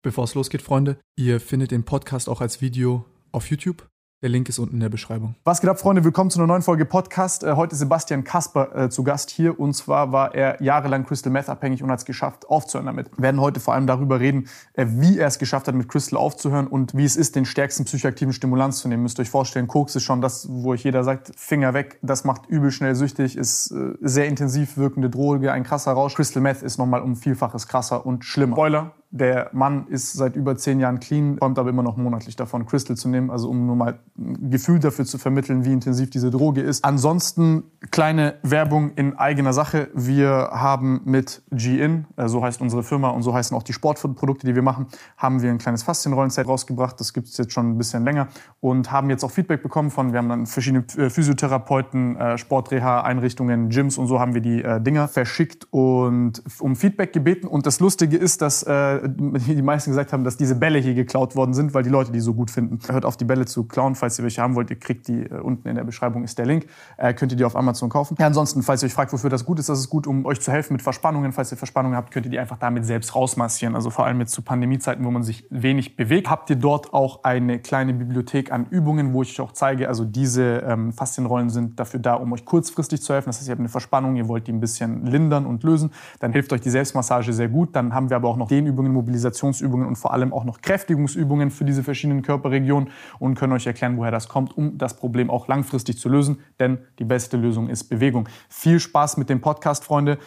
Bevor es losgeht, Freunde, ihr findet den Podcast auch als Video auf YouTube. Der Link ist unten in der Beschreibung. Was geht ab, Freunde? Willkommen zu einer neuen Folge Podcast. Äh, heute ist Sebastian Kasper äh, zu Gast hier. Und zwar war er jahrelang Crystal Meth abhängig und hat es geschafft, aufzuhören damit. Wir werden heute vor allem darüber reden, äh, wie er es geschafft hat, mit Crystal aufzuhören und wie es ist, den stärksten psychoaktiven Stimulanz zu nehmen. Müsst ihr euch vorstellen, Koks ist schon das, wo euch jeder sagt, Finger weg. Das macht übel schnell süchtig, ist äh, sehr intensiv wirkende Droge, ein krasser Rausch. Crystal Meth ist nochmal um Vielfaches krasser und schlimmer. Spoiler, der Mann ist seit über zehn Jahren clean, träumt aber immer noch monatlich davon, Crystal zu nehmen, also um nur mal ein Gefühl dafür zu vermitteln, wie intensiv diese Droge ist. Ansonsten kleine Werbung in eigener Sache. Wir haben mit G-In, äh, so heißt unsere Firma und so heißen auch die Sportprodukte, die wir machen, haben wir ein kleines Faszienrollenset rausgebracht. Das gibt es jetzt schon ein bisschen länger und haben jetzt auch Feedback bekommen von, wir haben dann verschiedene äh, Physiotherapeuten, äh, Sportreha-Einrichtungen, Gyms und so haben wir die Dinger verschickt und um Feedback gebeten. Und das Lustige ist, dass die meisten gesagt haben, dass diese Bälle hier geklaut worden sind, weil die Leute die so gut finden. Hört auf, die Bälle zu klauen. Falls ihr welche haben wollt, ihr kriegt die äh, unten in der Beschreibung ist der Link. Äh, könnt ihr die auf Amazon kaufen. Ja, ansonsten, falls ihr euch fragt, wofür das gut ist, das ist gut, um euch zu helfen mit Verspannungen. Falls ihr Verspannungen habt, könnt ihr die einfach damit selbst rausmassieren. Also vor allem jetzt zu Pandemiezeiten, wo man sich wenig bewegt. Habt ihr dort auch eine kleine Bibliothek an Übungen, wo ich euch auch zeige, also diese ähm, Faszienrollen sind dafür da, um euch kurzfristig zu helfen. Das heißt, ihr habt eine Verspannung, ihr wollt die ein bisschen lindern und lösen. Dann hilft euch die Selbstmassage sehr gut. Dann haben wir aber auch noch den Übungen Mobilisationsübungen und vor allem auch noch Kräftigungsübungen für diese verschiedenen Körperregionen und können euch erklären, woher das kommt, um das Problem auch langfristig zu lösen. Denn die beste Lösung ist Bewegung. Viel Spaß mit dem Podcast, Freunde.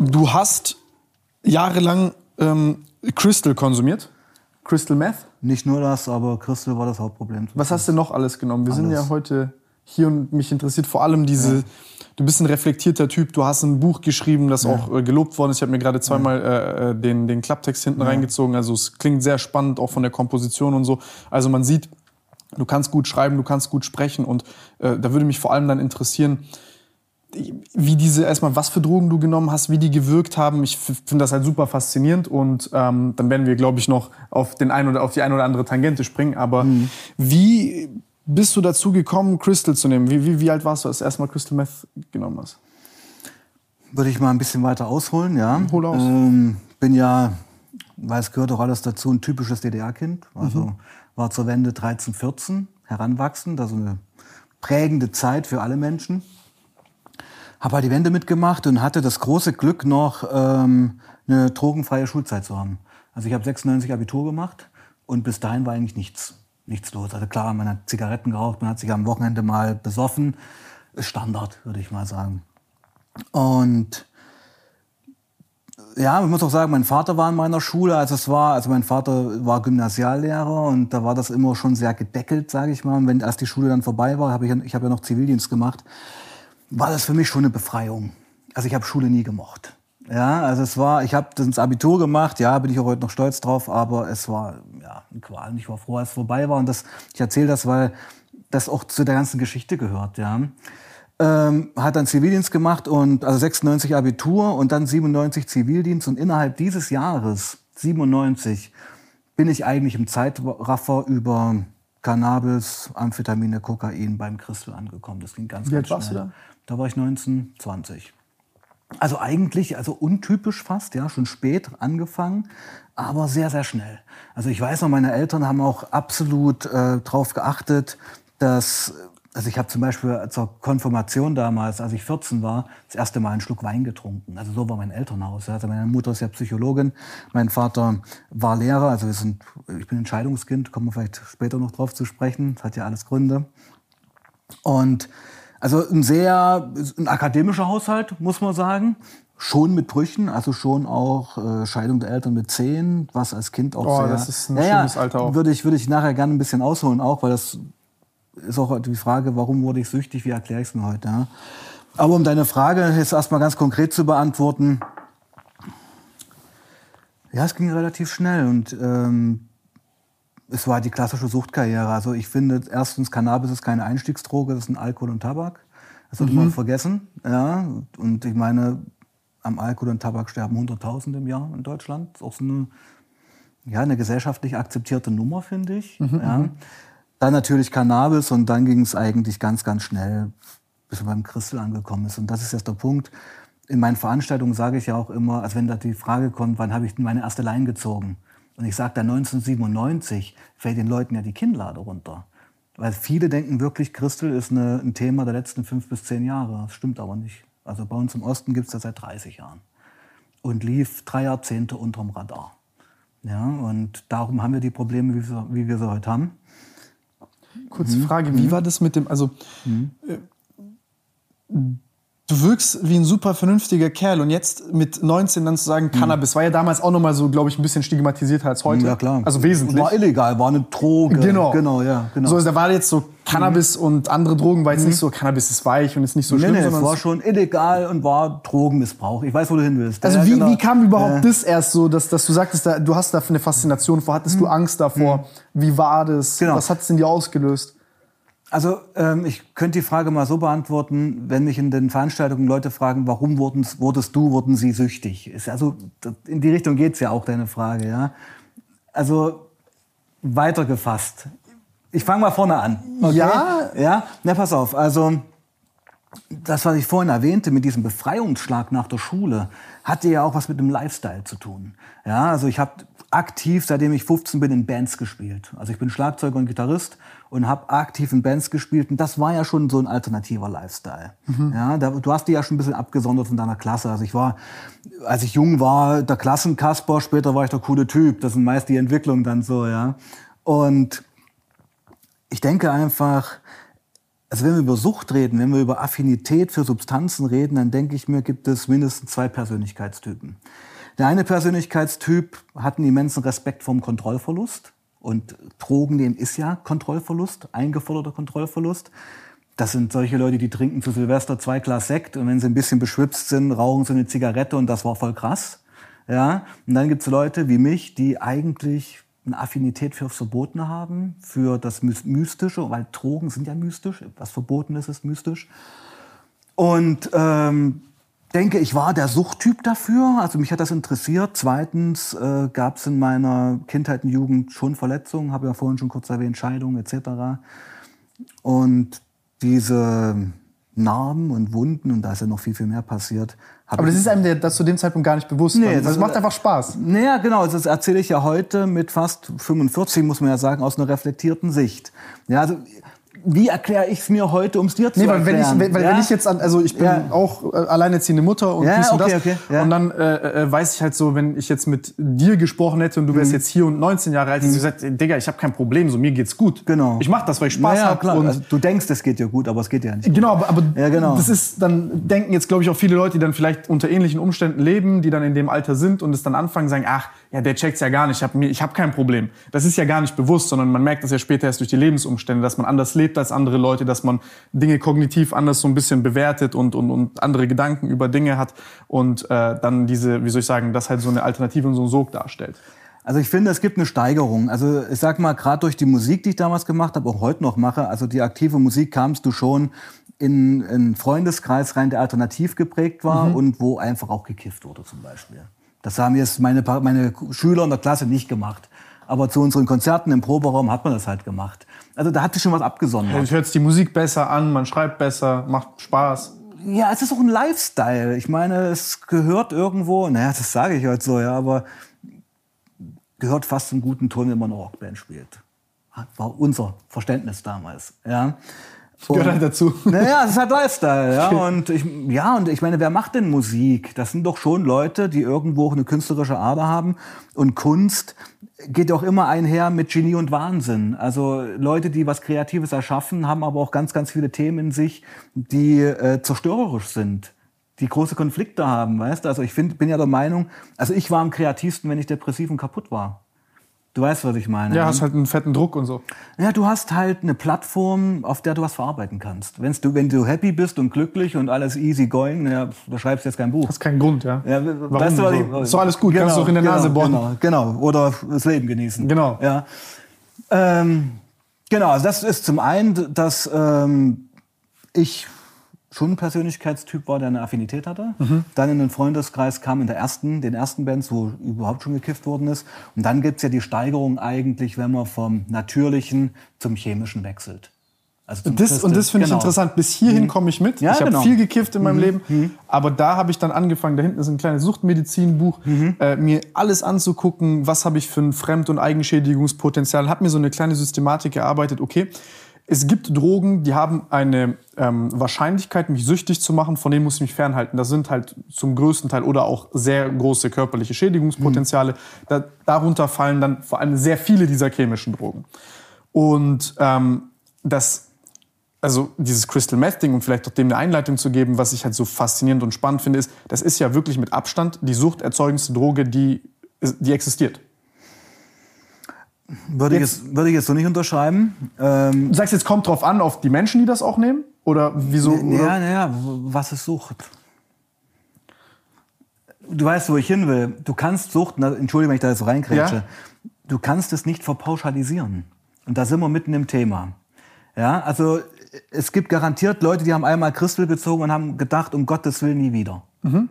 Du hast jahrelang ähm, Crystal konsumiert. Crystal Meth? Nicht nur das, aber Crystal war das Hauptproblem. Was hast du noch alles genommen? Wir alles. sind ja heute hier und mich interessiert vor allem diese. Ja. Du bist ein reflektierter Typ. Du hast ein Buch geschrieben, das ja. auch äh, gelobt worden ist. Ich habe mir gerade zweimal äh, äh, den, den Klapptext hinten ja. reingezogen. Also es klingt sehr spannend, auch von der Komposition und so. Also man sieht, du kannst gut schreiben, du kannst gut sprechen und äh, da würde mich vor allem dann interessieren, wie diese erstmal, was für Drogen du genommen hast, wie die gewirkt haben. Ich finde das halt super faszinierend und ähm, dann werden wir, glaube ich, noch auf den ein oder auf die eine oder andere Tangente springen. Aber mhm. wie bist du dazu gekommen, Crystal zu nehmen? Wie, wie, wie alt warst du, als du erstmal Crystal Meth genommen hast? Würde ich mal ein bisschen weiter ausholen, ja. Hol aus. Ähm, bin ja, weil es gehört auch alles dazu, ein typisches DDR-Kind. Also mhm. war zur Wende 13, 14, heranwachsend, also eine prägende Zeit für alle Menschen habe halt die Wende mitgemacht und hatte das große Glück noch ähm, eine drogenfreie Schulzeit zu haben. Also ich habe 96 Abitur gemacht und bis dahin war eigentlich nichts, nichts los. Also klar, man hat Zigaretten geraucht, man hat sich am Wochenende mal besoffen. Standard, würde ich mal sagen. Und ja, ich muss auch sagen, mein Vater war in meiner Schule, als es war, also mein Vater war Gymnasiallehrer und da war das immer schon sehr gedeckelt, sage ich mal. Und wenn erst die Schule dann vorbei war, habe ich, ich habe ja noch Zivildienst gemacht, war das für mich schon eine Befreiung. Also ich habe Schule nie gemocht. Ja, also es war, ich habe das Abitur gemacht, ja, bin ich auch heute noch stolz drauf, aber es war ja eine Qual. Ich war froh, als es vorbei war und das, ich erzähle das, weil das auch zu der ganzen Geschichte gehört, ja. Ähm, hat dann Zivildienst gemacht und also 96 Abitur und dann 97 Zivildienst und innerhalb dieses Jahres 97 bin ich eigentlich im Zeitraffer über Cannabis, Amphetamine, Kokain beim Christel angekommen. Das ging ganz, Wie ganz schnell. warst du da? Da war ich 19, 20. Also eigentlich, also untypisch fast, ja, schon spät angefangen, aber sehr, sehr schnell. Also ich weiß noch, meine Eltern haben auch absolut äh, darauf geachtet, dass, also ich habe zum Beispiel zur Konfirmation damals, als ich 14 war, das erste Mal einen Schluck Wein getrunken. Also so war mein Elternhaus. Also meine Mutter ist ja Psychologin, mein Vater war Lehrer, also wir sind, ich bin Entscheidungskind, kommen wir vielleicht später noch drauf zu sprechen, das hat ja alles Gründe. Und also ein sehr ein akademischer Haushalt, muss man sagen. Schon mit Brüchen, also schon auch äh, Scheidung der Eltern mit zehn, was als Kind auch oh, sehr... das ist ein ja, schönes Alter auch. Würde ich, würde ich nachher gerne ein bisschen ausholen auch, weil das ist auch die Frage, warum wurde ich süchtig, wie erkläre ich es mir heute. Ja? Aber um deine Frage jetzt erstmal ganz konkret zu beantworten, ja, es ging relativ schnell und ähm, es war die klassische Suchtkarriere. Also ich finde, erstens, Cannabis ist keine Einstiegsdroge, das ist ein Alkohol und Tabak. Das sollte mhm. man vergessen. Ja. Und ich meine, am Alkohol und Tabak sterben 100.000 im Jahr in Deutschland. Das ist auch so eine, ja, eine gesellschaftlich akzeptierte Nummer, finde ich. Mhm. Ja. Dann natürlich Cannabis und dann ging es eigentlich ganz, ganz schnell, bis man beim Christel angekommen ist. Und das ist jetzt der Punkt. In meinen Veranstaltungen sage ich ja auch immer, also wenn da die Frage kommt, wann habe ich meine erste Line gezogen? Und ich sage da 1997 fällt den Leuten ja die Kinnlade runter. Weil viele denken wirklich, Christel ist eine, ein Thema der letzten fünf bis zehn Jahre. Das stimmt aber nicht. Also bei uns im Osten gibt es das seit 30 Jahren. Und lief drei Jahrzehnte unterm Radar. Ja, und darum haben wir die Probleme, wie wir, wie wir sie heute haben. Kurze mhm. Frage, wie mhm. war das mit dem, also mhm. äh, du wirkst wie ein super vernünftiger Kerl und jetzt mit 19 dann zu sagen, mhm. Cannabis war ja damals auch noch mal so, glaube ich, ein bisschen stigmatisierter als heute. Ja, klar. Also wesentlich. War illegal, war eine Droge. Genau. Genau, ja, genau. So, also da war jetzt so Cannabis mhm. und andere Drogen, war jetzt mhm. nicht so, Cannabis ist weich und ist nicht so schlimm. Nee, nee, es war schon illegal und war Drogenmissbrauch. Ich weiß, wo du hin willst. Also ja, wie, genau. wie kam überhaupt äh. das erst so, dass, dass du sagtest, da, du hast da eine Faszination vor, hattest du mhm. Angst davor? Mhm. Wie war das? Genau. Was hat es in dir ausgelöst? Also ähm, ich könnte die Frage mal so beantworten, wenn mich in den Veranstaltungen Leute fragen, warum wurdest, du, wurden sie süchtig? Ist also in die Richtung geht's ja auch deine Frage, ja. Also weitergefasst. Ich fange mal vorne an. Okay? Ja. Ja. Na pass auf. Also das, was ich vorhin erwähnte mit diesem Befreiungsschlag nach der Schule, hatte ja auch was mit dem Lifestyle zu tun. Ja, also ich habe aktiv, seitdem ich 15 bin, in Bands gespielt. Also ich bin Schlagzeuger und Gitarrist und habe aktiv in Bands gespielt. Und das war ja schon so ein alternativer Lifestyle. Mhm. Ja, da, du hast die ja schon ein bisschen abgesondert von deiner Klasse. Also ich war, als ich jung war, der Klassenkasper, später war ich der coole Typ. Das sind meist die Entwicklungen dann so, ja. Und ich denke einfach, also wenn wir über Sucht reden, wenn wir über Affinität für Substanzen reden, dann denke ich mir, gibt es mindestens zwei Persönlichkeitstypen. Der eine Persönlichkeitstyp hat einen immensen Respekt vom Kontrollverlust. Und Drogen nehmen ist ja Kontrollverlust, eingeforderter Kontrollverlust. Das sind solche Leute, die trinken zu Silvester zwei Glas Sekt und wenn sie ein bisschen beschwipst sind, rauchen sie eine Zigarette und das war voll krass. Ja? Und dann gibt es Leute wie mich, die eigentlich eine Affinität fürs Verbotene haben, für das Mystische, weil Drogen sind ja mystisch, was Verbotenes ist mystisch. Und ähm, denke, ich war der Suchttyp dafür. Also mich hat das interessiert. Zweitens äh, gab es in meiner Kindheit und Jugend schon Verletzungen, habe ja vorhin schon kurz erwähnt, Scheidungen etc. Und diese Narben und Wunden, und da ist ja noch viel, viel mehr passiert. Aber das ist einem der, das zu dem Zeitpunkt gar nicht bewusst. Nee, das, das macht einfach Spaß. Naja, genau. Das erzähle ich ja heute mit fast 45, muss man ja sagen, aus einer reflektierten Sicht. Ja, also wie erkläre ich es mir heute, um es dir zu nee, weil erklären? Wenn ich, weil, ja? wenn ich jetzt an, also ich bin ja. auch äh, alleinerziehende Mutter und ja, dies und okay, das. Okay, ja. Und dann äh, äh, weiß ich halt so, wenn ich jetzt mit dir gesprochen hätte und du wärst mhm. jetzt hier und 19 Jahre alt, mhm. hättest du gesagt, Digga, ich habe kein Problem, so mir geht's gut. Genau. Ich mache das, weil ich Spaß ja, habe. Also, du denkst, es geht dir gut, aber es geht ja nicht. Genau, aber, aber ja, genau. das ist dann denken jetzt glaube ich auch viele Leute, die dann vielleicht unter ähnlichen Umständen leben, die dann in dem Alter sind und es dann anfangen sagen, ach, ja, der checkt's ja gar nicht, ich habe ich hab kein Problem. Das ist ja gar nicht bewusst, sondern man merkt das ja später erst durch die Lebensumstände, dass man anders lebt als andere Leute, dass man Dinge kognitiv anders so ein bisschen bewertet und, und, und andere Gedanken über Dinge hat und äh, dann diese, wie soll ich sagen, das halt so eine Alternative und so ein Sog darstellt. Also ich finde, es gibt eine Steigerung. Also ich sag mal, gerade durch die Musik, die ich damals gemacht habe, auch heute noch mache, also die aktive Musik kamst du schon in einen Freundeskreis rein, der alternativ geprägt war mhm. und wo einfach auch gekifft wurde zum Beispiel. Das haben jetzt meine, meine Schüler in der Klasse nicht gemacht. Aber zu unseren Konzerten im Proberaum hat man das halt gemacht. Also da hat sich schon was abgesondert. Ja, hört die Musik besser an, man schreibt besser, macht Spaß. Ja, es ist auch ein Lifestyle. Ich meine, es gehört irgendwo, naja, das sage ich halt so, ja, aber gehört fast zum guten Ton, wenn man eine Rockband spielt. War unser Verständnis damals, ja. Und, gehört halt dazu. Naja, es ist halt Lifestyle, ja. Und ich, ja, und ich meine, wer macht denn Musik? Das sind doch schon Leute, die irgendwo eine künstlerische Ader haben. Und Kunst geht auch immer einher mit Genie und Wahnsinn. Also Leute, die was Kreatives erschaffen, haben aber auch ganz, ganz viele Themen in sich, die äh, zerstörerisch sind die große Konflikte haben, weißt du? Also ich find, bin ja der Meinung, also ich war am kreativsten, wenn ich depressiv und kaputt war. Du weißt, was ich meine. Ja, ne? hast halt einen fetten Druck und so. Ja, du hast halt eine Plattform, auf der du was verarbeiten kannst. Wenn's du, wenn du happy bist und glücklich und alles easy going, ja, da schreibst du jetzt kein Buch. Hast keinen Grund, ja. ja Warum? Weißt du, was ich, ist doch alles gut, genau, kannst du auch in der genau, Nase bohren. Genau, genau, oder das Leben genießen. Genau. Ja. Ähm, genau, also das ist zum einen, dass ähm, ich schon ein Persönlichkeitstyp war, der eine Affinität hatte. Mhm. Dann in den Freundeskreis kam in der ersten, den ersten Bands, wo überhaupt schon gekifft worden ist. Und dann gibt's ja die Steigerung eigentlich, wenn man vom Natürlichen zum Chemischen wechselt. Also Das, und das finde ich Genau. interessant. Bis hierhin komme ich mit. Ja, ich habe genau. viel gekifft in meinem Leben, aber da habe ich dann angefangen, da hinten ist ein kleines Suchtmedizinbuch, äh, mir alles anzugucken, was habe ich für ein Fremd- und Eigenschädigungspotenzial, habe mir so eine kleine Systematik erarbeitet, okay, es gibt Drogen, die haben eine ähm, Wahrscheinlichkeit, mich süchtig zu machen, von denen muss ich mich fernhalten. Das sind halt zum größten Teil oder auch sehr große körperliche Schädigungspotenziale. Da, darunter fallen dann vor allem sehr viele dieser chemischen Drogen. Und ähm, das also dieses Crystal Meth Ding, um vielleicht auch dem eine Einleitung zu geben, was ich halt so faszinierend und spannend finde, ist, das ist ja wirklich mit Abstand die suchterzeugendste Droge, die, die existiert. Würde ich, Jetzt- jetzt, würde ich jetzt so nicht unterschreiben. Ähm, Du sagst jetzt, kommt drauf an, auf die Menschen, die das auch nehmen? Oder wieso? Ja, naja, was ist Sucht? Du weißt, wo ich hin will. Du kannst Sucht, na, entschuldige, wenn ich da jetzt reinkrätsche, Ja. du kannst es nicht verpauschalisieren. Und da sind wir mitten im Thema. Ja, also es gibt garantiert Leute, die haben einmal Christel gezogen und haben gedacht, um Gottes Willen nie wieder. Mhm.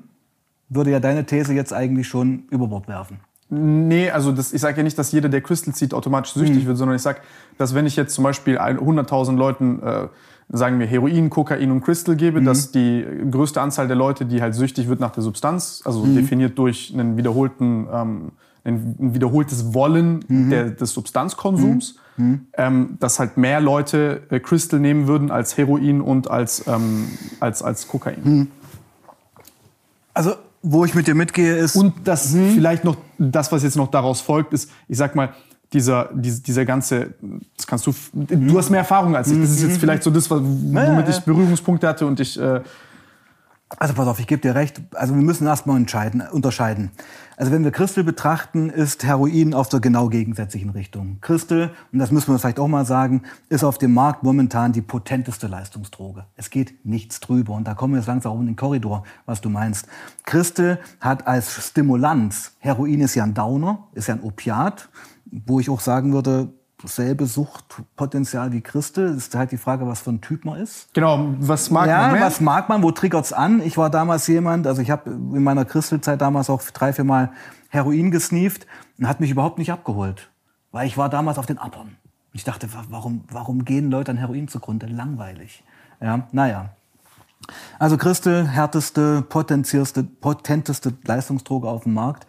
Würde ja deine These jetzt eigentlich schon über Bord werfen. Nee, also das, ich sage ja nicht, dass jeder, der Crystal zieht, automatisch süchtig wird, sondern ich sage, dass wenn ich jetzt zum Beispiel ein- 100.000 Leuten, äh, sagen wir, Heroin, Kokain und Crystal gebe, dass die größte Anzahl der Leute, die halt süchtig wird nach der Substanz, also definiert durch einen wiederholten, ähm, ein, ein wiederholtes Wollen der, des Substanzkonsums, ähm, dass halt mehr Leute äh, Crystal nehmen würden als Heroin und als, ähm, als, als Kokain. Also, wo ich mit dir mitgehe, ist. Und das vielleicht noch, das, was jetzt noch daraus folgt, ist, ich sag mal, dieser, dieser, dieser ganze, das kannst du, du hast mehr Erfahrung als ich. Das ist jetzt vielleicht so das, womit ich Berührungspunkte hatte und ich, äh, Also pass auf, ich gebe dir recht. Also wir müssen erstmal entscheiden, unterscheiden. Also wenn wir Christel betrachten, ist Heroin auf der genau gegensätzlichen Richtung. Christel, und das müssen wir vielleicht auch mal sagen, ist auf dem Markt momentan die potenteste Leistungsdroge. Es geht nichts drüber. Und da kommen wir jetzt langsam in den Korridor, was du meinst. Christel hat als Stimulanz, Heroin ist ja ein Downer, ist ja ein Opiat, wo ich auch sagen würde, selbe Suchtpotenzial wie Christel. Ist halt die Frage, was für ein Typ man ist. genau, was mag Ja, man mehr? was mag man? Wo triggert's an? Ich war damals jemand, also ich habe in meiner Christelzeit damals auch drei, vier Mal Heroin gesneeft und hat mich überhaupt nicht abgeholt. Weil ich war damals auf den Appern. Ich dachte, wa- warum, warum gehen Leute an Heroin zugrunde? Langweilig. Ja, naja. Also Christel, härteste, potenzierste, potenteste Leistungsdroge auf dem Markt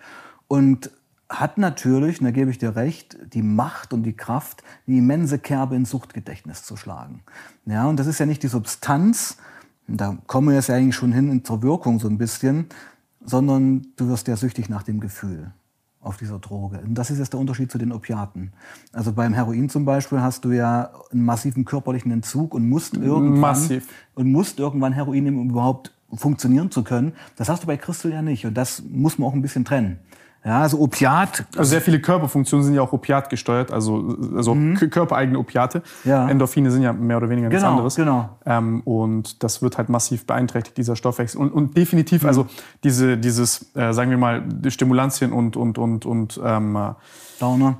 und hat natürlich, und da gebe ich dir recht, die Macht und die Kraft, eine immense Kerbe ins Suchtgedächtnis zu schlagen. Ja, und das ist ja nicht die Substanz, da kommen wir jetzt ja eigentlich schon hin zur Wirkung so ein bisschen, sondern du wirst ja süchtig nach dem Gefühl auf dieser Droge. Und das ist jetzt der Unterschied zu den Opiaten. Also beim Heroin zum Beispiel hast du ja einen massiven körperlichen Entzug und musst irgendwann Massiv. und musst irgendwann Heroin nehmen, um überhaupt funktionieren zu können. Das hast du bei Crystal ja nicht. Und das muss man auch ein bisschen trennen. Ja, also Opiat, Also sehr viele Körperfunktionen sind ja auch Opiat gesteuert, also, also k- körpereigene Opiate. Mhm. Ja. Endorphine sind ja mehr oder weniger nichts Genau, anderes. genau. Ähm, und das wird halt massiv beeinträchtigt, dieser Stoffwechsel. Und, und Mhm. definitiv, also diese, dieses, äh, sagen wir mal, Stimulantien und, und, und, und ähm, äh, Downer,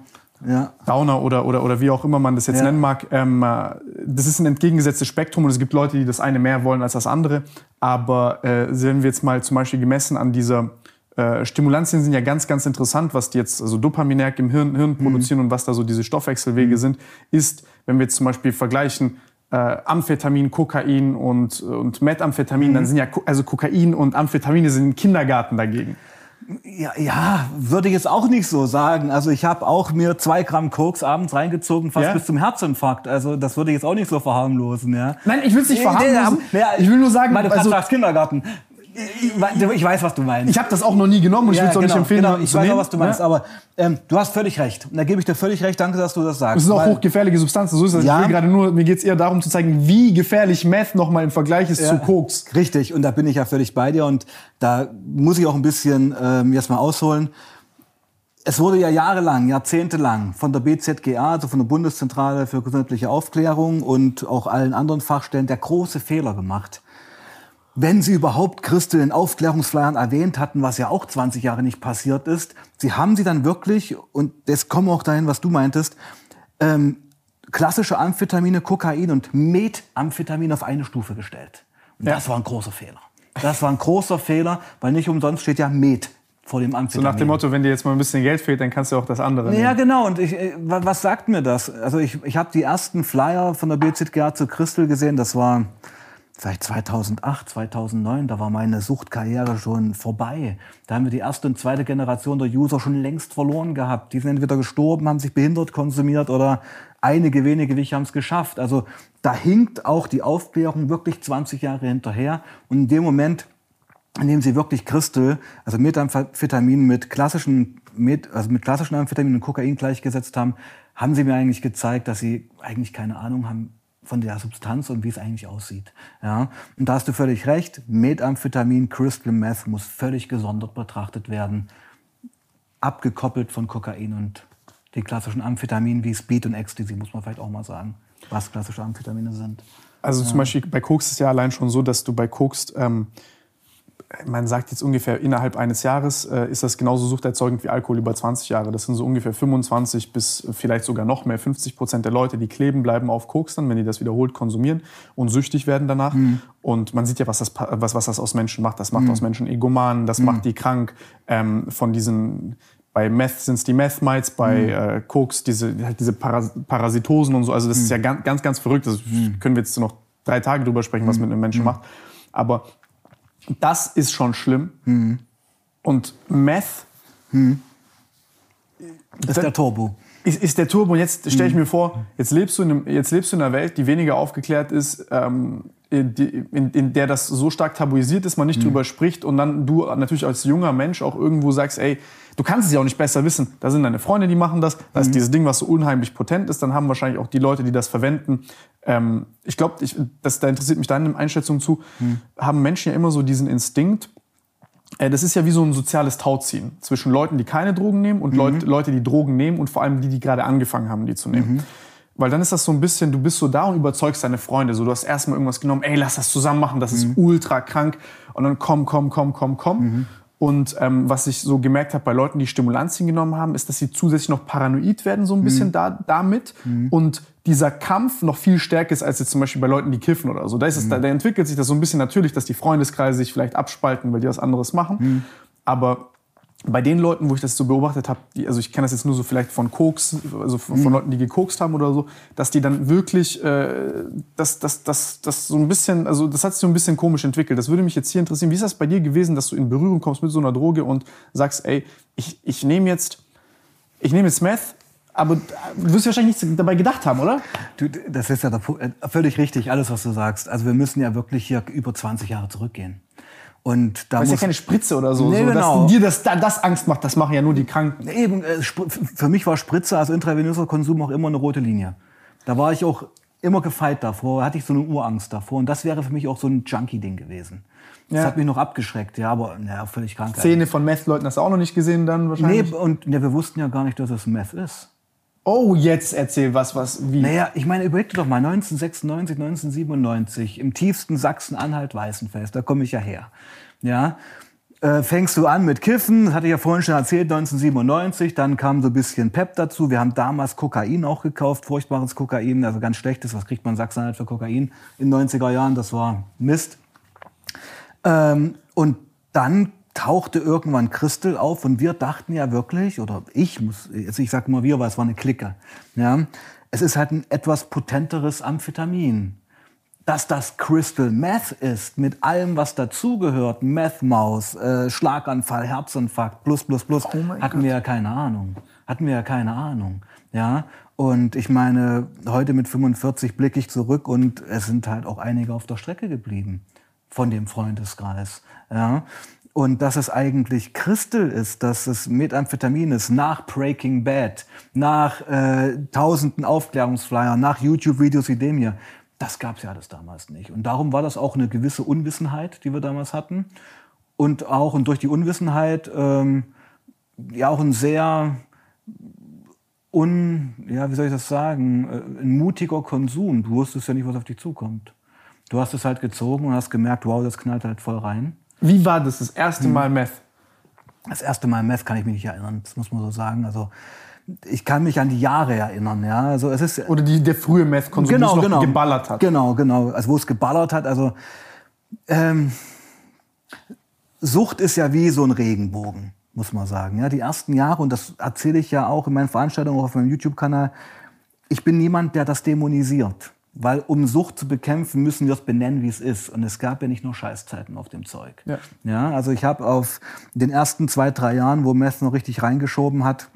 ja. Downer oder, oder, oder wie auch immer man das jetzt Ja. nennen mag, ähm, äh, das ist ein entgegengesetztes Spektrum und es gibt Leute, die das eine mehr wollen als das andere. Aber äh, wenn wir jetzt mal zum Beispiel gemessen an dieser äh, Stimulantien sind ja ganz, ganz interessant, was die jetzt also Dopaminerg im Hirn, Hirn produzieren und was da so diese Stoffwechselwege sind, ist, wenn wir jetzt zum Beispiel vergleichen, äh, Amphetamin, Kokain und, und Methamphetamin, dann sind ja, also Kokain und Amphetamine sind im Kindergarten dagegen. Ja, ja, würde ich jetzt auch nicht so sagen. Also ich habe auch mir zwei Gramm Koks abends reingezogen, fast Ja? bis zum Herzinfarkt. Also das würde ich jetzt auch nicht so verharmlosen, ja. Nein, ich will es nicht Nee, verharmlosen. nee, ja, ich will nur sagen, weil du also, Kindergarten. Ich, weiß, was du meinst. ich habe das auch noch nie genommen und ich will es auch nicht empfehlen. Genau, ich weiß nehmen, auch, was du meinst. ne? Aber ähm, du hast völlig recht. Und da gebe ich dir völlig recht. Danke, dass du das sagst. Das sind auch hochgefährliche Substanzen. So ist das. Ja. Gerade nur, mir geht's eher darum zu zeigen, wie gefährlich Meth nochmal im Vergleich ist zu Koks. Richtig, und da bin ich ja völlig bei dir und da muss ich auch ein bisschen ähm, jetzt mal ausholen. Es wurde ja jahrelang, jahrzehntelang von der BZGA, also von der Bundeszentrale für gesundheitliche Aufklärung und auch allen anderen Fachstellen der große Fehler gemacht. Wenn sie überhaupt Christel in Aufklärungsflyern erwähnt hatten, was ja auch 20 Jahre nicht passiert ist, sie haben sie dann wirklich, und das kommen wir auch dahin, was du meintest, ähm, klassische Amphetamine, Kokain und Methamphetamin auf eine Stufe gestellt. Und Das war ein großer Fehler. Das war ein großer Fehler, weil nicht umsonst steht ja Met vor dem So Amphetamin. nach dem Motto, wenn dir jetzt mal ein bisschen Geld fehlt, dann kannst du auch das andere Ja, nehmen. genau. Und ich, äh, wa- was sagt mir das? Also ich, ich habe die ersten Flyer von der BZGA zu Crystal gesehen. Das war vielleicht 2008, 2009. Da war meine Suchtkarriere schon vorbei. Da haben wir die erste und zweite Generation der User schon längst verloren gehabt. Die sind entweder gestorben, haben sich behindert konsumiert oder einige wenige wie ich haben es geschafft. Also da hinkt auch die Aufklärung wirklich 20 Jahre hinterher. Und in dem Moment indem sie wirklich Crystal, also Methamphetamin mit klassischen, also mit klassischen Amphetamin und Kokain gleichgesetzt haben, haben sie mir eigentlich gezeigt, dass sie eigentlich keine Ahnung haben von der Substanz und wie es eigentlich aussieht. Ja? Und da hast du völlig recht, Methamphetamin, Crystal Meth muss völlig gesondert betrachtet werden, abgekoppelt von Kokain und den klassischen Amphetaminen wie Speed und Ecstasy, muss man vielleicht auch mal sagen, was klassische Amphetamine sind. Also zum Beispiel bei Koks ist es ja allein schon so, dass du bei Koks, ähm, man sagt jetzt ungefähr innerhalb eines Jahres, äh, ist das genauso suchterzeugend wie Alkohol über 20 Jahre. Das sind so ungefähr 25 bis vielleicht sogar noch mehr, 50 Prozent der Leute, die kleben bleiben auf Koks dann, wenn die das wiederholt konsumieren und süchtig werden danach. Und man sieht ja, was das, was, was das aus Menschen macht. Das macht aus Menschen Egomanen, das macht die krank. Ähm, von diesen bei Meth sind es die Meth-Mites, bei äh, Koks diese, halt diese Paras Parasitosen und so. Also das ist ja ganz, ganz, ganz verrückt. Das können wir jetzt noch drei Tage drüber sprechen, was mit einem Menschen macht. Aber das ist schon schlimm. Und Meth Das ist der Turbo. ist, ist der Turbo. Und jetzt stelle ich mir vor, jetzt lebst, du in einem, jetzt lebst du in einer Welt, die weniger aufgeklärt ist, ähm, in, in, in der das so stark tabuisiert ist, man nicht drüber spricht und dann du natürlich als junger Mensch auch irgendwo sagst, ey, du kannst es ja auch nicht besser wissen. Da sind deine Freunde, die machen das. Da ist dieses Ding, was so unheimlich potent ist. Dann haben wahrscheinlich auch die Leute, die das verwenden. Ähm, ich glaube, ich, das, da interessiert mich deine Einschätzung zu. Haben Menschen ja immer so diesen Instinkt, äh, das ist ja wie so ein soziales Tauziehen zwischen Leuten, die keine Drogen nehmen und Leut, Leute, die Drogen nehmen und vor allem die, die gerade angefangen haben, die zu nehmen. Weil dann ist das so ein bisschen, du bist so da und überzeugst deine Freunde. So, du hast erstmal irgendwas genommen, ey, lass das zusammen machen, das ist ultra krank. Und dann komm, komm, komm, komm, komm. Und ähm, was ich so gemerkt habe bei Leuten, die Stimulantien genommen haben, ist, dass sie zusätzlich noch paranoid werden, so ein bisschen da, damit. Und dieser Kampf noch viel stärker ist als jetzt zum Beispiel bei Leuten, die kiffen oder so. Da, ist es, da, da entwickelt sich das so ein bisschen natürlich, dass die Freundeskreise sich vielleicht abspalten, weil die was anderes machen. Aber bei den Leuten, wo ich das so beobachtet habe, also ich kenne das jetzt nur so vielleicht von Koks, also von, von Leuten, die gekokst haben oder so, dass die dann wirklich, äh, das, das, das, das so ein bisschen, also das hat sich so ein bisschen komisch entwickelt. Das würde mich jetzt hier interessieren. Wie ist das bei dir gewesen, dass du in Berührung kommst mit so einer Droge und sagst, ey, ich, ich nehme jetzt, ich nehme jetzt Meth, aber du wirst wahrscheinlich nichts dabei gedacht haben, oder? Du, das ist ja äh, völlig richtig, alles, was du sagst. Also wir müssen ja wirklich hier über 20 Jahre zurückgehen. Und da ist ja muss keine Spritze oder so. Nee, so genau. Dass dir das, das Angst macht, das machen ja nur die Kranken. eben, äh, für mich war Spritze, also intravenöser Konsum auch immer eine rote Linie. Da war ich auch immer gefeit davor, hatte ich so eine Urangst davor. Und das wäre für mich auch so ein Junkie-Ding gewesen. Das Ja. hat mich noch abgeschreckt, ja, aber ja, völlig krank. Szene von Meth-Leuten hast du auch noch nicht gesehen dann Nee, wahrscheinlich? und ja, wir wussten ja gar nicht, dass es Meth ist. Oh, jetzt erzähl was, was, wie. Naja, ich meine, überleg dir doch mal, 1996, 1997, im tiefsten Sachsen-Anhalt-Weißenfels, da komme ich ja her. Ja, äh, fängst du an mit Kiffen, das hatte ich ja vorhin schon erzählt, 1997, dann kam so ein bisschen Pep dazu. Wir haben damals Kokain auch gekauft, furchtbares Kokain, also ganz schlechtes. Was kriegt man in Sachsen-Anhalt für Kokain in den 90er Jahren? Das war Mist. Ähm, und dann tauchte irgendwann Christel auf und wir dachten ja wirklich, oder ich muss, also ich sage immer wir, weil es war eine Clique. Ja, es ist halt ein etwas potenteres Amphetamin. Dass das Crystal Meth ist, mit allem, was dazugehört, Meth-Maus, äh, Schlaganfall, Herzinfarkt, plus, plus, plus, hatten wir ja keine Ahnung. Hatten wir ja keine Ahnung. Ja, und ich meine, heute mit 45 blicke ich zurück und es sind halt auch einige auf der Strecke geblieben von dem Freundeskreis. Ja. Und dass es eigentlich Crystal ist, dass es Methamphetamin ist, nach Breaking Bad, nach äh, tausenden Aufklärungsflyer, nach YouTube-Videos wie dem hier, das gab es ja alles damals nicht. Und darum war das auch eine gewisse Unwissenheit, die wir damals hatten. Und auch und durch die Unwissenheit ähm, ja auch ein sehr un, ja, wie soll ich das sagen, äh, ein mutiger Konsum. Du wusstest ja nicht, was auf dich zukommt. Du hast es halt gezogen und hast gemerkt, wow, das knallt halt voll rein. Wie war das das erste Hm. Mal Meth? Das erste Mal Meth kann ich mich nicht erinnern, das muss man so sagen. Also ich kann mich an die Jahre erinnern, ja. Also es ist Oder die, der frühe Meth-Konsum, wo es noch geballert hat? Genau, genau. Also wo es geballert hat. Also Ähm, Sucht ist ja wie so ein Regenbogen, muss man sagen. Ja, die ersten Jahre, und das erzähle ich ja auch in meinen Veranstaltungen, auch auf meinem YouTube-Kanal, ich bin niemand, der das dämonisiert. Weil um Sucht zu bekämpfen, müssen wir es benennen, wie es ist. Und es gab ja nicht nur Scheißzeiten auf dem Zeug. Ja. Ja, also ich habe auf den ersten zwei, drei Jahren, wo Meth noch richtig reingeschoben hat,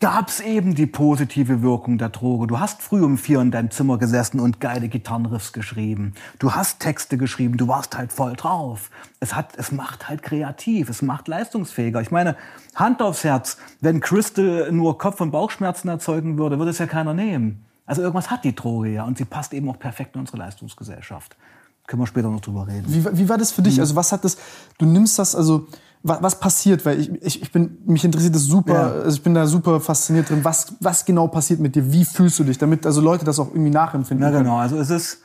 gab es eben die positive Wirkung der Droge. Du hast früh um vier in deinem Zimmer gesessen und geile Gitarrenriffs geschrieben. Du hast Texte geschrieben, du warst halt voll drauf. Es, hat, es macht halt kreativ, es macht leistungsfähiger. Ich meine, Hand aufs Herz, wenn Crystal nur Kopf- und Bauchschmerzen erzeugen würde, würde es ja keiner nehmen. Also irgendwas hat die Droge ja und sie passt eben auch perfekt in unsere Leistungsgesellschaft. Können wir später noch drüber reden. Wie, wie war das für dich? Also was hat das, du nimmst das, also wa- was passiert? Weil ich, ich, ich bin, mich interessiert das super, Ja. also ich bin da super fasziniert drin. Was, was genau passiert mit dir? Wie fühlst du dich? Damit also Leute das auch irgendwie nachempfinden Ja, können. genau. Also es ist.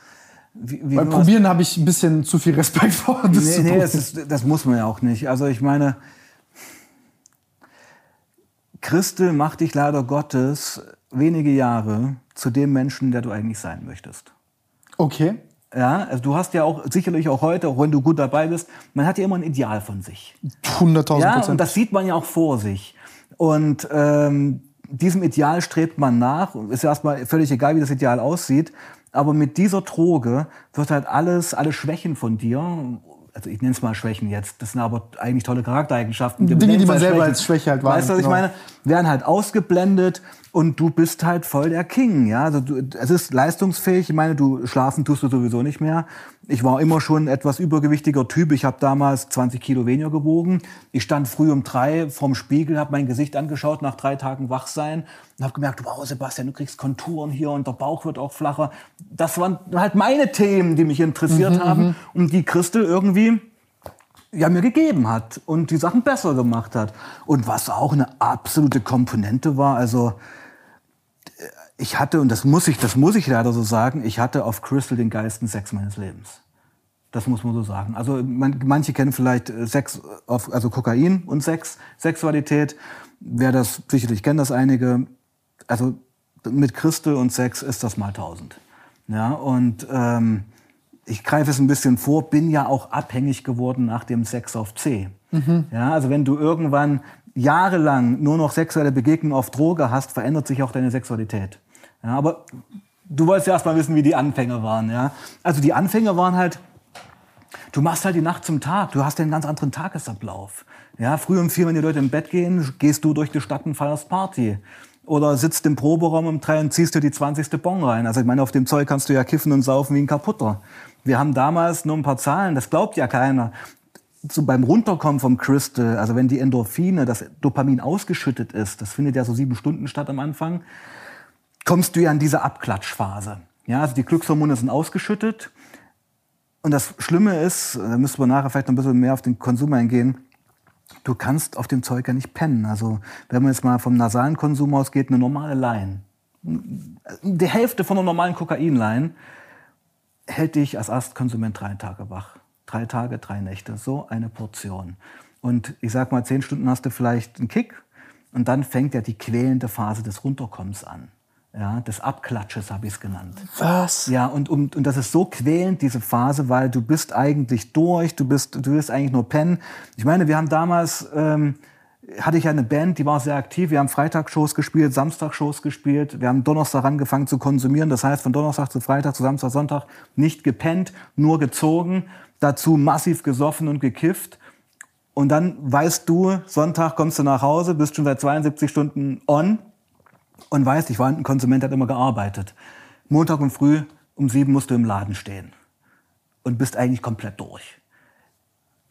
Wie, wie Probieren habe ich ein bisschen zu viel Respekt vor. Das Nee, nee das, ist, das muss man ja auch nicht. Also ich meine, Christel macht dich leider Gottes wenige Jahre zu dem Menschen, der du eigentlich sein möchtest. okay. Ja, also du hast ja auch sicherlich auch heute, auch wenn du gut dabei bist, man hat ja immer ein Ideal von sich. 100.000 Ja, und das sieht man ja auch vor sich. Und ähm, diesem Ideal strebt man nach. Ist ja erstmal völlig egal, wie das Ideal aussieht. Aber mit dieser Droge wird halt alles, alle Schwächen von dir, also ich nenne es mal Schwächen jetzt, das sind aber eigentlich tolle Charaktereigenschaften. Dinge, die man selber als Schwäche halt Weißt du, was ich wahrnimmt, meine? Werden halt ausgeblendet und du bist halt voll der King. Ja, also du, es ist leistungsfähig. Ich meine, du schlafen tust du sowieso nicht mehr. Ich war immer schon ein etwas übergewichtiger Typ. Ich habe damals 20 Kilo weniger gewogen. Ich stand früh um drei vorm Spiegel, habe mein Gesicht angeschaut nach drei Tagen Wachsein und habe gemerkt, wow, Sebastian, du kriegst Konturen hier und der Bauch wird auch flacher. Das waren halt meine Themen, die mich interessiert haben und die Christel irgendwie ja, mir gegeben hat und die Sachen besser gemacht hat. Und was auch eine absolute Komponente war, also ich hatte, und das muss ich, das muss ich leider so sagen, ich hatte auf Crystal den geilsten Sex meines Lebens. Das muss man so sagen. Also man, manche kennen vielleicht äh, Sex, auf, also Kokain und Sex, Sexualität. Wer das sicherlich kennt, das einige. Also mit Crystal und Sex ist das mal tausend. Ja, und ähm, ich greife es ein bisschen vor, bin ja auch abhängig geworden nach dem Sex auf C. Ja, also wenn du irgendwann jahrelang nur noch sexuelle Begegnungen auf Droge hast, verändert sich auch deine Sexualität. Ja, aber du wolltest ja erst mal wissen, wie die Anfänge waren. Ja? Also die Anfänge waren halt, du machst halt die Nacht zum Tag, du hast einen ganz anderen Tagesablauf. Ja, früh um vier, wenn die Leute im Bett gehen, gehst du durch die Stadt und feierst Party. Oder sitzt im Proberaum um drei und ziehst dir die 20. Bon rein. Also ich meine, auf dem Zeug kannst du ja kiffen und saufen wie ein Kaputter. Wir haben damals nur ein paar Zahlen, das glaubt ja keiner. So beim Runterkommen vom Crystal, also wenn die Endorphine, das Dopamin ausgeschüttet ist, das findet ja so sieben Stunden statt am Anfang, kommst du ja in diese Abklatschphase. Ja, also die Glückshormone sind ausgeschüttet. Und das Schlimme ist, da müssen wir nachher vielleicht noch ein bisschen mehr auf den Konsum eingehen, du kannst auf dem Zeug ja nicht pennen. Also wenn man jetzt mal vom nasalen Konsum ausgeht, eine normale Line, die Hälfte von einer normalen Kokainline hält dich als Erstkonsument drei Tage wach. Drei Tage, drei Nächte, so eine Portion. Und ich sag mal, zehn Stunden hast du vielleicht einen Kick und dann fängt ja die quälende Phase des Runterkommens an. Ja, des Abklatsches habe ich es genannt. Was? Ja, und, und, und das ist so quälend, diese Phase, weil du bist eigentlich durch, du bist, du willst eigentlich nur pennen. Ich meine, wir haben damals, ähm, hatte ich eine Band, die war sehr aktiv. Wir haben Freitagsshows gespielt, Samstagshows gespielt. Wir haben Donnerstag angefangen zu konsumieren. Das heißt, von Donnerstag zu Freitag, zu Samstag, Sonntag nicht gepennt, nur gezogen. Dazu massiv gesoffen und gekifft. Und dann weißt du, Sonntag kommst du nach Hause, bist schon seit 72 Stunden on und weißt, ich war ein Konsument, der hat immer gearbeitet. Montag und früh um sieben musst du im Laden stehen und bist eigentlich komplett durch.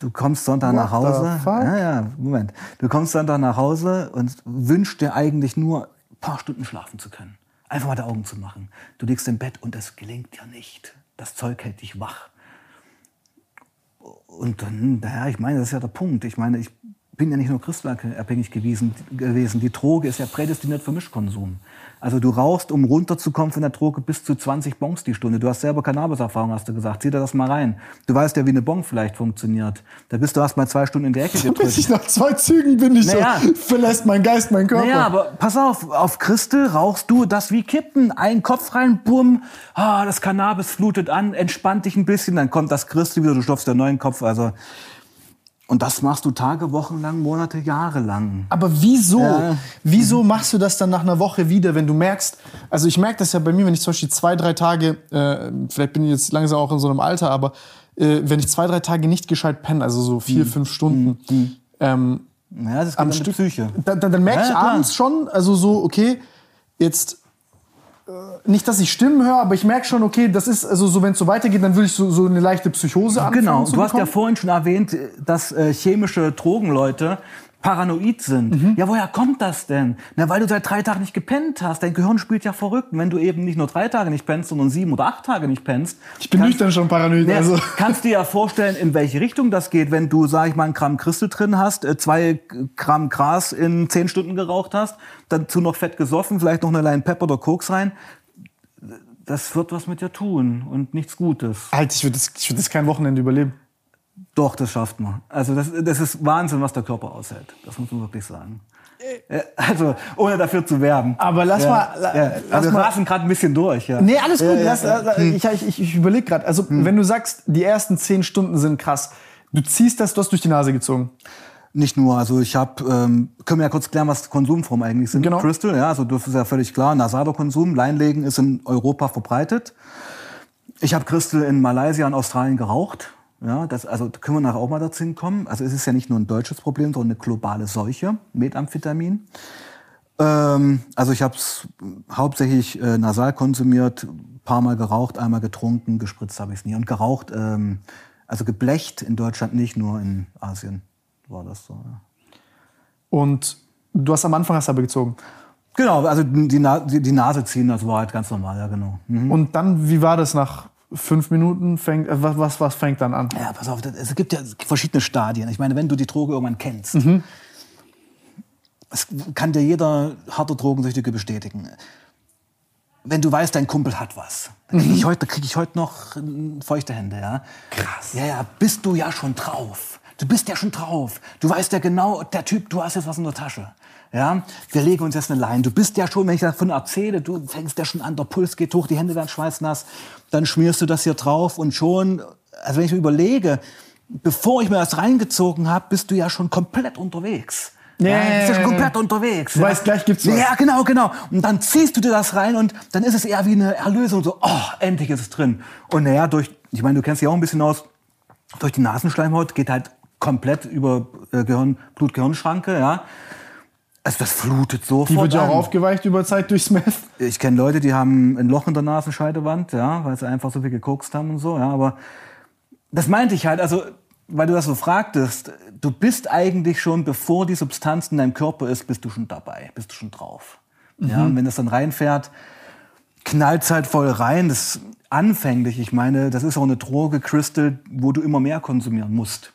Du kommst Sonntag nach What the Hause. Ja, ja, Moment. Du kommst Sonntag nach Hause und wünschst dir eigentlich nur ein paar Stunden schlafen zu können. Einfach mal die Augen zu machen. Du liegst im Bett und es gelingt dir nicht. Das Zeug hält dich wach. Und dann, naja, ich meine, das ist ja der Punkt. Ich meine, ich bin ja nicht nur crystalabhängig gewesen, gewesen. Die Droge ist ja prädestiniert für Mischkonsum. Also du rauchst, um runterzukommen von der Droge, bis zu 20 Bongs die Stunde. Du hast selber Cannabis-Erfahrung, hast du gesagt. Zieh dir das mal rein. Du weißt ja, wie eine Bong vielleicht funktioniert. Da bist du erst mal zwei Stunden in der Ecke gedrückt. Bis ich nach zwei Zügen bin ich Naja. so, verlässt mein Geist mein Körper. Naja, aber pass auf, auf Christel rauchst du das wie Kippen. Ein Kopf rein, bumm, ah, das Cannabis flutet an, entspannt dich ein bisschen, dann kommt das Christel wieder, du stopfst den neuen Kopf. Also, und das machst du Tage, Wochen lang, Monate, Jahre lang. Aber wieso? Ja. Wieso machst du das dann nach einer Woche wieder, wenn du merkst, also ich merke das ja bei mir, wenn ich zum Beispiel zwei, drei Tage, äh, vielleicht bin ich jetzt langsam auch in so einem Alter, aber äh, wenn ich zwei, drei Tage nicht gescheit penne, also so vier, fünf Stunden, ähm, Ja, das am Stück, Psyche. dann, dann, dann merke Ja, ich klar. abends schon, also so, okay, jetzt äh, nicht, dass ich Stimmen höre, aber ich merke schon, okay, das ist, also so, wenn es so weitergeht, dann würde ich so, so eine leichte Psychose anfangen Genau, du hast ja vorhin schon erwähnt, dass äh, chemische Drogenleute paranoid sind. Mhm. Ja, woher kommt das denn? Na, weil du seit drei Tagen nicht gepennt hast. Dein Gehirn spielt ja verrückt. Und wenn du eben nicht nur drei Tage nicht pennst, sondern sieben oder acht Tage nicht pennst, Ich bin kannst- nüchtern schon paranoid, Ja, also. kannst dir ja vorstellen, in welche Richtung das geht, wenn du, sag ich mal, ein Gramm Christel drin hast, äh, zwei Gramm Gras in zehn Stunden geraucht hast, dazu noch Fett gesoffen, vielleicht noch eine Line Pepper oder Koks rein. Das wird was mit dir tun und nichts Gutes. Alter, ich würde das, ich würd das kein Wochenende überleben. Doch, das schafft man. Also das, das ist Wahnsinn, was der Körper aushält. Das muss man wirklich sagen. Äh, Also, ohne dafür zu werben. Aber lass ja. mal- la- Ja. lass Aber wir mal- rasen gerade ein bisschen durch. Ja. Nee, alles gut. Ja, ja, lass, ja. lass- Ich, ich, ich überlege gerade. Also, wenn du sagst, die ersten zehn Stunden sind krass, du ziehst das, du hast durch die Nase gezogen. Nicht nur, also ich habe, ähm, können wir ja kurz klären, was Konsumformen eigentlich sind. Genau. Crystal, ja, also das ist ja völlig klar. Nasado-Konsum, Leinlegen ist in Europa verbreitet. Ich habe Crystal in Malaysia und Australien geraucht. Ja, das, also können wir nachher auch mal dazu kommen. Also es ist ja nicht nur ein deutsches Problem, sondern eine globale Seuche, Methamphetamin. Ähm, also ich habe es hauptsächlich äh, nasal konsumiert, ein paar Mal geraucht, einmal getrunken, gespritzt habe ich es nie. Und geraucht, ähm, also geblecht in Deutschland nicht, nur in Asien war das so. Ja. Und du hast am Anfang hast du aber gezogen. Genau, also die, Na die, die Nase ziehen, das war halt ganz normal, ja genau. Mhm. Und dann, wie war das nach fünf Minuten? Fängt, äh, was, was, was fängt dann an? Ja, pass auf, das- es gibt ja verschiedene Stadien. Ich meine, wenn du die Droge irgendwann kennst, das kann dir jeder harte Drogensüchtige bestätigen. Wenn du weißt, dein Kumpel hat was, dann kriege ich, heute- krieg ich heute noch äh, feuchte Hände, ja. Krass. Ja, ja, bist du ja schon drauf. Du bist ja schon drauf. Du weißt ja genau, der Typ, du hast jetzt was in der Tasche. Ja, wir legen uns jetzt eine Line. Du bist ja schon, wenn ich davon erzähle, du fängst ja schon an, der Puls geht hoch, die Hände werden schweißnass, dann schmierst du das hier drauf und schon, also wenn ich mir überlege, bevor ich mir das reingezogen habe, bist du ja schon komplett unterwegs. Ja, Ja, bist ja schon komplett unterwegs. Du ja. weißt, gleich gibt's was. Ja, genau, genau. Und dann ziehst du dir das rein und dann ist es eher wie eine Erlösung. So, oh, endlich ist es drin. Und naja, durch, ich meine, du kennst dich auch ein bisschen aus, durch die Nasenschleimhaut geht halt komplett über äh, Gehirn, Blut-Gehirn-Schranke, ja. Also das flutet so Die wird ja auch aufgeweicht über Zeit durchs Meth. ich kenne Leute, die haben ein Loch in der Nasenscheidewand, ja, weil sie einfach so viel gekokst haben und so, ja, aber das meinte ich halt, also, weil du das so fragtest, du bist eigentlich schon, bevor die Substanz in deinem Körper ist, bist du schon dabei, bist du schon drauf. Ja, und wenn das dann reinfährt, knallt halt voll rein, das ist anfänglich, ich meine, das ist auch eine Droge, Crystal, wo du immer mehr konsumieren musst,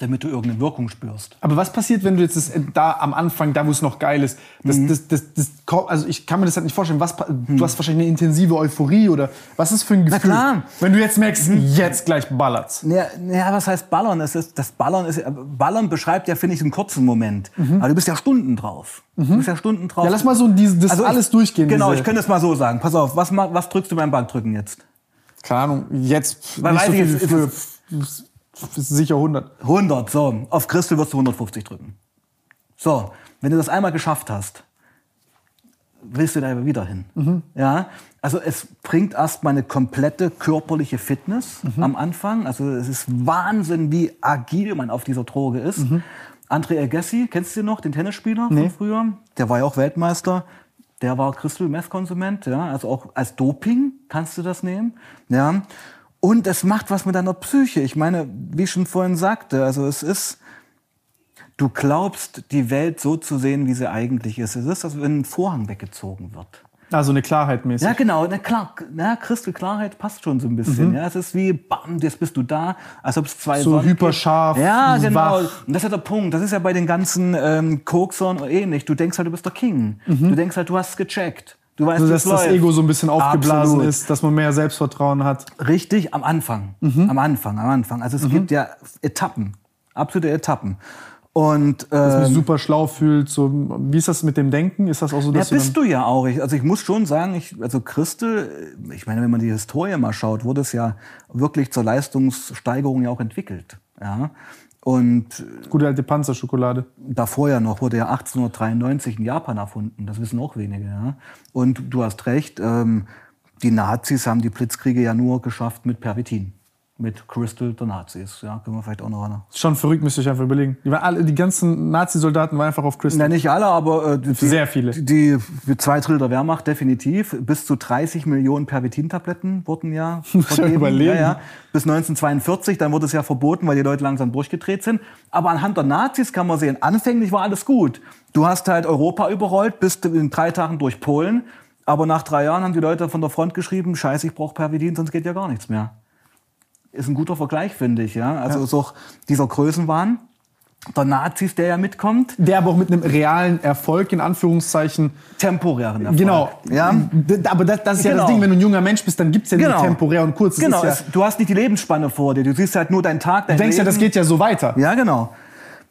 damit du irgendeine Wirkung spürst. Aber was passiert, wenn du jetzt das, äh, da am Anfang, da wo es noch geil ist, das, Mhm. das, das, das, also ich kann mir das halt nicht vorstellen. Was, pa- Du hast wahrscheinlich eine intensive Euphorie oder was ist für ein Gefühl? klar. Mhm. Wenn du jetzt merkst, jetzt gleich ballert's. Ja, ja, was heißt Ballern? Es ist, das Ballern, ist, Ballern beschreibt ja, finde ich, einen kurzen Moment. Aber du bist ja Stunden drauf. Du bist ja Stunden drauf. Mhm. Ja, lass mal so diese, das Also ich- alles durchgehen. Genau, ich könnte es mal so sagen. Pass auf, was, was drückst du beim Bankdrücken jetzt? Keine Ahnung, jetzt Weil nicht so weiß ich, viel jetzt sicher 100. 100, so. Auf Christel wirst du 150 drücken. So, wenn du das einmal geschafft hast, willst du da wieder hin. Mhm. Ja, also es bringt erstmal eine komplette körperliche Fitness Mhm. am Anfang. Also es ist Wahnsinn, wie agil man auf dieser Droge ist. Mhm. André Agassi, kennst du noch, den Tennisspieler von früher? Der war ja auch Weltmeister. Der war Crystal Meth Konsument, ja, also auch als Doping kannst du das nehmen, ja. Und es macht was mit deiner Psyche. Ich meine, wie ich schon vorhin sagte, also es ist, du glaubst, die Welt so zu sehen, wie sie eigentlich ist. Es ist, als wenn ein Vorhang weggezogen wird. Also eine Klarheit mäßig. Ja, genau. Na klar, na, Christelklarheit passt schon so ein bisschen. Mhm. Ja, es ist wie, bam, jetzt bist du da, als ob es zwei So Sonnen hyperscharf, gibt. Ja, genau. wach. Und das ist ja der Punkt. Das ist ja bei den ganzen ähm, Koksern ähnlich. Du denkst halt, du bist der King. Du denkst halt, du hast gecheckt. Du weißt, Mhm. so wie dass das läuft. Ego so ein bisschen aufgeblasen Absolut. ist, dass man mehr Selbstvertrauen hat. Richtig, am Anfang. Mhm. Am Anfang, am Anfang. Also es gibt ja Etappen. Absolute Etappen. Und Dass man ähm, sich super schlau fühlt. So, wie ist das mit dem Denken? Ist das auch so, Ja, dass du bist du ja auch. Ich, also ich muss schon sagen, ich, also Christel, ich meine, wenn man die Historie mal schaut, wurde es ja wirklich zur Leistungssteigerung ja auch entwickelt. Ja. Und dann gute alte Panzerschokolade? davor ja noch wurde ja 1893 in Japan erfunden. Das wissen auch wenige. Ja. Und du hast recht, ähm, die Nazis haben die Blitzkriege ja nur geschafft mit Pervitin. Mit Crystal der Nazis. Ja, können wir vielleicht auch noch einer. Schon verrückt, müsst ihr euch einfach überlegen. Die, waren alle, die ganzen Nazi-Soldaten waren einfach auf Crystal. Na, nicht alle, aber äh, die, Sehr viele. Die, die zwei Drittel der Wehrmacht definitiv. Bis zu 30 Millionen Pervitin-Tabletten wurden ja vergeben. überlegen. Ja, ja. Bis 1942, dann wurde es ja verboten, weil die Leute langsam durchgedreht sind. Aber anhand der Nazis kann man sehen, anfänglich war alles gut. Du hast halt Europa überrollt, bist in drei Tagen durch Polen. Aber nach drei Jahren haben die Leute von der Front geschrieben, scheiße, ich brauche Pervitin, sonst geht ja gar nichts mehr. Ist ein guter Vergleich, finde ich. Ja? Also ist auch dieser Größenwahn der Nazis, der ja mitkommt. Der aber auch mit einem realen Erfolg, in Anführungszeichen. temporären Erfolg. Genau. Ja. Aber das, das ist ja Genau. das Ding, wenn du ein junger Mensch bist, dann gibt's ja Genau. nicht temporär und kurz. Das Genau, ja, du hast nicht die Lebensspanne vor dir. Du siehst halt nur deinen Tag, dein du denkst ja, Leben. das geht ja so weiter. Ja, genau.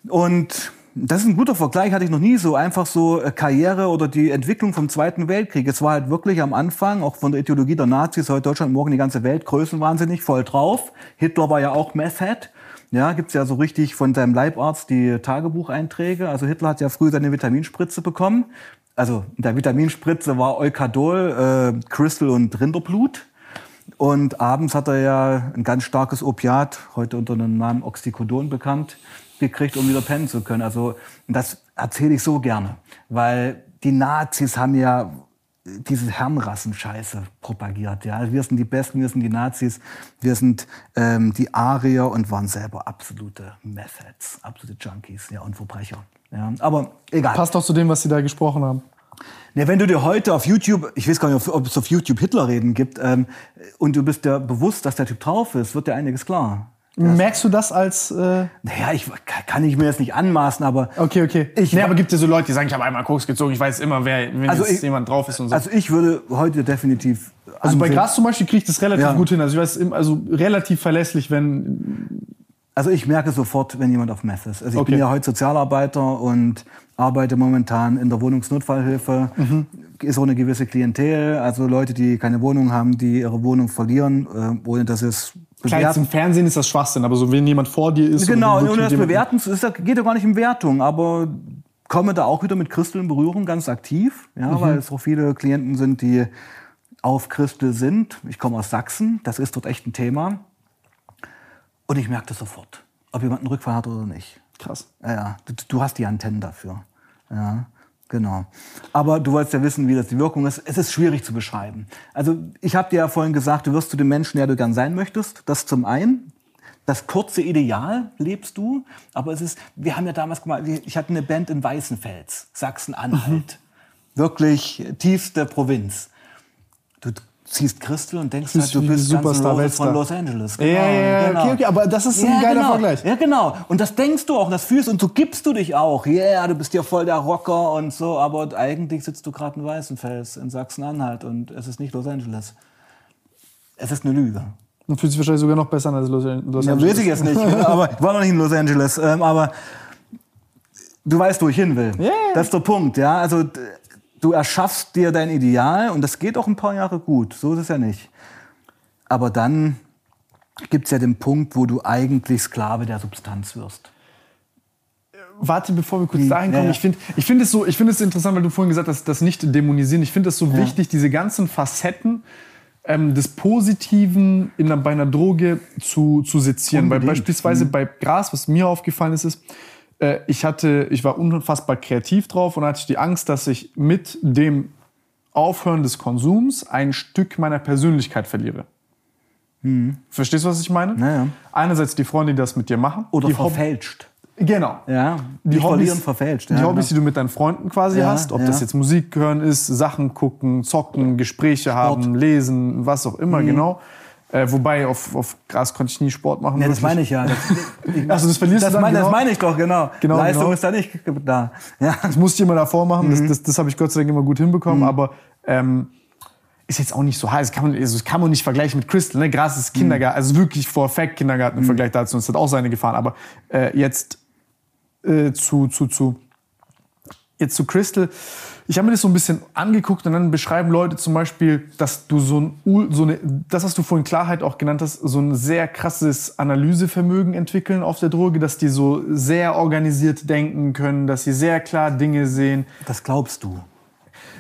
Und das ist ein guter Vergleich, hatte ich noch nie so einfach so äh, Karriere oder die Entwicklung vom Zweiten Weltkrieg. Es war halt wirklich am Anfang, auch von der Ideologie der Nazis, heute Deutschland, morgen die ganze Welt, größenwahnsinnig, voll drauf. Hitler war ja auch Meth-Head. Ja, gibt's ja so richtig von seinem Leibarzt die Tagebucheinträge. Also Hitler hat ja früh seine Vitaminspritze bekommen. Also in der Vitaminspritze war Eukadol, äh, Crystal und Rinderblut. Und abends hat er ja ein ganz starkes Opiat, heute unter dem Namen Oxycodon bekannt, gekriegt, um wieder pennen zu können. Also das erzähle ich so gerne, weil die Nazis haben ja diese Herrenrassenscheiße propagiert. Ja, wir sind die Besten, wir sind die Nazis, wir sind ähm, die Arier und waren selber absolute Methods, absolute Junkies ja, und Verbrecher. Ja, aber egal. Passt auch zu dem, was sie da gesprochen haben. Ja, wenn du dir heute auf YouTube, ich weiß gar nicht, ob es auf YouTube Hitlerreden gibt, ähm, und du bist dir bewusst, dass der Typ drauf ist, wird dir einiges klar. Merkst du das als. Äh, Naja, ich kann ich mir das nicht anmaßen, aber okay, okay. Ich- nee, aber gibt es so Leute, die sagen, ich habe einmal Koks gezogen, ich weiß immer, wer, wenn Also jetzt ich- jemand drauf ist und so. also ich würde heute definitiv. Also bei Gras zum Beispiel kriege ich das relativ Ja. gut hin. Also ich weiß, also relativ verlässlich, wenn. Also ich merke sofort, wenn jemand auf Meth ist. Also ich Okay. bin ja heute Sozialarbeiter und arbeite momentan in der Wohnungsnotfallhilfe. Mhm. Ist auch eine gewisse Klientel, also Leute, die keine Wohnung haben, die ihre Wohnung verlieren, äh, ohne dass es Klar, im Fernsehen ist das Schwachsinn, aber so wenn jemand vor dir ist. Genau, und ohne das Bewerten, zu- ist, geht ja gar nicht um Wertung, aber komme da auch wieder mit Christel in Berührung, ganz aktiv, ja, Mhm. weil es auch viele Klienten sind, die auf Christel sind. Ich komme aus Sachsen, das ist dort echt ein Thema. Und ich merke das sofort, ob jemand einen Rückfall hat oder nicht. Krass. Ja, ja, du, du hast die Antennen dafür. Ja, genau. Aber du wolltest ja wissen, wie das die Wirkung ist. Es ist schwierig zu beschreiben. Also ich habe dir ja vorhin gesagt, du wirst zu dem Menschen, der du gern sein möchtest. Das zum einen. Das kurze Ideal lebst du, aber es ist, wir haben ja damals gemacht, ich hatte eine Band in Weißenfels, Sachsen-Anhalt. Wirklich tiefste Provinz. Ziehst Christel und denkst halt, du bist ganz Superstar, Weltstar. von Los Angeles. Ja, ja, ja, genau. okay, okay, aber das ist ein geiler genau. Vergleich. Ja, genau. Und das denkst du auch, das fühlst und so gibst du dich auch. Ja, yeah, du bist ja voll der Rocker und so, aber eigentlich sitzt du gerade in Weißenfels in Sachsen-Anhalt und es ist nicht Los Angeles. Es ist eine Lüge. Und fühlt sich wahrscheinlich sogar noch besser an als Los, Los Ja, Angeles. weiß ich jetzt nicht, aber ich war noch nicht in Los Angeles. Ähm, aber du weißt, wo ich hin will. Ja, ja. Das ist der Punkt, ja. Also du erschaffst dir dein Ideal und das geht auch ein paar Jahre gut. So ist es ja nicht. Aber dann gibt es ja den Punkt, wo du eigentlich Sklave der Substanz wirst. Warte, bevor wir kurz dahin kommen. Ja, ja. Ich finde ich find es so, ich finde es interessant, weil du vorhin gesagt hast, das nicht dämonisieren. Ich finde es so wichtig, diese ganzen Facetten ähm, des Positiven in, bei einer Droge zu, zu sezieren. Weil Unbedingt. beispielsweise bei Gras, was mir aufgefallen ist, ist, äh, ich hatte, ich war unfassbar kreativ drauf und hatte ich die Angst, dass ich mit dem Aufhören des Konsums ein Stück meiner Persönlichkeit verliere. Verstehst du, was ich meine? Ja, ja. Einerseits die Freunde, die das mit dir machen. Oder die Hob- verfälscht. Genau. Ja, die, die Hobbys, verfälscht. Die ja, Hobbys, genau. die du mit deinen Freunden quasi ja, hast, ob ja. das jetzt Musik hören ist, Sachen gucken, zocken, Gespräche Sport. haben, lesen, was auch immer, mhm. genau. Äh, wobei auf, auf Gras konnte ich nie Sport machen. Ja, das meine ich ja. Das, also das verlierst das du dann, mein, genau. Das meine ich doch, genau. genau Leistung genau. ist da nicht da. Ja. Das musste ich immer davor machen. Mhm. Das, das, das habe ich Gott sei Dank immer gut hinbekommen. Mhm. Aber ähm, ist jetzt auch nicht so heiß. Kann man, also das kann man nicht vergleichen mit Crystal. Ne? Gras ist Kindergarten, mhm. also wirklich vor Fact Kindergarten im mhm. Vergleich dazu. Das hat auch seine Gefahren. Aber äh, jetzt äh, zu, zu, zu, jetzt zu Crystal. Ich habe mir das so ein bisschen angeguckt und dann beschreiben Leute zum Beispiel, dass du so, ein, so eine, das, was du vorhin Klarheit auch genannt hast, so ein sehr krasses Analysevermögen entwickeln auf der Droge, dass die so sehr organisiert denken können, dass sie sehr klar Dinge sehen. Das glaubst du.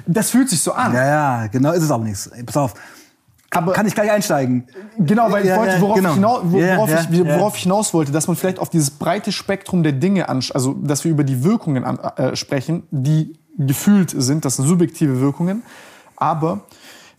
Das fühlt sich so an. Ja, ja, genau, ist es aber nichts. Pass auf. Aber kann ich gleich einsteigen? Genau, weil ich wollte, worauf, genau. ich, hinaus, worauf, ja, ich, worauf ich hinaus wollte, dass man vielleicht auf dieses breite Spektrum der Dinge, also dass wir über die Wirkungen an, äh, sprechen, die gefühlt sind, das sind subjektive Wirkungen, aber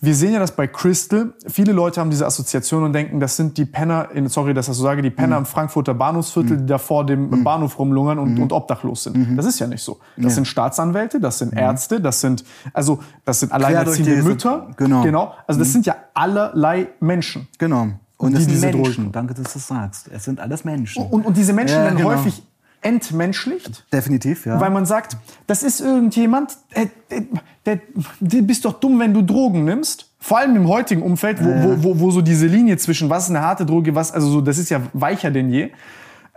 wir sehen ja das bei Crystal. Viele Leute haben diese Assoziation und denken, das sind die Penner, sorry, dass ich das so sage, die Penner mhm. im Frankfurter Bahnhofsviertel, die da vor dem mhm. Bahnhof rumlungern und, mhm. und obdachlos sind. Mhm. Das ist ja nicht so. Das ja. sind Staatsanwälte, das sind mhm. Ärzte, das sind, also, das sind alleinerziehende Mütter. Genau. genau. Also, das mhm. sind ja allerlei Menschen. Genau. Und die, diese Menschen. Drogen. Danke, dass du das sagst. Es sind alles Menschen. Und, und diese Menschen ja, werden genau. häufig entmenschlicht. Definitiv, ja. Weil man sagt, das ist irgendjemand, der, der, der, bist doch dumm, wenn du Drogen nimmst. Vor allem im heutigen Umfeld, wo, wo, wo, wo so diese Linie zwischen was ist eine harte Droge, was, also so, das ist ja weicher denn je.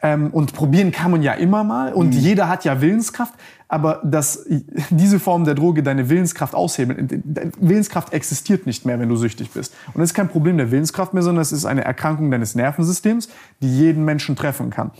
Ähm, und probieren kann man ja immer mal und mhm. jeder hat ja Willenskraft, aber dass diese Form der Droge deine Willenskraft aushebeln, Willenskraft existiert nicht mehr, wenn du süchtig bist. Und das ist kein Problem der Willenskraft mehr, sondern es ist eine Erkrankung deines Nervensystems, die jeden Menschen treffen kann.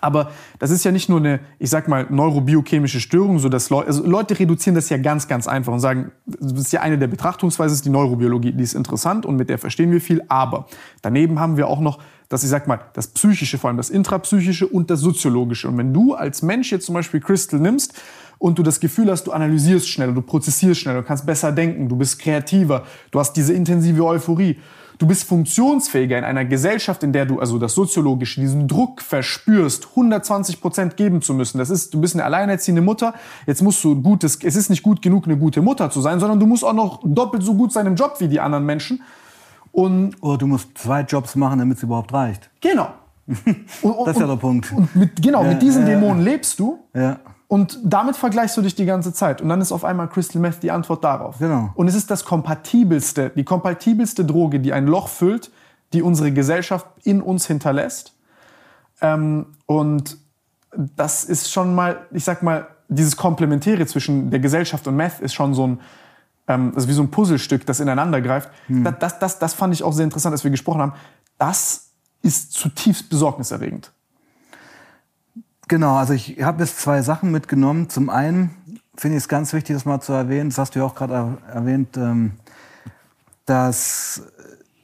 Aber das ist ja nicht nur eine, ich sag mal, neurobiochemische Störung, so dass Leute, also Leute reduzieren das ja ganz, ganz einfach und sagen, das ist ja eine der Betrachtungsweisen, ist die Neurobiologie, die ist interessant und mit der verstehen wir viel. Aber daneben haben wir auch noch das, ich sag mal, das Psychische, vor allem das Intrapsychische und das Soziologische. Und wenn du als Mensch jetzt zum Beispiel Crystal nimmst und du das Gefühl hast, du analysierst schneller, du prozessierst schneller, du kannst besser denken, du bist kreativer, du hast diese intensive Euphorie, Du bist funktionsfähiger in einer Gesellschaft, in der du also das Soziologische, diesen Druck verspürst, 120 Prozent geben zu müssen. Das ist, du bist eine alleinerziehende Mutter. Jetzt musst du gutes, es ist nicht gut genug, eine gute Mutter zu sein, sondern du musst auch noch doppelt so gut sein im Job wie die anderen Menschen. Und Oder du musst zwei Jobs machen, damit es überhaupt reicht. Genau. Und, und, das ist ja der Punkt. Und mit, genau, ja, mit diesen ja, Dämonen lebst du. Ja. Und damit vergleichst du dich die ganze Zeit. Und dann ist auf einmal Crystal Meth die Antwort darauf. Genau. Und es ist das kompatibelste, die kompatibelste Droge, die ein Loch füllt, die unsere Gesellschaft in uns hinterlässt. Ähm, und das ist schon mal, ich sag mal, dieses Komplementäre zwischen der Gesellschaft und Meth ist schon so ein, ähm, also wie so ein Puzzlestück, das ineinander greift. Hm. Das, das, das, das fand ich auch sehr interessant, als wir gesprochen haben. Das ist zutiefst besorgniserregend. Genau, also ich habe jetzt zwei Sachen mitgenommen. Zum einen finde ich es ganz wichtig, das mal zu erwähnen, das hast du ja auch gerade erwähnt, ähm, dass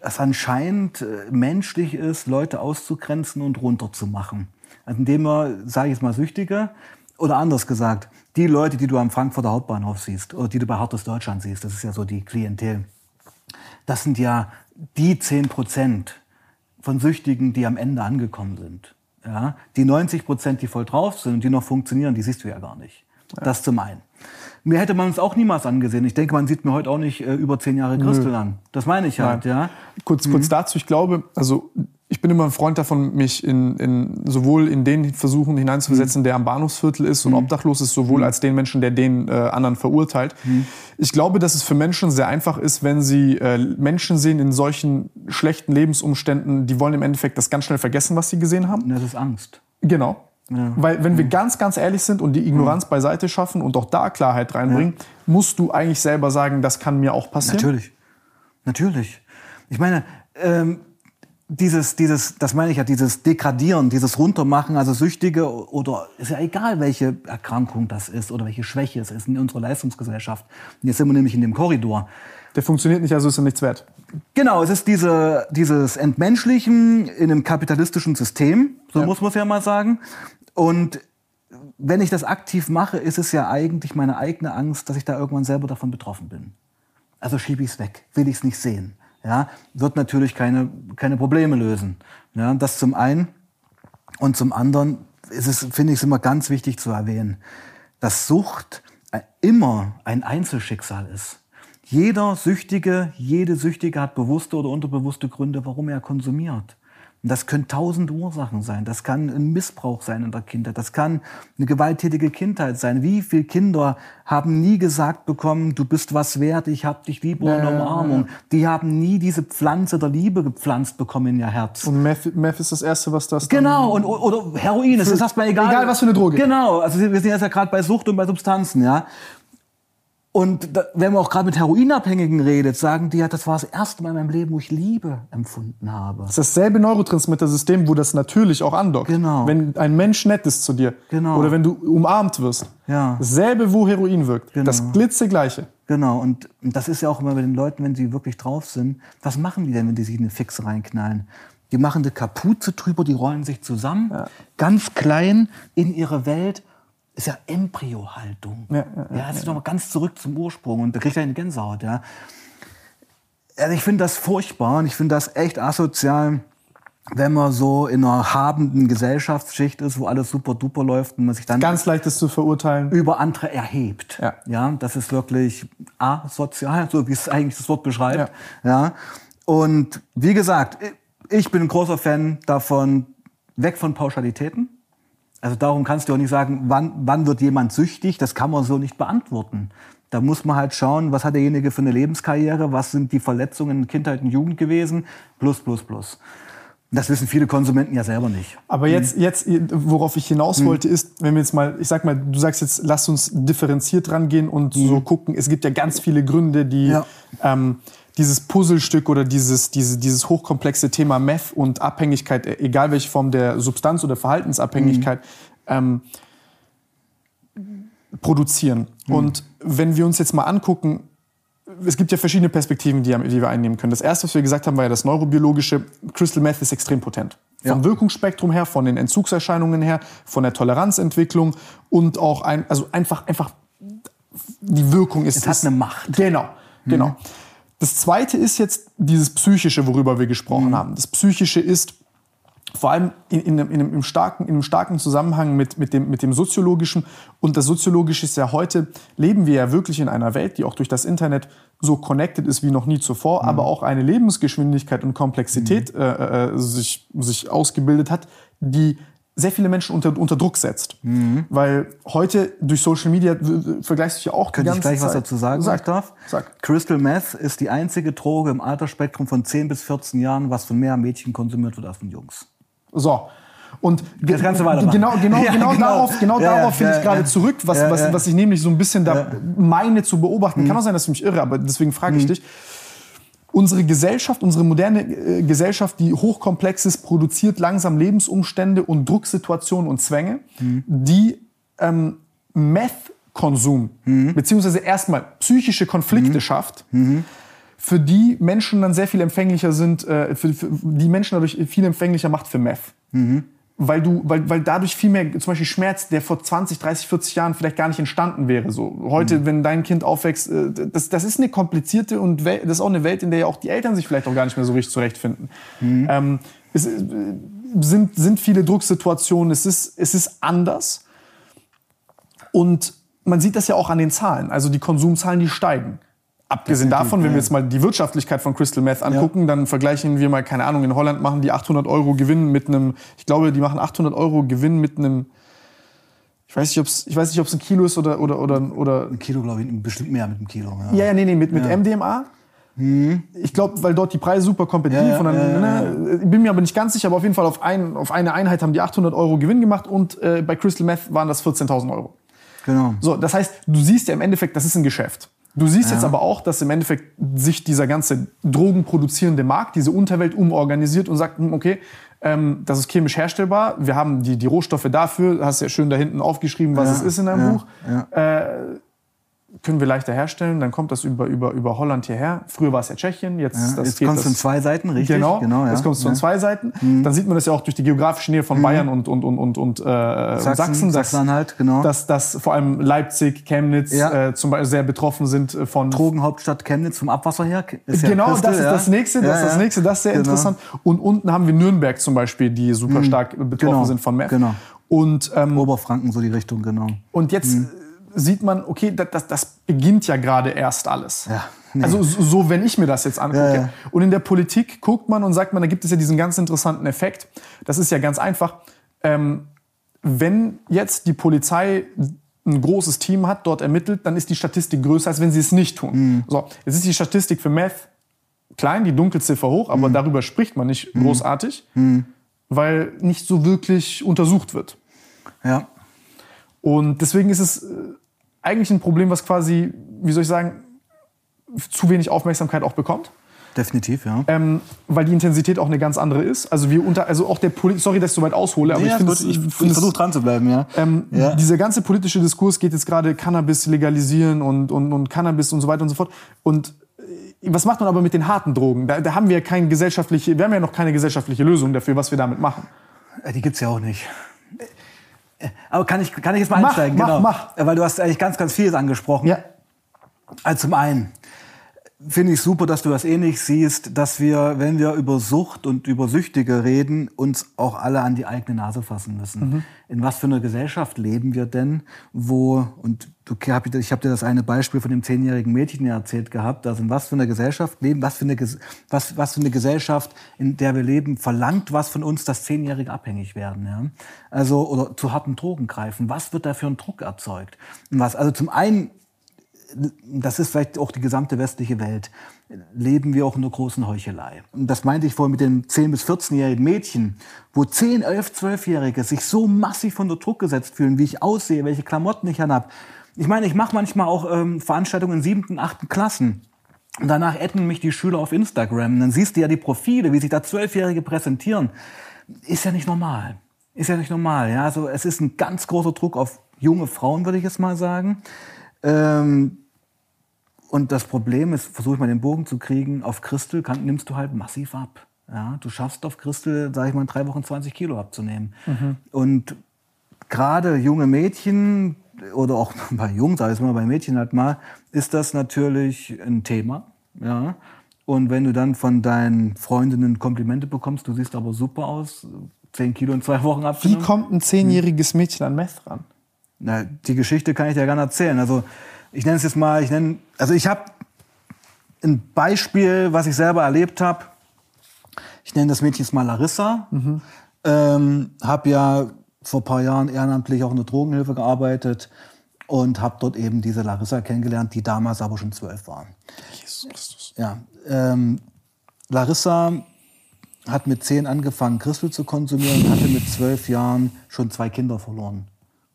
es anscheinend äh, menschlich ist, Leute auszugrenzen und runterzumachen. Also indem man, sage ich jetzt mal, Süchtige, oder anders gesagt, die Leute, die du am Frankfurter Hauptbahnhof siehst oder die du bei Hartes Deutschland siehst, das ist ja so die Klientel, das sind ja die 10 Prozent von Süchtigen, die am Ende angekommen sind. Ja, die 90 Prozent, die voll drauf sind und die noch funktionieren, die siehst du ja gar nicht. Ja. Das zum einen. Mir hätte man es auch niemals angesehen. Ich denke, man sieht mir heute auch nicht äh, über zehn Jahre Christel an. Das meine ich halt, ja. Kurz, mhm. kurz dazu, ich glaube, also ich bin immer ein Freund davon, mich in, in, sowohl in den Versuchen hineinzuversetzen, mhm. der am Bahnhofsviertel ist und mhm. obdachlos ist, sowohl mhm. als den Menschen, der den äh, anderen verurteilt. Mhm. Ich glaube, dass es für Menschen sehr einfach ist, wenn sie äh, Menschen sehen in solchen schlechten Lebensumständen, die wollen im Endeffekt das ganz schnell vergessen, was sie gesehen haben. Das ist Angst. Genau. Ja. Weil wenn wir ganz, ganz ehrlich sind und die Ignoranz beiseite schaffen und auch da Klarheit reinbringen, ja. musst du eigentlich selber sagen, das kann mir auch passieren. Natürlich. Natürlich. Ich meine, ähm, dieses, dieses, das meine ich ja, dieses Degradieren, dieses Runtermachen, also Süchtige oder ist ja egal, welche Erkrankung das ist oder welche Schwäche es ist in unserer Leistungsgesellschaft. Und jetzt sind wir nämlich in dem Korridor. Der funktioniert nicht, also ist er nichts wert. Genau, es ist diese, dieses Entmenschlichen in einem kapitalistischen System, so ja. muss man es ja mal sagen. Und wenn ich das aktiv mache, ist es ja eigentlich meine eigene Angst, dass ich da irgendwann selber davon betroffen bin. Also schiebe ich es weg, will ich es nicht sehen ja, wird natürlich keine, keine Probleme lösen. Ja, das zum einen. Und zum anderen es ist, finde ich, es immer ganz wichtig zu erwähnen, dass Sucht immer ein Einzelschicksal ist. Jeder Süchtige, jede Süchtige hat bewusste oder unterbewusste Gründe, warum er konsumiert. Und das können tausend Ursachen sein. Das kann ein Missbrauch sein in der Kindheit. Das kann eine gewalttätige Kindheit sein. Wie viele Kinder haben nie gesagt bekommen, du bist was wert, ich hab dich lieb ohne Umarmung. Die haben nie diese Pflanze der Liebe gepflanzt bekommen in ihr Herz. Und Meth, Meth ist das Erste, was das Genau, und, oder Heroin, es ist erstmal egal. Egal, was für eine Droge. Genau, also wir sind jetzt ja gerade bei Sucht und bei Substanzen, ja. Und da, wenn man auch gerade mit Heroinabhängigen redet, sagen die ja, das war das erste Mal in meinem Leben, wo ich Liebe empfunden habe. Das ist dasselbe Neurotransmittersystem, wo das natürlich auch andockt. Genau. Wenn ein Mensch nett ist zu dir. Genau. Oder wenn du umarmt wirst. Ja. Dasselbe, wo Heroin wirkt. Genau. Das glitzegleiche. Genau, und, das ist ja auch immer bei den Leuten, wenn sie wirklich drauf sind, was machen die denn, wenn die sich in eine Fixe reinknallen? Die machen eine Kapuze drüber, die rollen sich zusammen, ganz klein in ihre Welt. Ist ja Embryohaltung. Ja, ja, ja, jetzt noch mal ganz zurück zum Ursprung und da kriegt er eine Gänsehaut, ja. Also ich finde das furchtbar und ich finde das echt asozial, wenn man so in einer habenden Gesellschaftsschicht ist, wo alles super duper läuft und man sich dann Ganz leicht das zu verurteilen. über andere erhebt. Ja. ja, das ist wirklich asozial, so wie es eigentlich das Wort beschreibt. Ja. Und wie gesagt, ich bin ein großer Fan davon, weg von Pauschalitäten. Also darum kannst du auch nicht sagen, wann, wann wird jemand süchtig, das kann man so nicht beantworten. Da muss man halt schauen, was hat derjenige für eine Lebenskarriere, was sind die Verletzungen in Kindheit und Jugend gewesen, plus, plus, plus. Das wissen viele Konsumenten ja selber nicht. Aber jetzt, jetzt, worauf ich hinaus wollte, ist, wenn wir jetzt mal, ich sag mal, du sagst jetzt, lass uns differenziert rangehen und so gucken. Es gibt ja ganz viele Gründe, die Ja. ähm, dieses Puzzlestück oder dieses, diese, dieses hochkomplexe Thema Meth und Abhängigkeit, e- egal welche Form der Substanz- oder Verhaltensabhängigkeit, ähm, produzieren. Und wenn wir uns jetzt mal angucken, es gibt ja verschiedene Perspektiven, die, die wir einnehmen können. Das erste, was wir gesagt haben, war ja das neurobiologische. Crystal Meth ist extrem potent. Vom Ja. Wirkungsspektrum her, von den Entzugserscheinungen her, von der Toleranzentwicklung und auch ein, also einfach, einfach die Wirkung ist. Es hat eine Macht. Genau, genau. Das zweite ist jetzt dieses Psychische, worüber wir gesprochen haben. Das Psychische ist vor allem in, in, einem, in, einem, starken, in einem starken Zusammenhang mit, mit, dem, mit dem Soziologischen. Und das Soziologische ist ja heute, leben wir ja wirklich in einer Welt, die auch durch das Internet so connected ist wie noch nie zuvor, aber auch eine Lebensgeschwindigkeit und Komplexität äh, äh, sich, sich ausgebildet hat, die sehr viele Menschen unter, unter Druck setzt. Weil heute durch Social Media vergleichst du ja auch die ich ganze gleich was Zeit. dazu sagen, Sag, ich darf? Sag. Crystal Meth ist die einzige Droge im Altersspektrum von 10 bis 14 Jahren, was von mehr Mädchen konsumiert wird als von Jungs. So. Und Das du weitermachen. genau, genau, Ja, genau, genau. darauf, genau Ja, darauf ja, ich gerade zurück, was, was, was ich nämlich so ein bisschen da meine zu beobachten. Mhm. Kann auch sein, dass ich mich irre, aber deswegen frage ich dich. Unsere Gesellschaft, unsere moderne äh, Gesellschaft, die hochkomplex ist, produziert langsam Lebensumstände und Drucksituationen und Zwänge, Mhm. die ähm, Meth-Konsum, Mhm. beziehungsweise erstmal psychische Konflikte schafft, für die Menschen dann sehr viel empfänglicher sind, äh, für, für die Menschen dadurch viel empfänglicher macht für Meth. Weil du, weil, weil dadurch viel mehr, zum Beispiel Schmerz, der vor 20, 30, 40 Jahren vielleicht gar nicht entstanden wäre. So heute, wenn dein Kind aufwächst, äh, das, das ist eine komplizierte und Wel- das ist auch eine Welt, in der ja auch die Eltern sich vielleicht auch gar nicht mehr so richtig zurechtfinden. Ähm, es äh, sind, sind viele Drucksituationen, es ist, es ist anders. Und man sieht das ja auch an den Zahlen. Also die Konsumzahlen, die steigen. Abgesehen davon, wenn wir jetzt mal die Wirtschaftlichkeit von Crystal Meth angucken, dann vergleichen wir mal, keine Ahnung, in Holland machen die 800 Euro Gewinn mit einem, ich glaube, die machen 800 Euro Gewinn mit einem, ich weiß nicht, ob es, ich weiß nicht, ob es ein Kilo ist oder, oder, oder, oder Ein Kilo, glaube ich, bestimmt mehr mit einem Kilo. Ja. ja, ja, nee, nee, mit, mit MDMA. Ich glaube, weil dort die Preise super kompetitiv Ja, ja, und dann, ja, ja, ne, ich bin mir aber nicht ganz sicher, aber auf jeden Fall auf, ein, auf eine Einheit haben die 800 Euro Gewinn gemacht und äh, bei Crystal Meth waren das 14.000 Euro. Genau. So, das heißt, du siehst ja im Endeffekt, das ist ein Geschäft. Du siehst jetzt aber auch, dass im Endeffekt sich dieser ganze drogenproduzierende Markt, diese Unterwelt umorganisiert und sagt, hm, okay, ähm, das ist chemisch herstellbar, wir haben die, die Rohstoffe dafür, hast ja schön da hinten aufgeschrieben, was Ja, es ist in deinem ja, Buch. Äh, können wir leichter herstellen, dann kommt das über, über, über Holland hierher. Früher war es ja Tschechien, jetzt, Ja, das jetzt geht kommt es von zwei Seiten, richtig? Genau, ja. jetzt kommt es von ja. zwei Seiten. Dann sieht man das ja auch durch die geografische Nähe von Bayern und, und, und, und, und äh, Sachsen, Sachsen, dass, Sachsen-Anhalt, genau. dass, dass vor allem Leipzig, Chemnitz Ja. äh, zum Beispiel sehr betroffen sind äh, von Drogenhauptstadt Chemnitz vom Abwasser her. Ist ja Genau, Crystal, das ist das nächste, das ist das nächste, das ist sehr Genau. interessant. Und unten haben wir Nürnbeck zum Beispiel, die super stark betroffen Genau, sind von Meth. genau. Und, ähm, Oberfranken, so die Richtung, genau. und jetzt Mhm. äh, sieht man, okay, das, das, das beginnt ja gerade erst alles. Ja, nee. Also so, wenn ich mir das jetzt angucke. Ja, ja. Und in der Politik guckt man und sagt man, da gibt es ja diesen ganz interessanten Effekt. Das ist ja ganz einfach. Ähm, wenn jetzt die Polizei ein großes Team hat, dort ermittelt, dann ist die Statistik größer, als wenn sie es nicht tun. Mhm. So, jetzt ist die Statistik für Meth klein, die Dunkelziffer hoch, aber Mhm. darüber spricht man nicht großartig, weil nicht so wirklich untersucht wird. Ja. Und deswegen ist es äh, eigentlich ein Problem, was quasi, wie soll ich sagen, zu wenig Aufmerksamkeit auch bekommt. Definitiv, ja. Ähm, weil die Intensität auch eine ganz andere ist. Also wir unter, also auch der Poli sorry, dass ich so weit aushole, aber Ja, ich finde, ich, ich versuche dran zu bleiben, ja. ähm, Ja. dieser ganze politische Diskurs geht jetzt gerade Cannabis legalisieren und, und, und Cannabis und so weiter und so fort. Und äh, was macht man aber mit den harten Drogen? Da, da haben wir kein gesellschaftliche, wir haben ja noch keine gesellschaftliche Lösung dafür, was wir damit machen. Äh, Die gibt's ja auch nicht. Aber kann ich, kann ich jetzt mal Mach, einsteigen? mach, genau. mach. Weil du hast eigentlich ganz, ganz vieles angesprochen. Also zum einen finde ich super, dass du das ähnlich siehst, dass wir, wenn wir über Sucht und über Süchtige reden, uns auch alle an die eigene Nase fassen müssen. In was für einer Gesellschaft leben wir denn, wo, und du, ich habe dir das eine Beispiel von dem zehnjährigen Mädchen ja erzählt gehabt, also in was für einer Gesellschaft leben, was für eine, was, was für eine Gesellschaft, in der wir leben, verlangt was von uns, dass Zehnjährige abhängig werden. Ja? Also, oder zu harten Drogen greifen. Was wird da für ein Druck erzeugt? Und was, also zum einen das ist vielleicht auch die gesamte westliche Welt, leben wir auch in einer großen Heuchelei. Und das meinte ich vorhin mit den 10- bis 14-jährigen Mädchen, wo 10, 11, 12-Jährige sich so massiv unter Druck gesetzt fühlen, wie ich aussehe, welche Klamotten ich anhab. Ich meine, ich mache manchmal auch ähm, Veranstaltungen in siebten, achten Klassen. Und danach adden mich die Schüler auf Instagram. Und dann siehst du ja die Profile, wie sich da Zwölfjährige präsentieren. Ist ja nicht normal. Ist ja nicht normal. Ja? Also es ist ein ganz großer Druck auf junge Frauen, würde ich jetzt mal sagen. Ähm, und das Problem ist, versuche ich mal den Bogen zu kriegen, auf Christel kann, nimmst du halt massiv ab. Ja, du schaffst auf Christel, sage ich mal, in drei Wochen 20 Kilo abzunehmen. Und gerade junge Mädchen oder auch bei Jungs, sag ich mal, bei Mädchen halt mal, ist das natürlich ein Thema. Ja. Und wenn du dann von deinen Freundinnen Komplimente bekommst, du siehst aber super aus, 10 Kilo in zwei Wochen Wie abgenommen. kommt ein zehnjähriges Mädchen an Meth ran? Na, die Geschichte kann ich dir gerne erzählen. Also ich nenne es jetzt mal, ich nenne, also ich habe ein Beispiel, was ich selber erlebt habe. Ich nenne das Mädchen jetzt mal Larissa. Ähm, habe ja vor ein paar Jahren ehrenamtlich auch in der Drogenhilfe gearbeitet und habe dort eben diese Larissa kennengelernt, die damals aber schon zwölf war. Jesus Christus. Ja, ähm, Larissa hat mit zehn angefangen, Christel zu konsumieren und hatte mit zwölf Jahren schon zwei Kinder verloren.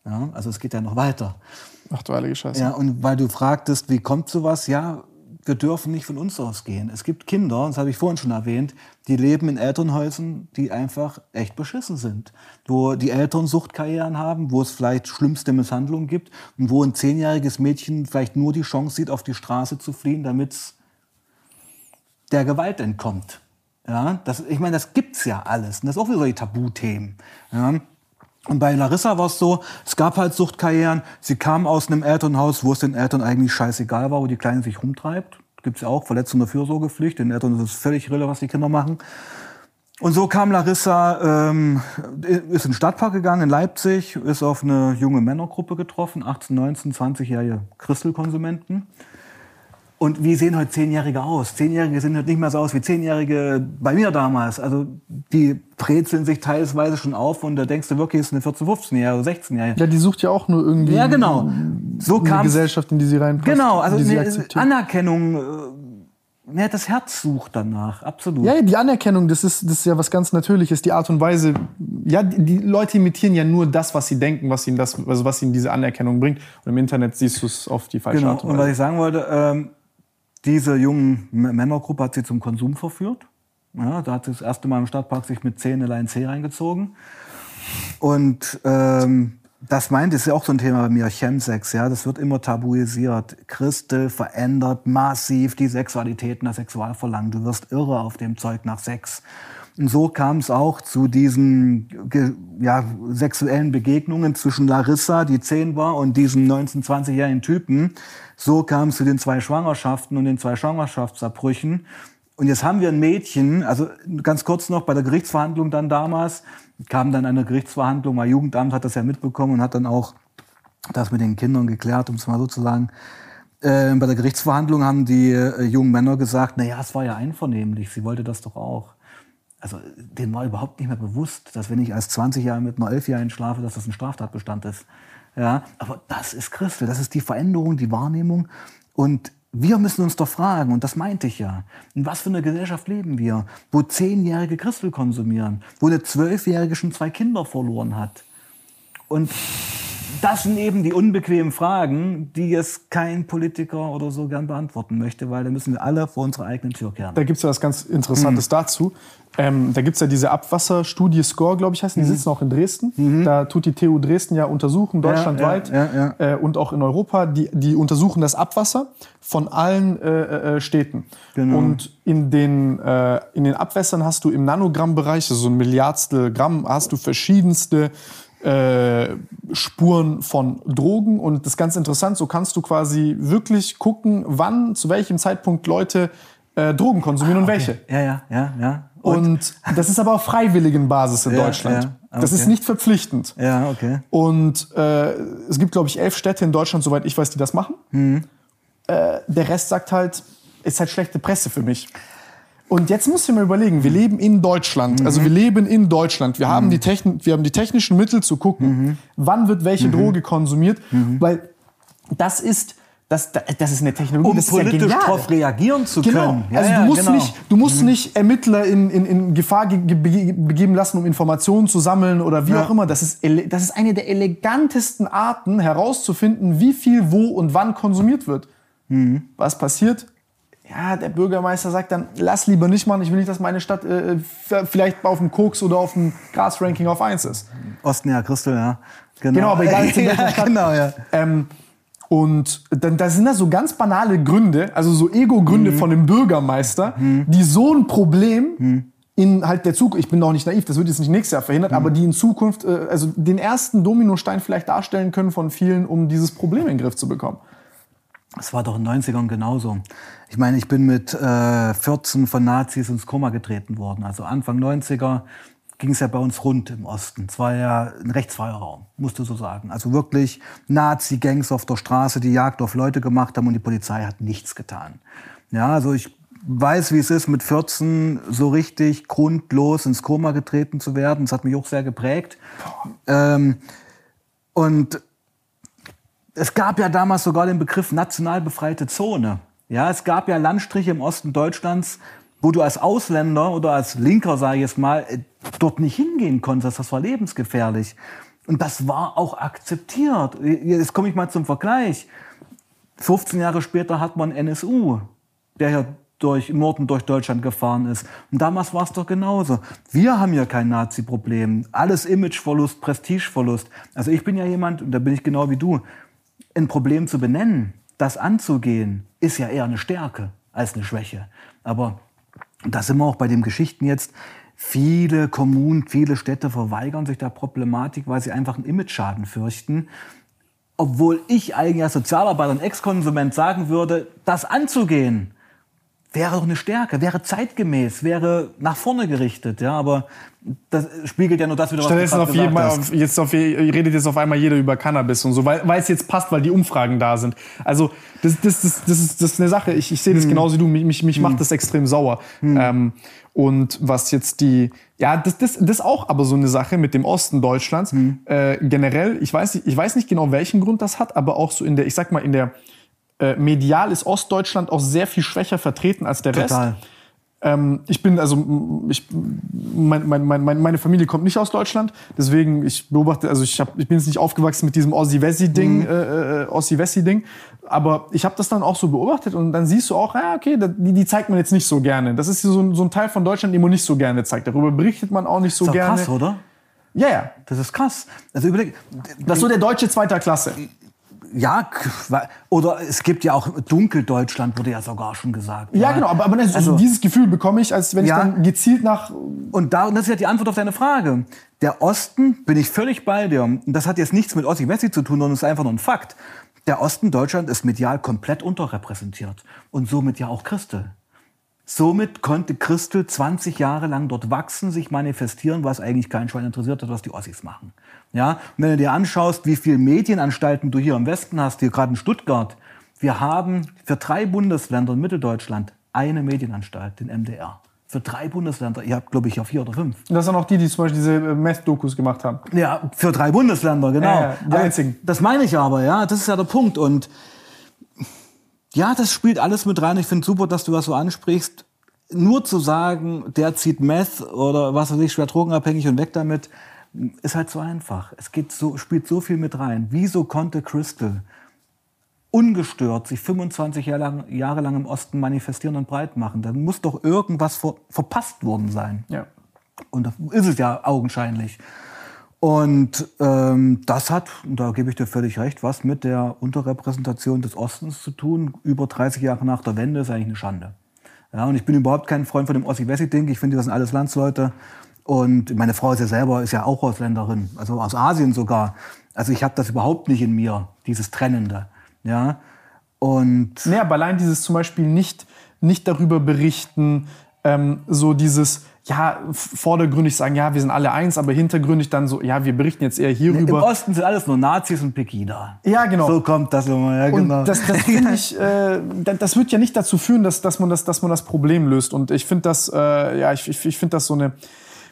Ja, also es geht ja noch weiter. Ach du heilige Scheiße. Ja, und weil du fragtest, wie kommt sowas? Ja, wir dürfen nicht von uns ausgehen. Es gibt Kinder, das habe ich vorhin schon erwähnt, die leben in Elternhäusern, die einfach echt beschissen sind. Wo die Eltern Suchtkarrieren haben, wo es vielleicht schlimmste Misshandlungen gibt und wo ein zehnjähriges Mädchen vielleicht nur die Chance sieht, auf die Straße zu fliehen, damit es der Gewalt entkommt. Ja, das, ich meine, das gibt's ja alles. Und das ist auch wieder solche Tabuthemen. Ja. Und bei Larissa war es so, es gab halt Suchtkarrieren. Sie kam aus einem Elternhaus, wo es den Eltern eigentlich scheißegal war, wo die Kleine sich rumtreibt. Gibt's ja auch Verletzung der Fürsorgepflicht. Den Eltern ist es völlig irre, was die Kinder machen. Und so kam Larissa, ähm, ist in den Stadtpark gegangen in Leipzig, ist auf eine junge Männergruppe getroffen, 18, 19, 20-jährige Christelkonsumenten. Und wie sehen heute Zehnjährige aus? Zehnjährige sehen heute nicht mehr so aus wie Zehnjährige bei mir damals. Also die brezeln sich teilweise schon auf und da denkst du wirklich, es ist eine 14-, 15-Jährige oder 16-Jährige. Ja, die sucht ja auch nur irgendwie Ja, genau. So eine Gesellschaft, in die sie reinpasst. Genau, also eine. Anerkennung. äh, Ja, das Herz sucht danach, absolut. Ja, die Anerkennung, das ist, das ist ja was ganz Natürliches, die Art und Weise. Ja, die, Leute imitieren ja nur das, was sie denken, was ihnen, das, also was ihnen diese Anerkennung bringt. Und im Internet siehst du es auf die falsche Genau. Art und Und was Weise. ich sagen wollte, ähm, diese jungen Männergruppe hat sie zum Konsum verführt. Ja, da hat sie das erste Mal im Stadtpark sich mit 10 allein C reingezogen. Und ähm, das meint, ist ja auch so ein Thema bei mir, Chemsex, ja, das wird immer tabuisiert. Christel verändert massiv die Sexualität das Sexualverlangen. Du wirst irre auf dem Zeug nach Sex. Und so kam es auch zu diesen ja, sexuellen Begegnungen zwischen Larissa, die 10 war, und diesem 19-, 20-jährigen Typen. So kam es zu den zwei Schwangerschaften und den zwei Schwangerschaftsabbrüchen. Und jetzt haben wir ein Mädchen, also ganz kurz noch bei der Gerichtsverhandlung dann damals, kam dann eine Gerichtsverhandlung, mein Jugendamt hat das ja mitbekommen und hat dann auch das mit den Kindern geklärt, um es mal so zu sagen. Äh, bei der Gerichtsverhandlung haben die äh, jungen Männer gesagt, na ja, es war ja einvernehmlich, sie wollte das doch auch. Also denen war überhaupt nicht mehr bewusst, dass wenn ich als 20 Jahre mit einer 11-Jährigen schlafe, dass das ein Straftatbestand ist. Ja, aber das ist Christel, das ist die Veränderung, die Wahrnehmung. Und wir müssen uns doch fragen, und das meinte ich ja, in was für einer Gesellschaft leben wir, wo Zehnjährige Christel konsumieren, wo eine Zwölfjährige schon zwei Kinder verloren hat. Und das sind eben die unbequemen Fragen, die jetzt kein Politiker oder so gern beantworten möchte, weil da müssen wir alle vor unserer eigenen Tür kehren. Da gibt es ja was ganz Interessantes mhm. dazu. Ähm, da gibt es ja diese Abwasserstudie SCORE, glaube ich, heißt die mhm. sitzen auch in Dresden. Mhm. Da tut die TU Dresden ja untersuchen, deutschlandweit ja, ja, ja, äh, und auch in Europa. Die, die untersuchen das Abwasser von allen äh, äh, Städten. Genau. Und in den, äh, in den Abwässern hast du im Nanogrammbereich, also so ein Milliardstel Gramm, hast du verschiedenste äh, Spuren von Drogen. Und das ist ganz interessant, so kannst du quasi wirklich gucken, wann, zu welchem Zeitpunkt Leute äh, Drogen konsumieren ah, okay. und welche. Ja, ja, ja, ja. Und, und das ist aber auf freiwilligen Basis in ja, Deutschland. Ja, okay. Das ist nicht verpflichtend. Ja, okay. Und äh, es gibt, glaube ich, elf Städte in Deutschland, soweit ich weiß, die das machen. Mhm. Äh, der Rest sagt halt, ist halt schlechte Presse für mich. Und jetzt muss ich mir überlegen, wir leben in Deutschland. Mhm. Also wir leben in Deutschland. Wir, mhm. haben die Techn wir haben die technischen Mittel zu gucken, mhm. wann wird welche mhm. Droge konsumiert. Mhm. Weil das ist, das, das ist eine Technologie, um das politisch ja darauf reagieren zu genau. können. Ja, also du musst, genau. nicht, du musst mhm. nicht Ermittler in, in, in Gefahr begeben lassen, um Informationen zu sammeln oder wie ja. auch immer. Das ist, das ist eine der elegantesten Arten herauszufinden, wie viel wo und wann konsumiert wird. Was passiert? Ja, der Bürgermeister sagt dann, lass lieber nicht machen, ich will nicht, dass meine Stadt äh, vielleicht auf dem Koks oder auf dem Gasranking auf 1 ist. Osten, ja, Christel, ja. Genau, genau aber egal, in welcher Stadt. genau, ja. Ähm, und dann da sind da so ganz banale Gründe, also so Ego-Gründe mhm. von dem Bürgermeister, mhm. die so ein Problem mhm. in halt der Zukunft, ich bin auch nicht naiv, das wird jetzt nicht nächstes Jahr verhindert, mhm. aber die in Zukunft, äh, also den ersten Dominostein vielleicht darstellen können von vielen, um dieses Problem in den Griff zu bekommen. Es war doch in den 90ern genauso. Ich meine, ich bin mit äh, 14 von Nazis ins Koma getreten worden. Also Anfang 90er ging es ja bei uns rund im Osten. Es war ja ein rechtsfreier Raum, musst du so sagen. Also wirklich Nazi-Gangs auf der Straße, die Jagd auf Leute gemacht haben und die Polizei hat nichts getan. Ja, also ich weiß, wie es ist, mit 14 so richtig grundlos ins Koma getreten zu werden. Das hat mich auch sehr geprägt. Ähm, und es gab ja damals sogar den Begriff national befreite Zone. Ja, es gab ja Landstriche im Osten Deutschlands, wo du als Ausländer oder als Linker, sage ich jetzt mal, äh, dort nicht hingehen konntest. Das war lebensgefährlich. Und das war auch akzeptiert. Jetzt komme ich mal zum Vergleich. 15 Jahre später hat man NSU, der hier durch im Norden durch Deutschland gefahren ist. Und damals war es doch genauso. Wir haben ja kein Nazi-Problem. Alles Imageverlust, Prestigeverlust. Also ich bin ja jemand, und da bin ich genau wie du, ein Problem zu benennen, das anzugehen, ist ja eher eine Stärke als eine Schwäche. Aber da sind wir auch bei den Geschichten jetzt. Viele Kommunen, viele Städte verweigern sich der Problematik, weil sie einfach einen Image-Schaden fürchten. Obwohl ich eigentlich als Sozialarbeiter und Ex-Konsument sagen würde, das anzugehen, wäre doch eine Stärke, wäre zeitgemäß, wäre nach vorne gerichtet, ja, aber das spiegelt ja nur das wieder, was Stattdessen du auf jeden auf, jetzt auf, redet jetzt auf einmal jeder über Cannabis und so, weil, weil es jetzt passt, weil die Umfragen da sind. Also das, das, das, das, ist, das ist eine Sache, ich, ich sehe das hm. genauso wie du, mich, mich, mich hm. macht das extrem sauer. Hm. Ähm, und was jetzt die, ja, das, das, das ist auch aber so eine Sache mit dem Osten Deutschlands. Hm. Äh, generell, ich weiß, ich weiß nicht genau, welchen Grund das hat, aber auch so in der, ich sag mal, in der äh, medial ist Ostdeutschland auch sehr viel schwächer vertreten als der Total. Rest. Ähm, ich bin also ich, mein, mein, mein, meine Familie kommt nicht aus Deutschland, deswegen ich beobachte, also ich, hab, ich bin jetzt nicht aufgewachsen mit diesem Ossi-Wessi-Ding, mhm. äh, äh Ossi-Wessi-Ding, aber ich habe das dann auch so beobachtet und dann siehst du auch, ja okay, die, die zeigt man jetzt nicht so gerne. Das ist so, so ein Teil von Deutschland, den man nicht so gerne zeigt. Darüber berichtet man auch nicht so ist gerne. Krass, oder? Ja, ja. Das ist krass. Also überleg, das ist so der deutsche zweiter Klasse ja, oder es gibt ja auch Dunkeldeutschland, wurde ja sogar schon gesagt. Ja, ja genau, aber, aber das, also, dieses Gefühl bekomme ich, als wenn ja, ich dann gezielt nach. Und, da, und das ist ja die Antwort auf deine Frage. Der Osten, bin ich völlig bei dir. Und das hat jetzt nichts mit Ossi-Wessi zu tun, sondern es ist einfach nur ein Fakt. Der Osten Deutschland ist medial komplett unterrepräsentiert. Und somit ja auch Christel. Somit konnte Christel 20 Jahre lang dort wachsen, sich manifestieren, was eigentlich kein Schwein interessiert hat, was die Ossis machen. Ja, und wenn du dir anschaust, wie viele Medienanstalten du hier im Westen hast, hier gerade in Stuttgart, wir haben für drei Bundesländer in Mitteldeutschland eine Medienanstalt, den MDR. Für drei Bundesländer. Ihr habt, glaube ich, ja vier oder fünf. Das sind auch die, die zum Beispiel diese äh, Meth-Dokus gemacht haben. Ja, für drei Bundesländer, genau. Ja, ja, einzigen. Das meine ich aber, ja. Das ist ja der Punkt. Und ja, das spielt alles mit rein. Ich finde super, dass du das so ansprichst. Nur zu sagen, der zieht Meth oder was weiß ich, schwer drogenabhängig und weg damit, ist halt so einfach. Es geht so, spielt so viel mit rein. Wieso konnte Crystal ungestört sich 25 Jahre lang, Jahre lang im Osten manifestieren und breit machen? Da muss doch irgendwas ver, verpasst worden sein. Ja. Und das ist es ja augenscheinlich. Und ähm, das hat, und da gebe ich dir völlig recht, was mit der Unterrepräsentation des Ostens zu tun. Über 30 Jahre nach der Wende ist eigentlich eine Schande. Ja, und ich bin überhaupt kein Freund von dem Ossi-Wessi-Ding. Ich finde, das sind alles Landsleute. Und meine Frau ist ja selber, ist ja auch Ausländerin, also aus Asien sogar. Also ich habe das überhaupt nicht in mir, dieses Trennende. Ja, und Nee, aber allein dieses zum Beispiel nicht, nicht darüber berichten, ähm, so dieses, ja, vordergründig sagen, ja, wir sind alle eins, aber hintergründig dann so, ja, wir berichten jetzt eher im hierüber. Osten sind alles nur Nazis und Pegida. Ja, genau. So kommt das immer, ja Und genau. das, das finde ich, äh, da- das wird ja nicht dazu führen, dass, dass, man, das, dass man das Problem löst. Und ich finde das, äh, ja, ich, ich, ich finde das so eine,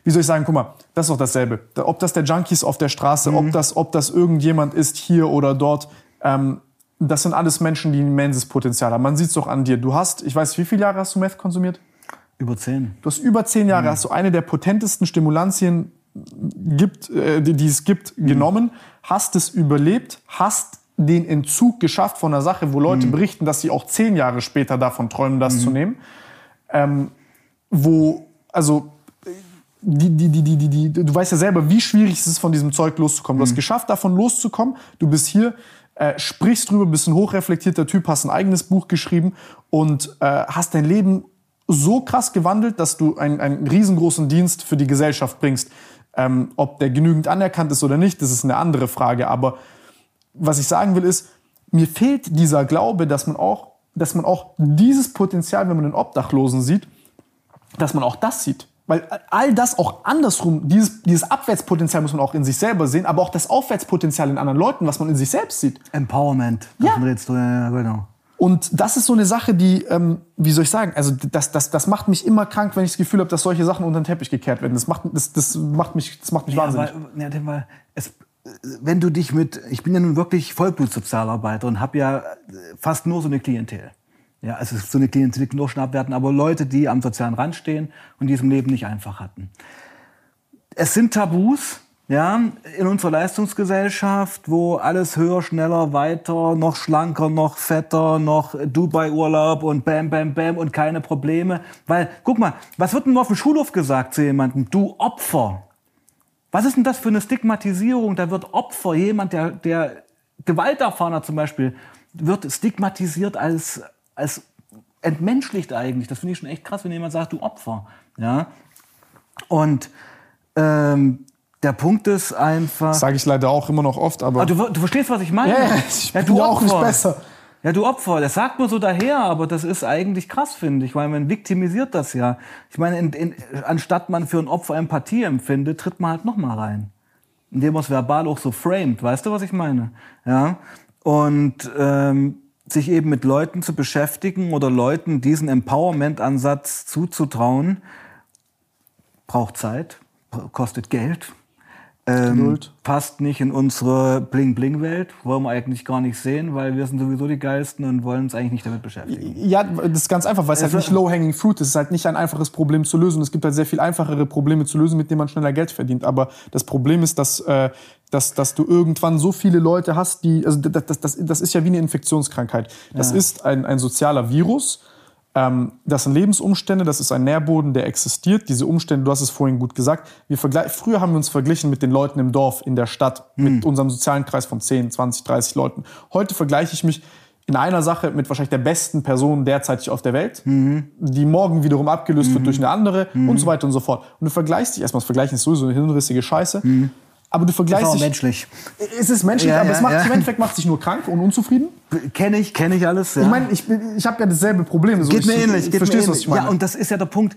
wie soll ich sagen, guck mal, das ist doch dasselbe. Da- Ob das der Junkies auf der Straße, ob, das, ob das irgendjemand ist hier oder dort, ähm, das sind alles Menschen, die ein immenses Potenzial haben. Man sieht es doch an dir. Du hast, ich weiß, wie viele Jahre hast du Meth konsumiert? Über zehn. Du hast über zehn Jahre, hast du eine der potentesten Stimulantien gibt, äh, die, die es gibt, genommen, hast es überlebt, hast den Entzug geschafft von einer Sache, wo Leute berichten, dass sie auch zehn Jahre später davon träumen, das zu nehmen. Ähm, wo, also, die, die, die, die, die, die, du weißt ja selber, wie schwierig es ist, von diesem Zeug loszukommen. Du hast geschafft, davon loszukommen. Du bist hier, äh, sprichst drüber, bist ein hochreflektierter Typ, hast ein eigenes Buch geschrieben und äh, hast dein Leben so krass gewandelt, dass du einen, einen riesengroßen Dienst für die Gesellschaft bringst. Ähm, ob der genügend anerkannt ist oder nicht, das ist eine andere Frage. Aber was ich sagen will, ist, mir fehlt dieser Glaube, dass man auch, dass man auch dieses Potenzial, wenn man den Obdachlosen sieht, dass man auch das sieht. Weil all das auch andersrum, dieses, dieses Abwärtspotenzial muss man auch in sich selber sehen, aber auch das Aufwärtspotenzial in anderen Leuten, was man in sich selbst sieht. Empowerment. Ja. Davon redest du, ja, ja, genau. Und das ist so eine Sache, die, ähm, wie soll ich sagen, also das, das, das macht mich immer krank, wenn ich das Gefühl habe, dass solche Sachen unter den Teppich gekehrt werden. Das macht, das, das macht mich, das macht mich wahnsinnig. Aber, ja, denn weil es, wenn du dich mit, ich bin ja nun wirklich Vollblutsozialarbeiter und habe ja äh, fast nur so eine Klientel. Ja, also so eine Klientel die nur schon abwerten, aber Leute, die am sozialen Rand stehen und die es im Leben nicht einfach hatten. Es sind Tabus, ja, in unserer Leistungsgesellschaft, wo alles höher, schneller, weiter, noch schlanker, noch fetter, noch Dubai-Urlaub und bam, bam, bam und keine Probleme. Weil, guck mal, was wird denn nur auf dem Schulhof gesagt zu jemandem? Du Opfer. Was ist denn das für eine Stigmatisierung? Da wird Opfer, jemand, der, der Gewalterfahrener zum Beispiel, wird stigmatisiert als, als entmenschlicht eigentlich. Das finde ich schon echt krass, wenn jemand sagt, du Opfer. Ja? Und ähm, der Punkt ist einfach. Sage ich leider auch immer noch oft, aber Ah, du, du verstehst, was ich meine? Ja, ja, ich ja auch nicht besser. Ja, du Opfer, das sagt man so daher, aber das ist eigentlich krass, finde ich, weil man viktimisiert das ja. Ich meine, in, in, anstatt man für ein Opfer Empathie empfindet, tritt man halt noch mal rein. Indem man es verbal auch so framed, weißt du, was ich meine? Ja. Und ähm, sich eben mit Leuten zu beschäftigen oder Leuten diesen Empowerment-Ansatz zuzutrauen, braucht Zeit, kostet Geld, ähm, passt nicht in unsere Bling-Bling-Welt, wollen wir eigentlich gar nicht sehen, weil wir sind sowieso die Geilsten und wollen uns eigentlich nicht damit beschäftigen. Ja, das ist ganz einfach, weil es halt Also- nicht low-hanging fruit ist. Es ist halt nicht ein einfaches Problem zu lösen. Es gibt halt sehr viel einfachere Probleme zu lösen, mit denen man schneller Geld verdient. Aber das Problem ist, dass, äh, dass, dass du irgendwann so viele Leute hast, die, also das, das, das, das ist ja wie eine Infektionskrankheit. Das ist ein, ein sozialer Virus. Ähm, das sind Lebensumstände, das ist ein Nährboden, der existiert. Diese Umstände, du hast es vorhin gut gesagt. Wir vergleich, früher haben wir uns verglichen mit den Leuten im Dorf, in der Stadt, mit unserem sozialen Kreis von 10, 20, 30 Leuten. Heute vergleiche ich mich in einer Sache mit wahrscheinlich der besten Person derzeitig auf der Welt, die morgen wiederum abgelöst wird durch eine andere und so weiter und so fort. Und du vergleichst dich erstmal, das Vergleichen ist sowieso eine hirnrissige Scheiße. Aber du vergleichst Ist auch dich. menschlich. Es ist menschlich, Ja, aber ja, es macht ja. sich im Endeffekt macht sich nur krank und unzufrieden. Kenne ich, kenne ich alles. Ja. Ich meine, ich, ich habe ja dasselbe Problem. So, geht ich, mir ähnlich. Ich Geht verstehst, mir was ähnlich. ich meine? Ja, und das ist ja der Punkt.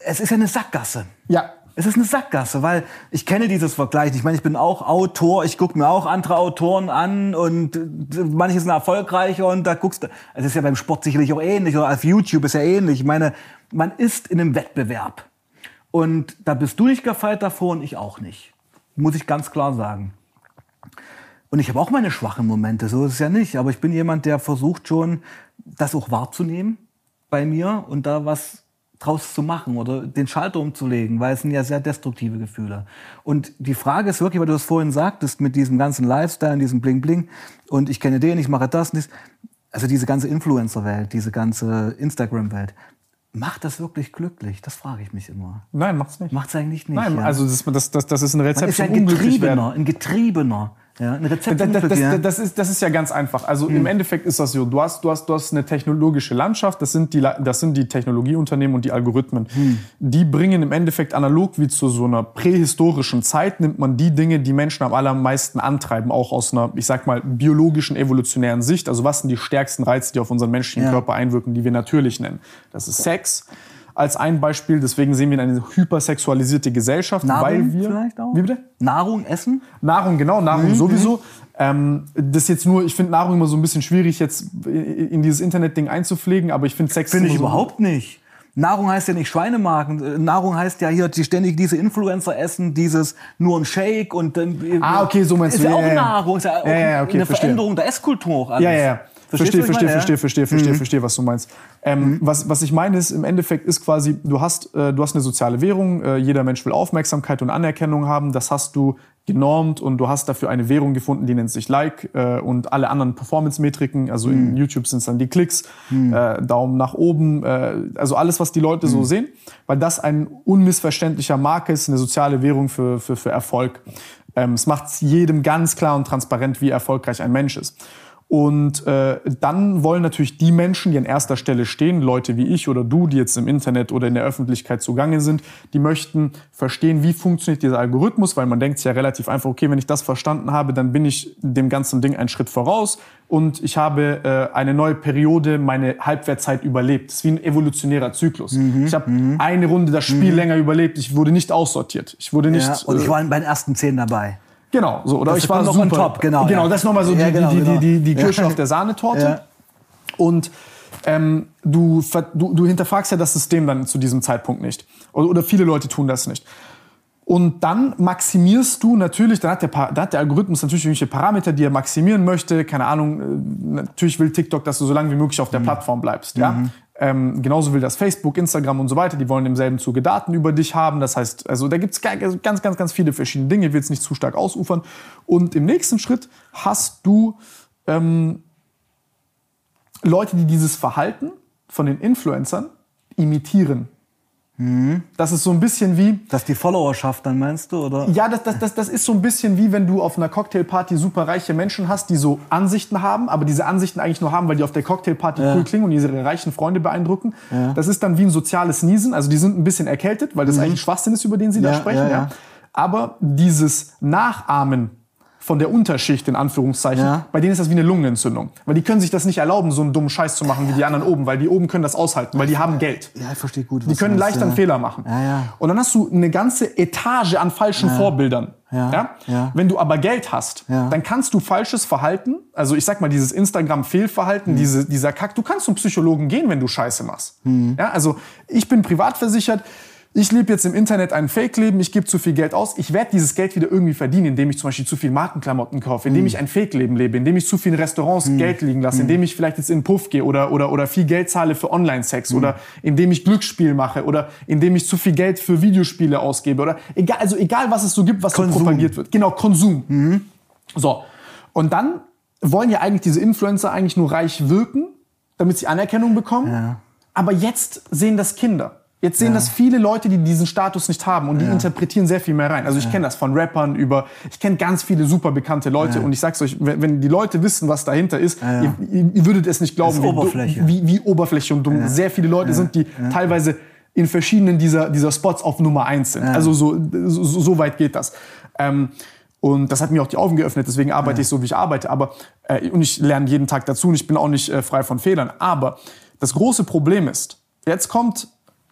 Es ist ja eine Sackgasse. ja. Es ist eine Sackgasse, weil ich kenne dieses Vergleich. Ich meine, ich bin auch Autor, ich gucke mir auch andere Autoren an und äh, manche sind erfolgreicher und da guckst du. Es ist ja beim Sport sicherlich auch ähnlich oder auf YouTube ist ja ähnlich. Ich meine, man ist in einem Wettbewerb und da bist du nicht gefeit davor und ich auch nicht. Muss ich ganz klar sagen. Und ich habe auch meine schwachen Momente, so ist es ja nicht. Aber ich bin jemand, der versucht schon, das auch wahrzunehmen bei mir und da was draus zu machen oder den Schalter umzulegen, weil es sind ja sehr destruktive Gefühle. Und die Frage ist wirklich, weil du es vorhin sagtest, mit diesem ganzen Lifestyle, diesem Bling-Bling und ich kenne den, ich mache das und das. Also diese ganze Influencer-Welt, diese ganze Instagram-Welt, macht das wirklich glücklich? Das frage ich mich immer. Nein, macht's nicht. Macht es eigentlich nicht. Nein, ja. also das, das, das, das ist ein Man Rezept ist ja zum ein. Getriebener, ein Getriebener. Ja, ein Rezept Das, ist, das ist ja ganz einfach. Also Hm. im Endeffekt ist das so. Du hast, du, hast, du hast eine technologische Landschaft, das sind die, das sind die Technologieunternehmen und die Algorithmen. Hm. Die bringen im Endeffekt analog wie zu so einer prähistorischen Zeit, nimmt man die Dinge, die Menschen am allermeisten antreiben, auch aus einer, ich sag mal, biologischen, evolutionären Sicht. Also was sind die stärksten Reize, die auf unseren menschlichen Ja. Körper einwirken, die wir natürlich nennen? Das ist Sex. Als ein Beispiel, deswegen sehen wir eine hypersexualisierte Gesellschaft, Nahrung weil wir. vielleicht auch? Wie bitte? Nahrung, Essen? Nahrung, genau, Nahrung Mhm, sowieso. Ähm, das jetzt nur, ich finde Nahrung immer so ein bisschen schwierig, jetzt in dieses Internetding einzupflegen, aber ich finde Sex. Finde ich so- überhaupt nicht. Nahrung heißt ja nicht Schweinemarken. Nahrung heißt ja hier, die ständig diese Influencer essen, dieses nur ein Shake und dann. Ah, okay, so meinst ist du. ja Ja, auch ja. Nahrung, ist ja Ja, ja, okay, eine verstehe. Veränderung der Esskultur auch alles. Ja, ja, ja. Verstehst Verstehe, verstehe, meine, verstehe, verstehe, verstehe, verstehe, was du meinst. Ähm, was, was ich meine ist, im Endeffekt ist quasi, du hast, äh, du hast eine soziale Währung, äh, jeder Mensch will Aufmerksamkeit und Anerkennung haben, das hast du genormt und du hast dafür eine Währung gefunden, die nennt sich Like äh, und alle anderen Performance-Metriken, also in YouTube sind es dann die Klicks, äh, Daumen nach oben, äh, also alles, was die Leute so sehen, weil das ein unmissverständlicher Marke ist, eine soziale Währung für, für, für Erfolg. Ähm, es macht jedem ganz klar und transparent, wie erfolgreich ein Mensch ist. Und äh, dann wollen natürlich die Menschen, die an erster Stelle stehen, Leute wie ich oder du, die jetzt im Internet oder in der Öffentlichkeit zugange sind, die möchten verstehen, wie funktioniert dieser Algorithmus, weil man denkt ja relativ einfach, okay, wenn ich das verstanden habe, dann bin ich dem ganzen Ding einen Schritt voraus und ich habe äh, eine neue Periode, meine Halbwertzeit überlebt. Das ist wie ein evolutionärer Zyklus. Ich habe eine Runde das Spiel länger überlebt, ich wurde nicht aussortiert. Ich wurde nicht... Ja, und ich äh, war bei den ersten zehn dabei. Genau, so. Oder Das ich war noch super. on top, genau, Genau, ja. das ist nochmal so die, Ja, genau, die, die, genau. die, die Kirsche auf der Sahnetorte. Und ähm, du, du, du hinterfragst ja das System dann zu diesem Zeitpunkt nicht. Oder, oder viele Leute tun das nicht. Und dann maximierst du natürlich, dann hat der, Pa- da hat der Algorithmus natürlich irgendwelche Parameter, die er maximieren möchte. Keine Ahnung, äh, natürlich will TikTok, dass du so lange wie möglich auf der Plattform bleibst. Ja? Ähm, genauso will das Facebook, Instagram und so weiter. Die wollen im selben Zuge Daten über dich haben. Das heißt, also da gibt's ga- ganz, ganz, ganz viele verschiedene Dinge. Ich will jetzt nicht zu stark ausufern. Und im nächsten Schritt hast du ähm, Leute, die dieses Verhalten von den Influencern imitieren. Das ist so ein bisschen wie, Das ist die Followerschaft dann, meinst du? Oder? ja, das, das, das, das ist so ein bisschen wie, wenn du auf einer Cocktailparty super reiche Menschen hast, die so Ansichten haben, aber diese Ansichten eigentlich nur haben, weil die auf der Cocktailparty cool klingen und ihre reichen Freunde beeindrucken. Das ist dann wie ein soziales Niesen. Also die sind ein bisschen erkältet, weil das eigentlich Schwachsinn ist, über den sie da Ja, sprechen. ja, Ja, ja. Aber dieses Nachahmen von der Unterschicht, in Anführungszeichen, Ja. bei denen ist das wie eine Lungenentzündung. Weil die können sich das nicht erlauben, so einen dummen Scheiß zu machen wie die anderen oben, weil die oben können das aushalten, weil die haben Geld. Ja, ich verstehe gut. Die können leicht einen Fehler machen. Ja, ja. Und dann hast du eine ganze Etage an falschen Vorbildern. Ja, ja. Wenn du aber Geld hast, Ja. dann kannst du falsches Verhalten, also ich sag mal dieses Instagram-Fehlverhalten, Hm. diese, dieser Kack, du kannst zum Psychologen gehen, wenn du Scheiße machst. Hm. Ja, also ich bin privat versichert, ich lebe jetzt im Internet ein Fake-Leben, ich gebe zu viel Geld aus, ich werde dieses Geld wieder irgendwie verdienen, indem ich zum Beispiel zu viel Markenklamotten kaufe, indem Hm. ich ein Fake-Leben lebe, indem ich zu viel in Restaurants Geld liegen lasse, indem ich vielleicht jetzt in den Puff gehe oder, oder, oder viel Geld zahle für Online-Sex oder indem ich Glücksspiel mache oder indem ich zu viel Geld für Videospiele ausgebe oder egal, also egal was es so gibt, was so propagiert wird. Genau, Konsum. So. Und dann wollen ja eigentlich diese Influencer eigentlich nur reich wirken, damit sie Anerkennung bekommen. Ja. Aber jetzt sehen das Kinder. Jetzt sehen das viele Leute, die diesen Status nicht haben und die interpretieren sehr viel mehr rein. Also ich kenne das von Rappern über, ich kenne ganz viele super bekannte Leute und ich sag's euch, wenn, wenn die Leute wissen, was dahinter ist, Ihr, ihr, würdet es nicht glauben, wie, wie, wie Oberfläche und dumm sehr viele Leute sind, die teilweise in verschiedenen dieser, dieser Spots auf Nummer eins sind. Also so, so, so weit geht das. Ähm, und das hat mir auch die Augen geöffnet, deswegen arbeite ich so, wie ich arbeite. Aber, äh, und ich lerne jeden Tag dazu und ich bin auch nicht äh, frei von Fehlern. Aber das große Problem ist, jetzt kommt,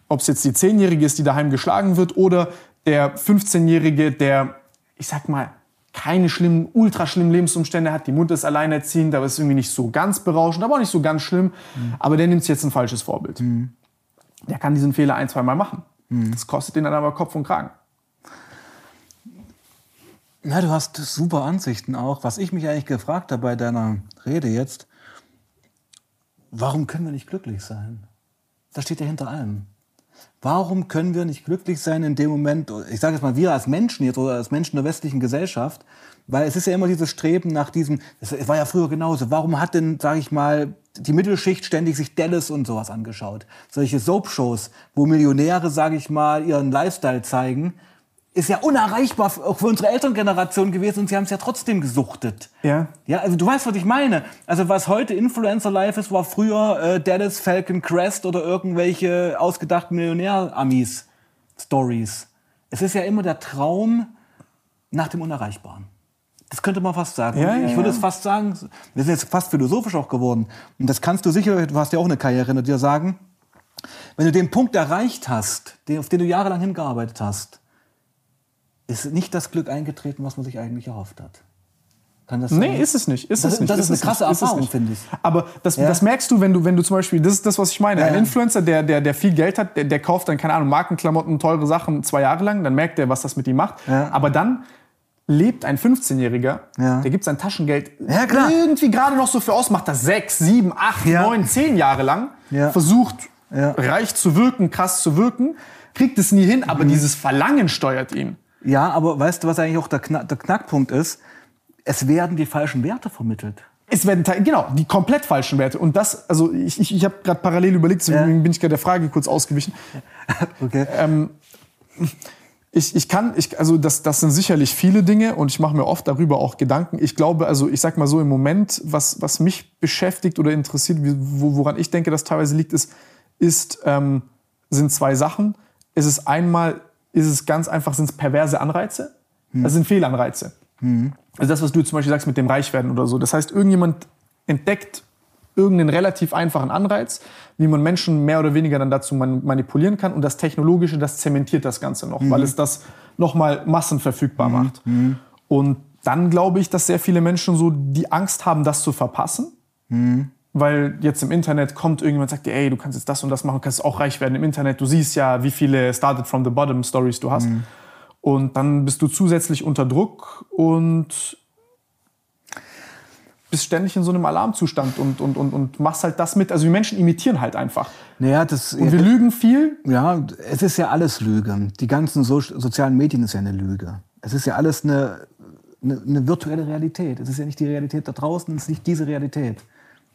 ob es jetzt die Zehnjährige ist, die daheim geschlagen wird, oder der 15-Jährige, der, ich sag mal, keine schlimmen, ultra schlimmen Lebensumstände hat. Die Mutter ist alleinerziehend, aber ist irgendwie nicht so ganz berauschend, aber auch nicht so ganz schlimm. Mhm. Aber der nimmt jetzt ein falsches Vorbild. Mhm. Der kann diesen Fehler ein, zwei Mal machen. Mhm. Das kostet ihn dann aber Kopf und Kragen. Ja, du hast super Ansichten auch. Was ich mich eigentlich gefragt habe bei deiner Rede jetzt, warum können wir nicht glücklich sein? Das steht ja hinter allem. Warum können wir nicht glücklich sein in dem Moment, ich sage jetzt mal wir als Menschen jetzt oder als Menschen der westlichen Gesellschaft, weil es ist ja immer dieses Streben nach diesem, es war ja früher genauso, warum hat denn, sage ich mal, die Mittelschicht ständig sich Dallas und sowas angeschaut? Solche Soap-Shows, wo Millionäre, sage ich mal, ihren Lifestyle zeigen, ist ja unerreichbar auch für unsere Elterngeneration gewesen und sie haben es ja trotzdem gesuchtet. Ja. Ja, also du weißt, was ich meine. Also was heute Influencer Life ist, war früher äh, Dallas Falcon Crest oder irgendwelche ausgedachten Millionär-Amis Stories. Es ist ja immer der Traum nach dem Unerreichbaren. Das könnte man fast sagen. Ja, ja, ich würde ja. es fast sagen, wir sind jetzt fast philosophisch auch geworden. Und das kannst du sicher, du hast ja auch eine Karriere hinter dir sagen, wenn du den Punkt erreicht hast, auf den du jahrelang hingearbeitet hast, ist nicht das Glück eingetreten, was man sich eigentlich erhofft hat. Kann das nee, sein? ist es nicht. Ist das, es nicht. das ist, ist eine krasse nicht. Erfahrung, finde ich. Aber das, Ja. das merkst du, wenn du, wenn du zum Beispiel, das ist das, was ich meine. Ja, Ein. Influencer, der, der, der viel Geld hat, der, der kauft dann, keine Ahnung, Markenklamotten, teure Sachen zwei Jahre lang, dann merkt er, was das mit ihm macht. Ja. Aber dann lebt ein 15-Jähriger, Ja. der gibt sein Taschengeld Ja, irgendwie gerade noch so für aus, macht das sechs, sieben, acht, neun, zehn Jahre lang, versucht reich zu wirken, krass zu wirken, kriegt es nie hin, Mhm. aber dieses Verlangen steuert ihn. Ja, aber weißt du, was eigentlich auch der, Knack, der Knackpunkt ist? Es werden die falschen Werte vermittelt. Es werden genau die komplett falschen Werte und das also ich, ich, ich habe gerade parallel überlegt, deswegen Ja. bin ich gerade der Frage kurz ausgewichen. Okay. Ich, ich kann ich also das das sind sicherlich viele Dinge und ich mache mir oft darüber auch Gedanken. Ich glaube also ich sag mal so im Moment was was mich beschäftigt oder interessiert, woran ich denke, das teilweise liegt, ist ist ähm, sind zwei Sachen. Es ist einmal ist es ganz einfach sind es perverse Anreize, das sind Fehlanreize. Also das, was du zum Beispiel sagst mit dem Reichwerden oder so. Das heißt, irgendjemand entdeckt irgendeinen relativ einfachen Anreiz, wie man Menschen mehr oder weniger dann dazu man manipulieren kann. Und das Technologische, das zementiert das Ganze noch, weil es das nochmal massenverfügbar macht. Und dann glaube ich, dass sehr viele Menschen so die Angst haben, das zu verpassen. Weil jetzt im Internet kommt irgendjemand und sagt dir, ey, du kannst jetzt das und das machen, du kannst auch reich werden im Internet. Du siehst ja, wie viele Started from the bottom Stories du hast. Und dann bist du zusätzlich unter Druck und bist ständig in so einem Alarmzustand und, und, und, und machst halt das mit. Also die Menschen imitieren halt einfach. Naja, das, Und wir lügen viel. ja, es ist ja alles Lüge. Die ganzen so sozialen Medien ist ja eine Lüge. Es ist ja alles eine, eine, eine virtuelle Realität. Es ist ja nicht die Realität da draußen, es ist nicht diese Realität.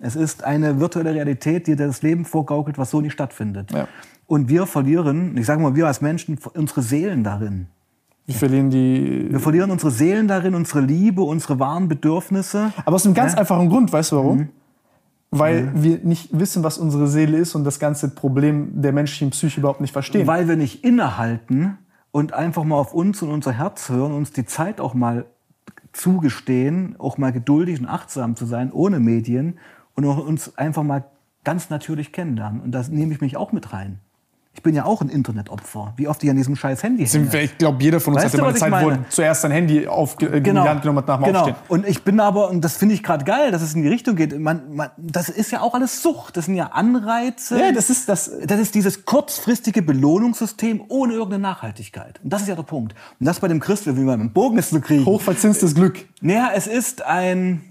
Es ist eine virtuelle Realität, die dir das Leben vorgaukelt, was so nicht stattfindet. Ja. Und wir verlieren, ich sage mal, wir als Menschen, unsere Seelen darin. Wir verlieren die. Wir verlieren unsere Seelen darin, unsere Liebe, unsere wahren Bedürfnisse. Aber aus einem ganz Ja. einfachen Grund, weißt du warum? Weil wir nicht wissen, was unsere Seele ist und das ganze Problem der menschlichen Psyche überhaupt nicht verstehen. Weil wir nicht innehalten und einfach mal auf uns und unser Herz hören, uns die Zeit auch mal zugestehen, auch mal geduldig und achtsam zu sein, ohne Medien und uns einfach mal ganz natürlich kennenlernen. Und das nehme ich mich auch mit rein. Ich bin ja auch ein Internetopfer. Wie oft ich an diesem scheiß Handy hänge. ich glaube, jeder von uns Weißt hatte mal eine Zeit, wo er zuerst sein Handy auf, in die Hand genommen hat nach dem genau. Aufstehen. Und ich bin aber, und das finde ich gerade geil, dass es in die Richtung geht, man, man, das ist ja auch alles Sucht. Das sind ja Anreize. Ja, das ist das. Das ist dieses kurzfristige Belohnungssystem ohne irgendeine Nachhaltigkeit. Und das ist ja der Punkt. Und das bei dem Christel, wie man einen Bogen ist zu kriegen. Hochverzinstes Glück. Naja, es ist ein.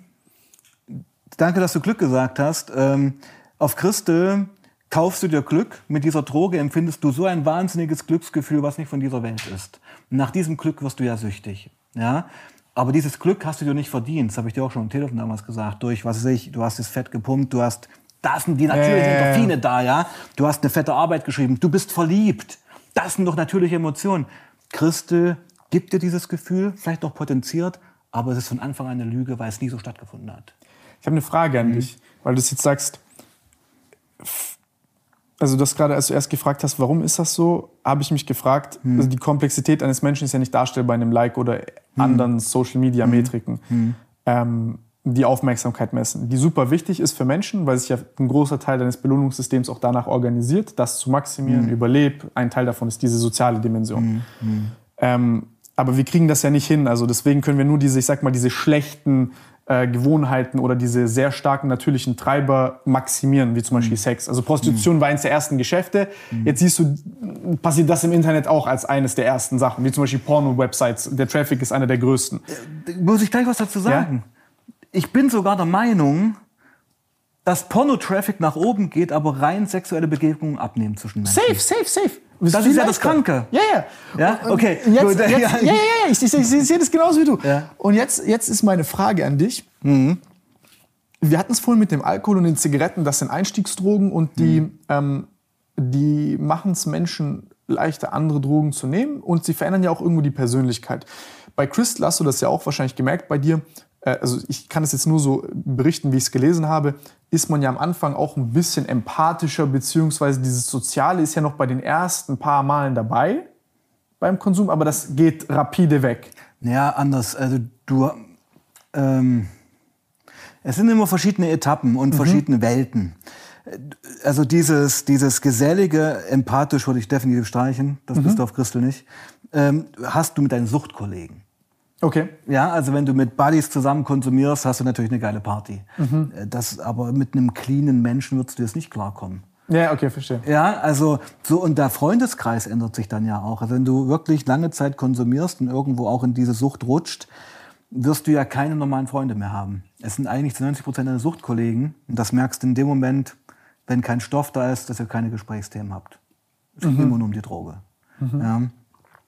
Danke, dass du Glück gesagt hast. Ähm, auf Christel kaufst du dir Glück. Mit dieser Droge empfindest du so ein wahnsinniges Glücksgefühl, was nicht von dieser Welt ist. Nach diesem Glück wirst du ja süchtig. Ja? Aber dieses Glück hast du dir nicht verdient. Das habe ich dir auch schon am Telefon damals gesagt. Durch, was weiß ich, du hast das Fett gepumpt, du hast. Da sind die natürlichen ja. Endorphine da, ja. Du hast eine fette Arbeit geschrieben, du bist verliebt. Das sind doch natürliche Emotionen. Christel gibt dir dieses Gefühl, vielleicht noch potenziert, aber es ist von Anfang an eine Lüge, weil es nie so stattgefunden hat. Ich habe eine Frage Mhm. an dich, weil du es jetzt sagst. Also das gerade, als du erst gefragt hast, warum ist das so, habe ich mich gefragt. Mhm. Also die Komplexität eines Menschen ist ja nicht darstellbar in einem Like oder anderen Social-Media-Metriken, ähm, die Aufmerksamkeit messen, die super wichtig ist für Menschen, weil sich ja ein großer Teil deines Belohnungssystems auch danach organisiert, das zu maximieren, überleb. Ein Teil davon ist diese soziale Dimension. Ähm, aber wir kriegen das ja nicht hin. Also deswegen können wir nur diese, ich sag mal, diese schlechten äh, Gewohnheiten oder diese sehr starken natürlichen Treiber maximieren, wie zum Beispiel Sex. Also Prostitution war eines der ersten Geschäfte. Jetzt siehst du, passiert das im Internet auch als eines der ersten Sachen, wie zum Beispiel Porno-Websites. Der Traffic ist einer der größten. Muss ich gleich was dazu sagen? Ich bin sogar der Meinung, dass Porno-Traffic nach oben geht, aber rein sexuelle Begegnungen abnehmen zwischen Menschen. Safe, safe, safe. Das viel ist ja das. Kranke. Ja, ja. Ja? Okay, Jetzt, gut, jetzt, ja. ja, ja, ich, ich, ich, ich sehe das genauso wie du. Ja. Und jetzt, jetzt ist meine Frage an dich. Wir hatten es vorhin mit dem Alkohol und den Zigaretten, das sind Einstiegsdrogen und die, ähm, die machen es Menschen leichter, andere Drogen zu nehmen und sie verändern ja auch irgendwo die Persönlichkeit. Bei Crystal hast du das ja auch wahrscheinlich gemerkt bei dir. Äh, also ich kann es jetzt nur so berichten, wie ich es gelesen habe, ist man ja am Anfang auch ein bisschen empathischer, beziehungsweise dieses Soziale ist ja noch bei den ersten paar Malen dabei beim Konsum, aber das geht rapide weg. Ja, anders. Also du, ähm, es sind immer verschiedene Etappen und verschiedene Welten. Also dieses, dieses gesellige, empathisch würde ich definitiv streichen, das bist du auf Christel nicht, ähm, hast du mit deinen Suchtkollegen. Okay. Ja, also wenn du mit Buddies zusammen konsumierst, hast du natürlich eine geile Party. Äh, Das, aber mit einem cleanen Menschen würdest du jetzt nicht klarkommen. Ja, okay, verstehe. Ja, also so und der Freundeskreis ändert sich dann ja auch. Also wenn du wirklich lange Zeit konsumierst und irgendwo auch in diese Sucht rutscht, wirst du ja keine normalen Freunde mehr haben. Es sind eigentlich zu 90 Prozent deine Suchtkollegen und das merkst du in dem Moment, wenn kein Stoff da ist, dass ihr keine Gesprächsthemen habt. Es geht immer nur um die Droge. Ja.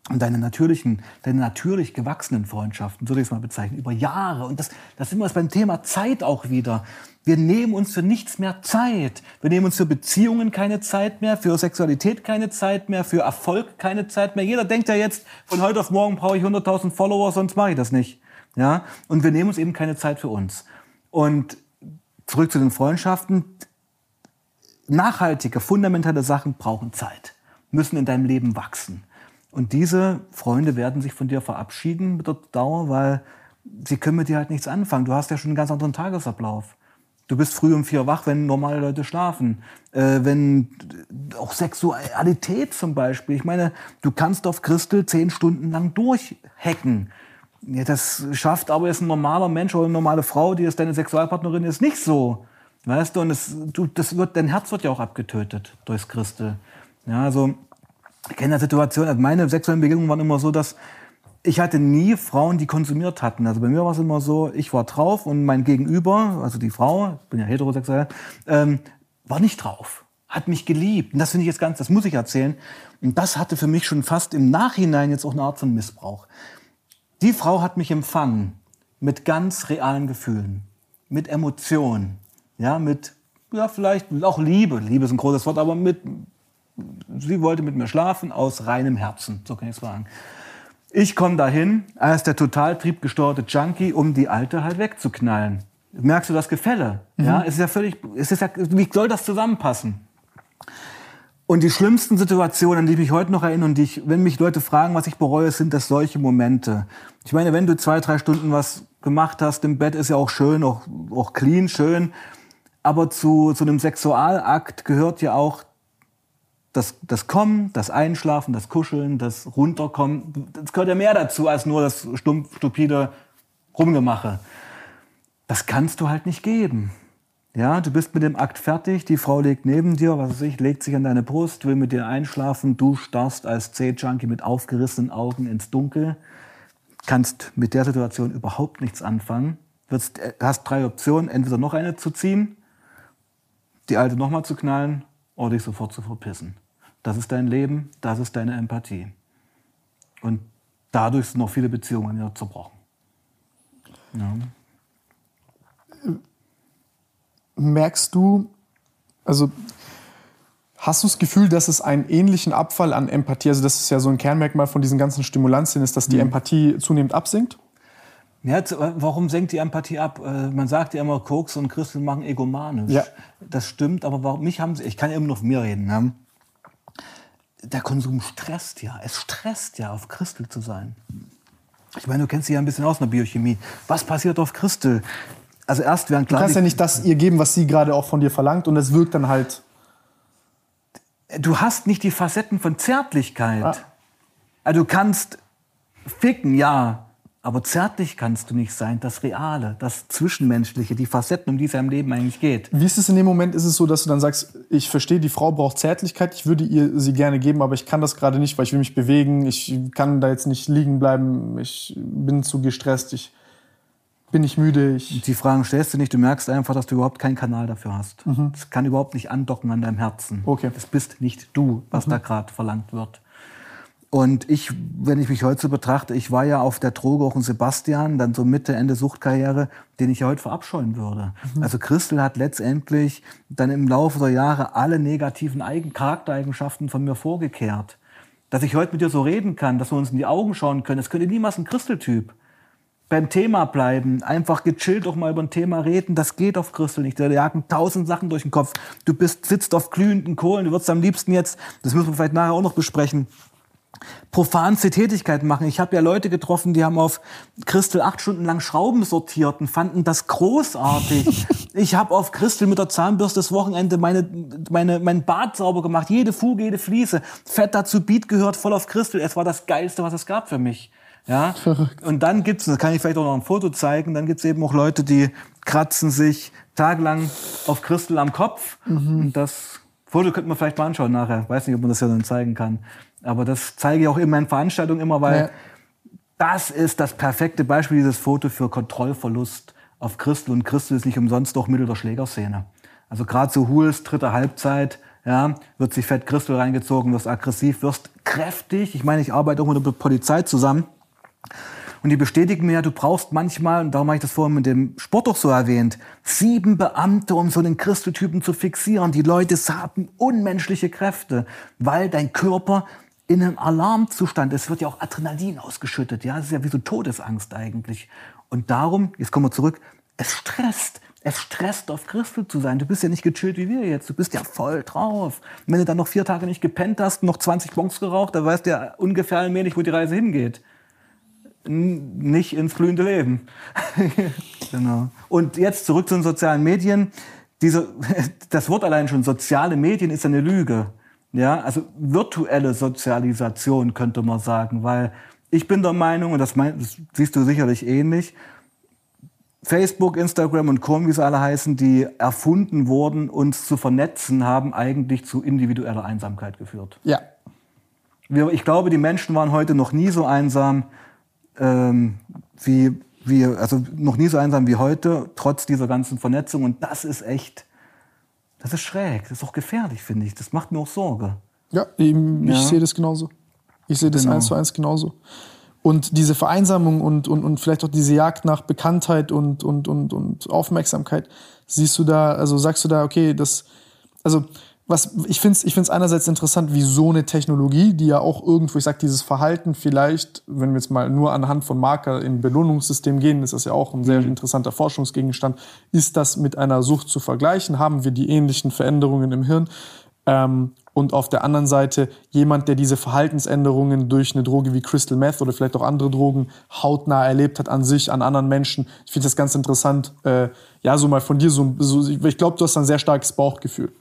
Und deine natürlichen, deine natürlich gewachsenen Freundschaften, würde ich es mal bezeichnen, über Jahre. Und das, das sind wir jetzt beim Thema Zeit auch wieder. Wir nehmen uns für nichts mehr Zeit. Wir nehmen uns für Beziehungen keine Zeit mehr, für Sexualität keine Zeit mehr, für Erfolg keine Zeit mehr. Jeder denkt ja jetzt, von heute auf morgen brauche ich 100.000 Follower, sonst mache ich das nicht. Ja? Und wir nehmen uns eben keine Zeit für uns. Und zurück zu den Freundschaften nachhaltige, fundamentale Sachen brauchen Zeit, müssen in deinem Leben wachsen. Und diese Freunde werden sich von dir verabschieden mit der Dauer, weil sie können mit dir halt nichts anfangen. Du hast ja schon einen ganz anderen Tagesablauf. Du bist früh um vier wach, wenn normale Leute schlafen. Äh, wenn auch Sexualität zum Beispiel. Ich meine, du kannst auf Christel zehn Stunden lang durchhacken. Ja, das schafft aber jetzt ein normaler Mensch oder eine normale Frau, die jetzt deine Sexualpartnerin ist, nicht so. Weißt du, und es, du, das wird, dein Herz wird ja auch abgetötet durchs Christel. Ja, also, ich kenne ja Situation, also meine sexuellen Begegnungen waren immer so, dass ich hatte nie Frauen, die konsumiert hatten. Also bei mir war es immer so, ich war drauf und mein Gegenüber, also die Frau, ich bin ja heterosexuell, ähm, war nicht drauf, hat mich geliebt. Und das finde ich jetzt ganz, das muss ich erzählen. Und das hatte für mich schon fast im Nachhinein jetzt auch eine Art von Missbrauch. Die Frau hat mich empfangen mit ganz realen Gefühlen, mit Emotionen, ja, mit, ja, vielleicht auch Liebe. Liebe ist ein großes Wort, aber mit, sie wollte mit mir schlafen aus reinem Herzen, so kann ich sagen. Ich komme dahin als der total triebgesteuerte Junkie, um die Alte halt wegzuknallen. Merkst du das Gefälle? Ja, es ist ja völlig, es ist ja, wie soll das zusammenpassen? Und die schlimmsten Situationen, an die ich mich heute noch erinnere und die ich, wenn mich Leute fragen, was ich bereue, sind das solche Momente. Ich meine, wenn du zwei, drei Stunden was gemacht hast im Bett, ist ja auch schön, auch, auch clean, schön. Aber zu, zu einem Sexualakt gehört ja auch das, das Kommen, das Einschlafen, das Kuscheln, das Runterkommen. Das gehört ja mehr dazu als nur das stumpf, stupide Rumgemache. Das kannst du halt nicht geben. Ja, du bist mit dem Akt fertig, die Frau liegt neben dir, was weiß ich, legt sich an deine Brust, will mit dir einschlafen, du starrst als C-Junkie mit aufgerissenen Augen ins Dunkel, kannst mit der Situation überhaupt nichts anfangen, Wirst, äh, hast drei Optionen, entweder noch eine zu ziehen, die alte nochmal zu knallen oder dich sofort zu verpissen. Das ist dein Leben, das ist deine Empathie. Und dadurch sind noch viele Beziehungen ja zerbrochen. Ja. Merkst du, also hast du das Gefühl, dass es einen ähnlichen Abfall an Empathie, also das ist ja so ein Kernmerkmal von diesen ganzen Stimulantien, ist, dass die Empathie zunehmend absinkt? Ja, z- warum senkt die Empathie ab? Äh, Man sagt ja immer, Koks und Christel machen egomanisch. Ja. Das stimmt, aber warum mich haben sie, ich kann ja immer nur von mir reden. Ne? Der Konsum stresst ja. Es stresst ja, auf Christel zu sein. Ich meine, du kennst dich ja ein bisschen aus in der Biochemie. Was passiert auf Christel? Also erst werden Du klar, kannst ja nicht das ihr geben, was sie gerade auch von dir verlangt und es wirkt dann halt. du hast nicht die Facetten von Zärtlichkeit. Ah. Also du kannst ficken, ja, aber zärtlich kannst du nicht sein. Das Reale, das Zwischenmenschliche, die Facetten, um die es ja im Leben eigentlich geht. Wie ist es in dem Moment? Ist es so, dass du dann sagst, ich verstehe, die Frau braucht Zärtlichkeit, ich würde ihr sie gerne geben, aber ich kann das gerade nicht, weil ich will mich bewegen, ich kann da jetzt nicht liegen bleiben, ich bin zu gestresst, ich bin nicht müde, ich. Die Fragen stellst du nicht, du merkst einfach, dass du überhaupt keinen Kanal dafür hast. Das kann überhaupt nicht andocken an deinem Herzen. Okay. Das bist nicht du, was da gerade verlangt wird. Und ich, wenn ich mich heute so betrachte, ich war ja auf der Droge auch ein Sebastian, dann so Mitte, Ende Suchtkarriere, den ich ja heute verabscheuen würde. Also Christel hat letztendlich dann im Laufe der Jahre alle negativen Eigen Charaktereigenschaften von mir vorgekehrt. Dass ich heute mit dir so reden kann, dass wir uns in die Augen schauen können, das könnte niemals ein Christel-Typ beim Thema bleiben, einfach gechillt auch mal über ein Thema reden, das geht auf Christel nicht. Da jagen tausend Sachen durch den Kopf. Du bist, sitzt auf glühenden Kohlen, du würdest am liebsten jetzt, das müssen wir vielleicht nachher auch noch besprechen, profanste Tätigkeiten machen. Ich habe ja Leute getroffen, die haben auf Christel acht Stunden lang Schrauben sortiert und fanden das großartig. ich habe auf Christel mit der Zahnbürste das Wochenende meine, meine, mein Bad sauber gemacht. Jede Fuge, jede Fliese. Fett dazu Beat gehört voll auf Christel. Es war das Geilste, was es gab für mich. Ja? Und dann gibt's, das kann ich vielleicht auch noch ein Foto zeigen, dann gibt's eben auch Leute, die kratzen sich tagelang auf Christel am Kopf. Und das Foto könnte man vielleicht mal anschauen nachher. Weiß nicht, ob man das ja dann zeigen kann. Aber das zeige ich auch in meinen Veranstaltungen immer, weil Ja. das ist das perfekte Beispiel, dieses Foto für Kontrollverlust auf Christel. Und Christel ist nicht umsonst auch Mittel der Schlägerszene. Also gerade zu Huls dritte Halbzeit, ja, wird sich fett Christel reingezogen, wirst aggressiv, wirst kräftig. Ich meine, ich arbeite auch mit der Polizei zusammen. Und die bestätigen mir, du brauchst manchmal, und darum habe ich das vorhin mit dem Sport doch so erwähnt, sieben Beamte, um so einen Christeltypen zu fixieren. Die Leute haben unmenschliche Kräfte, weil dein Körper in einem Alarmzustand ist. Es wird ja auch Adrenalin ausgeschüttet. Ja, das ist ja wie so Todesangst eigentlich. Und darum, jetzt kommen wir zurück, es stresst. Es stresst, auf Christel zu sein. Du bist ja nicht gechillt wie wir jetzt. Du bist ja voll drauf. Und wenn du dann noch vier Tage nicht gepennt hast und noch 20 Bonks geraucht, dann weißt du ja ungefähr allmählich, wo die Reise hingeht nicht ins blühende Leben. genau. Und jetzt zurück zu den sozialen Medien. Diese, das Wort allein schon soziale Medien ist eine Lüge. Ja, also virtuelle Sozialisation könnte man sagen, weil ich bin der Meinung, und das, mein, das siehst du sicherlich ähnlich, Facebook, Instagram und Co., wie sie alle heißen, die erfunden wurden, uns zu vernetzen, haben eigentlich zu individueller Einsamkeit geführt. Ja. Wir, ich glaube, die Menschen waren heute noch nie so einsam ähm, wie, wie, also noch nie so einsam wie heute, trotz dieser ganzen Vernetzung. Und das ist echt, das ist schräg, das ist auch gefährlich, finde ich. Das macht mir auch Sorge. Ja, eben, ich Ja. sehe das genauso. Ich sehe das Genau. eins zu eins genauso. Und diese Vereinsamung und, und, und vielleicht auch diese Jagd nach Bekanntheit und, und, und, und Aufmerksamkeit, siehst du da, also sagst du da, okay, das, also was, ich finde es ich find's einerseits interessant, wie so eine Technologie, die ja auch irgendwo, ich sag, dieses Verhalten vielleicht, wenn wir jetzt mal nur anhand von Marker im Belohnungssystem gehen, ist das ja auch ein sehr interessanter Forschungsgegenstand, ist das mit einer Sucht zu vergleichen? Haben wir die ähnlichen Veränderungen im Hirn? Ähm, und auf der anderen Seite jemand, der diese Verhaltensänderungen durch eine Droge wie Crystal Meth oder vielleicht auch andere Drogen hautnah erlebt hat an sich, an anderen Menschen. Ich finde das ganz interessant. Äh, ja, so mal von dir so, so ich glaube, du hast ein sehr starkes Bauchgefühl.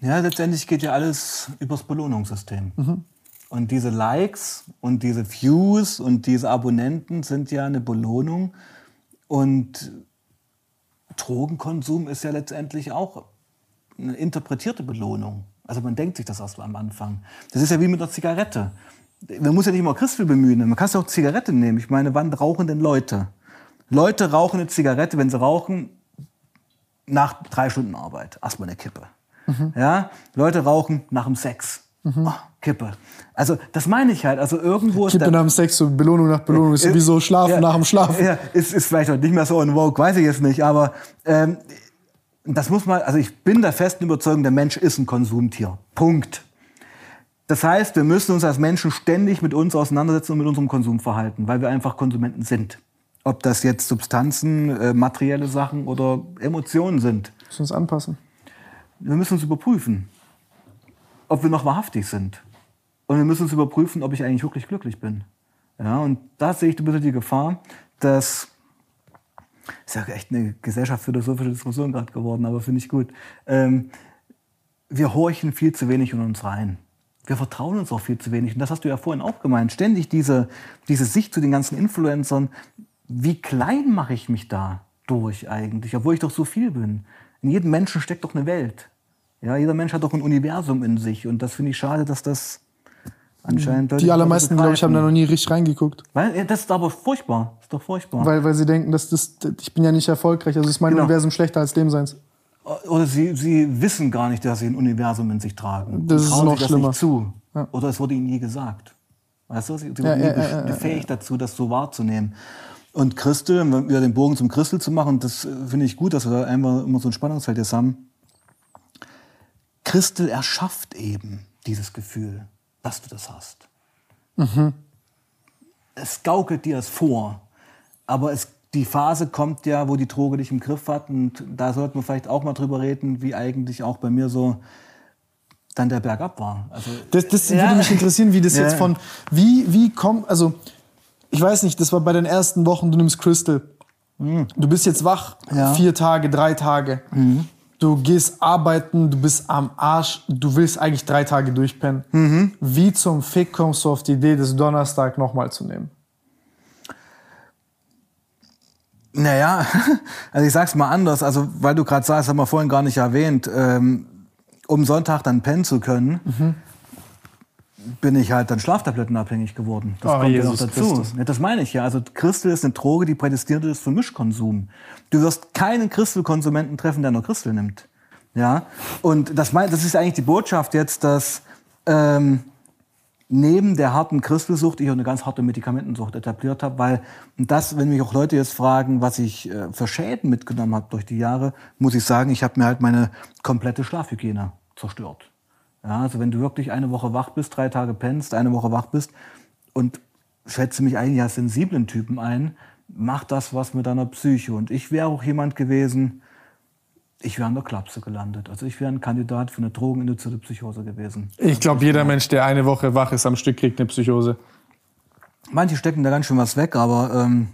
Ja, letztendlich geht ja alles übers Belohnungssystem. Und diese Likes und diese Views und diese Abonnenten sind ja eine Belohnung. Und Drogenkonsum ist ja letztendlich auch eine interpretierte Belohnung. Also man denkt sich das erst mal am Anfang. Das ist ja wie mit einer Zigarette. Man muss ja nicht immer Christel bemühen. Man kann ja auch Zigarette nehmen. Ich meine, wann rauchen denn Leute? Leute rauchen eine Zigarette, wenn sie rauchen, nach drei Stunden Arbeit. Erstmal eine Kippe. Ja? Leute rauchen nach dem Sex. Oh, Kippe. Also das meine ich halt. Also irgendwo ist Kippe nach dem Sex, so Belohnung nach Belohnung, ist sowieso Schlafen ja, nach dem Schlafen. Ja, ist, ist vielleicht heute nicht mehr so in Vogue, weiß ich jetzt nicht. Aber ähm, das muss man, also ich bin der festen Überzeugung, der Mensch ist ein Konsumtier. Punkt. Das heißt, wir müssen uns als Menschen ständig mit uns auseinandersetzen und mit unserem Konsumverhalten, weil wir einfach Konsumenten sind. Ob das jetzt Substanzen, äh, materielle Sachen oder Emotionen sind. Müssen uns anpassen. Wir müssen uns überprüfen, ob wir noch wahrhaftig sind. Und wir müssen uns überprüfen, ob ich eigentlich wirklich glücklich bin. Ja, und da sehe ich ein bisschen die Gefahr, dass ist ja echt eine gesellschaftsphilosophische Diskussion gerade geworden, aber finde ich gut. Ähm, wir horchen viel zu wenig in uns rein. Wir vertrauen uns auch viel zu wenig. Und das hast du ja vorhin auch gemeint. Ständig diese, diese Sicht zu den ganzen Influencern. Wie klein mache ich mich da durch eigentlich, obwohl ich doch so viel bin? In jedem Menschen steckt doch eine Welt. Ja, jeder Mensch hat doch ein Universum in sich. Und das finde ich schade, dass das anscheinend. Die allermeisten, glaube ich, haben da noch nie richtig reingeguckt. Weil, ja, das ist aber furchtbar. Das ist doch furchtbar. Weil, weil sie denken, dass das, ich bin ja nicht erfolgreich, also ist mein Genau. Universum schlechter als dem seins. Oder sie, sie wissen gar nicht, dass sie ein Universum in sich tragen. Das ist noch das schlimmer. nicht zu. Oder es wurde ihnen nie gesagt. Weißt du, sie, Ja, wurden nie ja, ja, ja, befähigt dazu, das so wahrzunehmen. Und Christel, um wieder den Bogen zum Christel zu machen, das äh, finde ich gut, dass wir da einmal immer so ein Spannungsfeld jetzt haben. Christel erschafft eben dieses Gefühl, dass du das hast. Es gaukelt dir es vor, aber es, die Phase kommt ja, wo die Droge dich im Griff hat und da sollten wir vielleicht auch mal drüber reden, wie eigentlich auch bei mir so dann der Bergab war. Also, Das, das Ja. würde mich interessieren, wie das Ja. jetzt von, wie, wie kommt, also, ich weiß nicht, das war bei den ersten Wochen, du nimmst Crystal. Du bist jetzt wach, Ja. vier Tage, drei Tage. Du gehst arbeiten, du bist am Arsch, du willst eigentlich drei Tage durchpennen. Wie zum Fick kommst du auf die Idee, das Donnerstag nochmal zu nehmen? Naja, also ich sag's mal anders, also weil du gerade sagst, haben wir vorhin gar nicht erwähnt, ähm, um Sonntag dann pennen zu können, bin ich halt dann Schlaftablettenabhängig geworden. Das Oh, kommt ja noch Jesus dazu. Ja, das meine ich ja. Also Christel ist eine Droge, die prädestiniert ist für Mischkonsum. Du wirst keinen Christelkonsumenten treffen, der nur Christel nimmt. Ja, und das, mein, das ist eigentlich die Botschaft jetzt, dass ähm, neben der harten Christelsucht ich auch eine ganz harte Medikamentensucht etabliert habe, weil das, wenn mich auch Leute jetzt fragen, was ich äh, für Schäden mitgenommen habe durch die Jahre, muss ich sagen, ich habe mir halt meine komplette Schlafhygiene zerstört. Ja, also wenn du wirklich eine Woche wach bist, drei Tage pennst, eine Woche wach bist und schätze mich eigentlich als sensiblen Typen ein, mach das was mit deiner Psyche. Und ich wäre auch jemand gewesen, ich wäre an der Klapse gelandet. Also ich wäre ein Kandidat für eine drogeninduzierte Psychose gewesen. Ich glaube, jeder Mensch, der eine Woche wach ist am Stück, kriegt eine Psychose. Manche stecken da ganz schön was weg, aber ähm,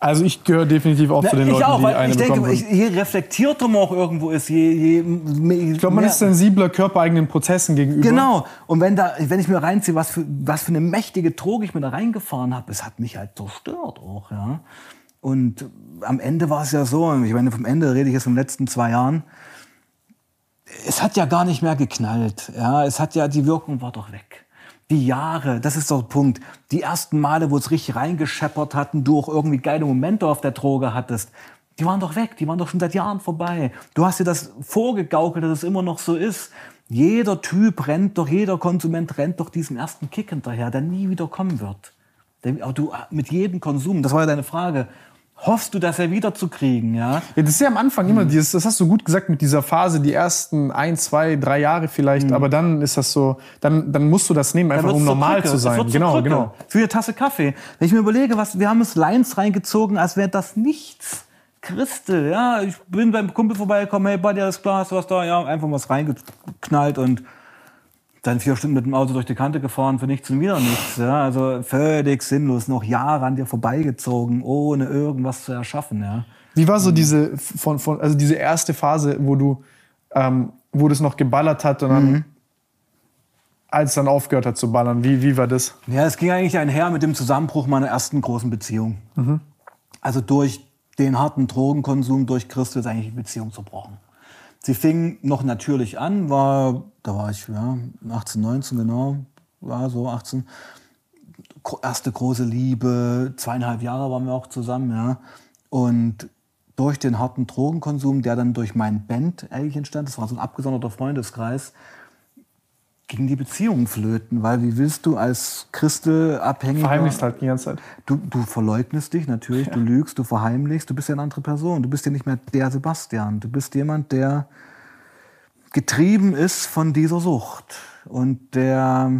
Also ich gehöre definitiv auch zu den Leuten, auch, die eine ich denke, ich, je reflektierter man auch irgendwo ist, je, je ich Ich glaube, man ist sensibler körpereigenen Prozessen gegenüber. Genau. Und wenn, da, wenn ich mir reinziehe, was für, was für eine mächtige Droge ich mir da reingefahren habe, es hat mich halt zerstört auch. Ja. Und am Ende war es ja so, ich meine, vom Ende rede ich jetzt von den letzten zwei Jahren, es hat ja gar nicht mehr geknallt. Ja. Es hat ja, die Wirkung war doch weg. Die Jahre, das ist doch der Punkt. Die ersten Male, wo es richtig reingescheppert hat und du auch irgendwie geile Momente auf der Droge hattest, die waren doch weg, die waren doch schon seit Jahren vorbei. Du hast dir das vorgegaukelt, dass es immer noch so ist. Jeder Typ rennt doch, jeder Konsument rennt doch diesem ersten Kick hinterher, der nie wieder kommen wird. Aber du mit jedem Konsum, das war ja deine Frage, hoffst du, das ja wiederzukriegen, ja? Ja, das ist ja am Anfang immer dieses, das hast du gut gesagt mit dieser Phase, die ersten ein, zwei, drei Jahre vielleicht, aber dann ist das so, dann, dann musst du das nehmen, einfach um normal zu Es sein. Genau, Krücke. genau. Für eine Tasse Kaffee. Wenn ich mir überlege, was, wir haben uns Lines reingezogen, als wäre das nichts. Christel, ja, ich bin beim Kumpel vorbeigekommen, hey Buddy, alles klar, hast du was da? Ja, einfach was reingeknallt und dann vier Stunden mit dem Auto durch die Kante gefahren für nichts und wieder nichts. Ja, also völlig sinnlos, noch Jahre an dir vorbeigezogen, ohne irgendwas zu erschaffen. Ja. Wie war so diese, von, von, also diese erste Phase, wo du, ähm, wo das noch geballert hat und dann, als es dann aufgehört hat zu ballern, wie, wie war das? Ja, es ging eigentlich einher mit dem Zusammenbruch meiner ersten großen Beziehung. Also durch den harten Drogenkonsum durch Christus ist eigentlich die Beziehung zerbrochen. Sie fing noch natürlich an, war, da war ich ja, 18, 19 genau, war so 18. Gro- Erste große Liebe, zweieinhalb Jahre waren wir auch zusammen, ja. Und durch den harten Drogenkonsum, der dann durch mein Band eigentlich entstand, das war so ein abgesonderter Freundeskreis, ging die Beziehung flöten, weil wie willst du als Christel-Abhängiger... Verheimlichst halt die ganze Zeit. Du, du verleugnest dich natürlich, du lügst, du verheimlichst, du bist ja eine andere Person. Du bist ja nicht mehr der Sebastian. Du bist jemand, der getrieben ist von dieser Sucht. Und der,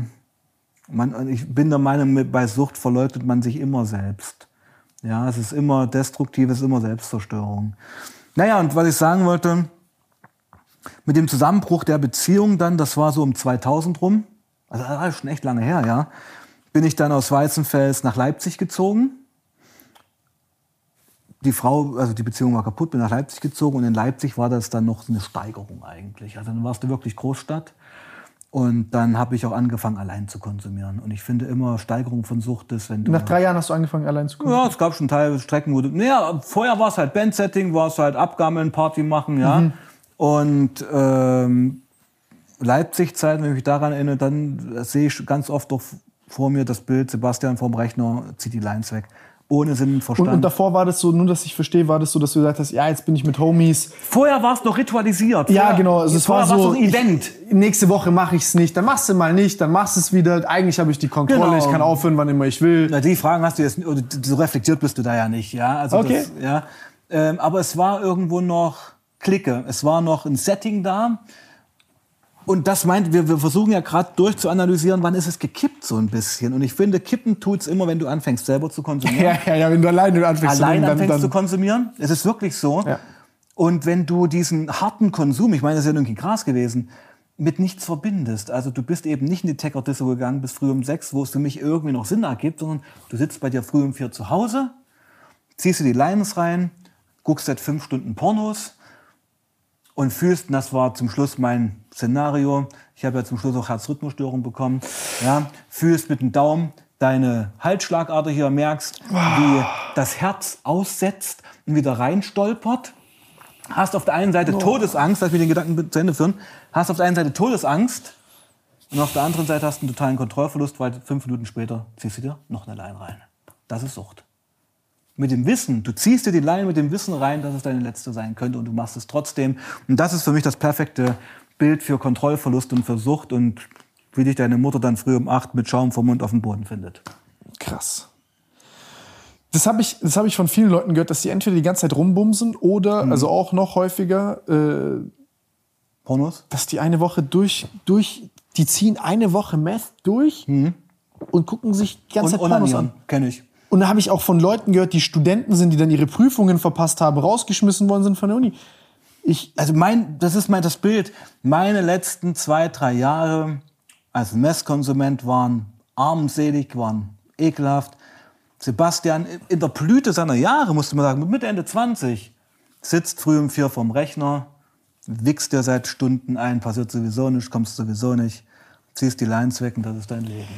man, ich bin der Meinung, bei Sucht verleugnet man sich immer selbst. Ja, es ist immer destruktiv, es ist immer Selbstzerstörung. Naja, und was ich sagen wollte, mit dem Zusammenbruch der Beziehung dann, das war so um 2000 rum, also das ist schon echt lange her, ja, bin ich dann aus Weißenfels nach Leipzig gezogen. Die Frau, also die Beziehung war kaputt, bin nach Leipzig gezogen und in Leipzig war das dann noch eine Steigerung eigentlich. Also dann warst du wirklich Großstadt. Und dann habe ich auch angefangen, allein zu konsumieren. Und ich finde immer, Steigerung von Sucht ist, wenn du. Nach drei Jahren hast du angefangen, allein zu konsumieren? Ja, es gab schon Teile Strecken, wo du. Naja, vorher war es halt Bandsetting, war es halt Abgammeln, Party machen, ja. Mhm. Und ähm, Leipzig-Zeit, wenn ich mich daran erinnere, dann sehe ich ganz oft doch vor mir das Bild, Sebastian vorm Rechner zieht die Lines weg ohne Sinn und Verstand. Und, und, davor war das so, nur dass ich verstehe, war das so, dass du gesagt hast, ja, jetzt bin ich mit Homies. Vorher war es noch ritualisiert. Ja, genau. Also es war so ein Event. Ich, nächste Woche mache ich es nicht, dann machst du mal nicht, dann machst du es wieder. Eigentlich habe ich die Kontrolle, genau. ich kann aufhören, wann immer ich will. Na, die Fragen hast du jetzt, so reflektiert bist du da ja nicht, ja. Also okay. Das, ja. Ähm, aber es war irgendwo noch Clique. Es war noch ein Setting da und das meint, wir, wir versuchen ja gerade durchzuanalysieren, wann ist es gekippt so ein bisschen. Und ich finde, kippen tut's immer, wenn du anfängst selber zu konsumieren. Ja, ja, ja wenn du alleine anfängst, allein dann, anfängst dann, zu konsumieren. Es ist wirklich so. Ja. Und wenn du diesen harten Konsum, ich meine, das ist ja irgendwie Gras gewesen, mit nichts verbindest. Also du bist eben nicht in die Tecker-Disco gegangen bis früh um sechs, wo es für mich irgendwie noch Sinn ergibt, sondern du sitzt bei dir früh um vier zu Hause, ziehst du die Lines rein, guckst seit fünf Stunden Pornos, und fühlst, und das war zum Schluss mein Szenario, ich habe ja zum Schluss auch Herzrhythmusstörung bekommen, ja, fühlst mit dem Daumen deine Halsschlagader hier, merkst, wie das Herz aussetzt und wieder reinstolpert. Hast auf der einen Seite oh. Todesangst, lass mich den Gedanken zu Ende führen, hast auf der einen Seite Todesangst und auf der anderen Seite hast du einen totalen Kontrollverlust, weil fünf Minuten später ziehst du dir noch eine Leine rein. Das ist Sucht mit dem Wissen, du ziehst dir die Leine mit dem Wissen rein, dass es deine letzte sein könnte und du machst es trotzdem. Und das ist für mich das perfekte Bild für Kontrollverlust und für Sucht und wie dich deine Mutter dann früh um acht mit Schaum vom Mund auf dem Boden findet. Krass. Das habe ich, hab ich von vielen Leuten gehört, dass die entweder die ganze Zeit rumbumsen oder, mhm. also auch noch häufiger, äh, Pornos? Dass die eine Woche durch, durch, die ziehen eine Woche Meth durch mhm. und gucken sich die ganze und, Zeit Pornos an. Kenn ich. Und da habe ich auch von Leuten gehört, die Studenten sind, die dann ihre Prüfungen verpasst haben, rausgeschmissen worden sind von der Uni. Ich, also mein, das ist mein das Bild. Meine letzten zwei, drei Jahre als Messkonsument waren armselig, waren ekelhaft. Sebastian in der Blüte seiner Jahre, musste man sagen, mit Mitte, Ende 20, sitzt früh um vier vorm Rechner, wichst dir seit Stunden ein, passiert sowieso nicht, kommst sowieso nicht, ziehst die Lines weg und das ist dein Leben.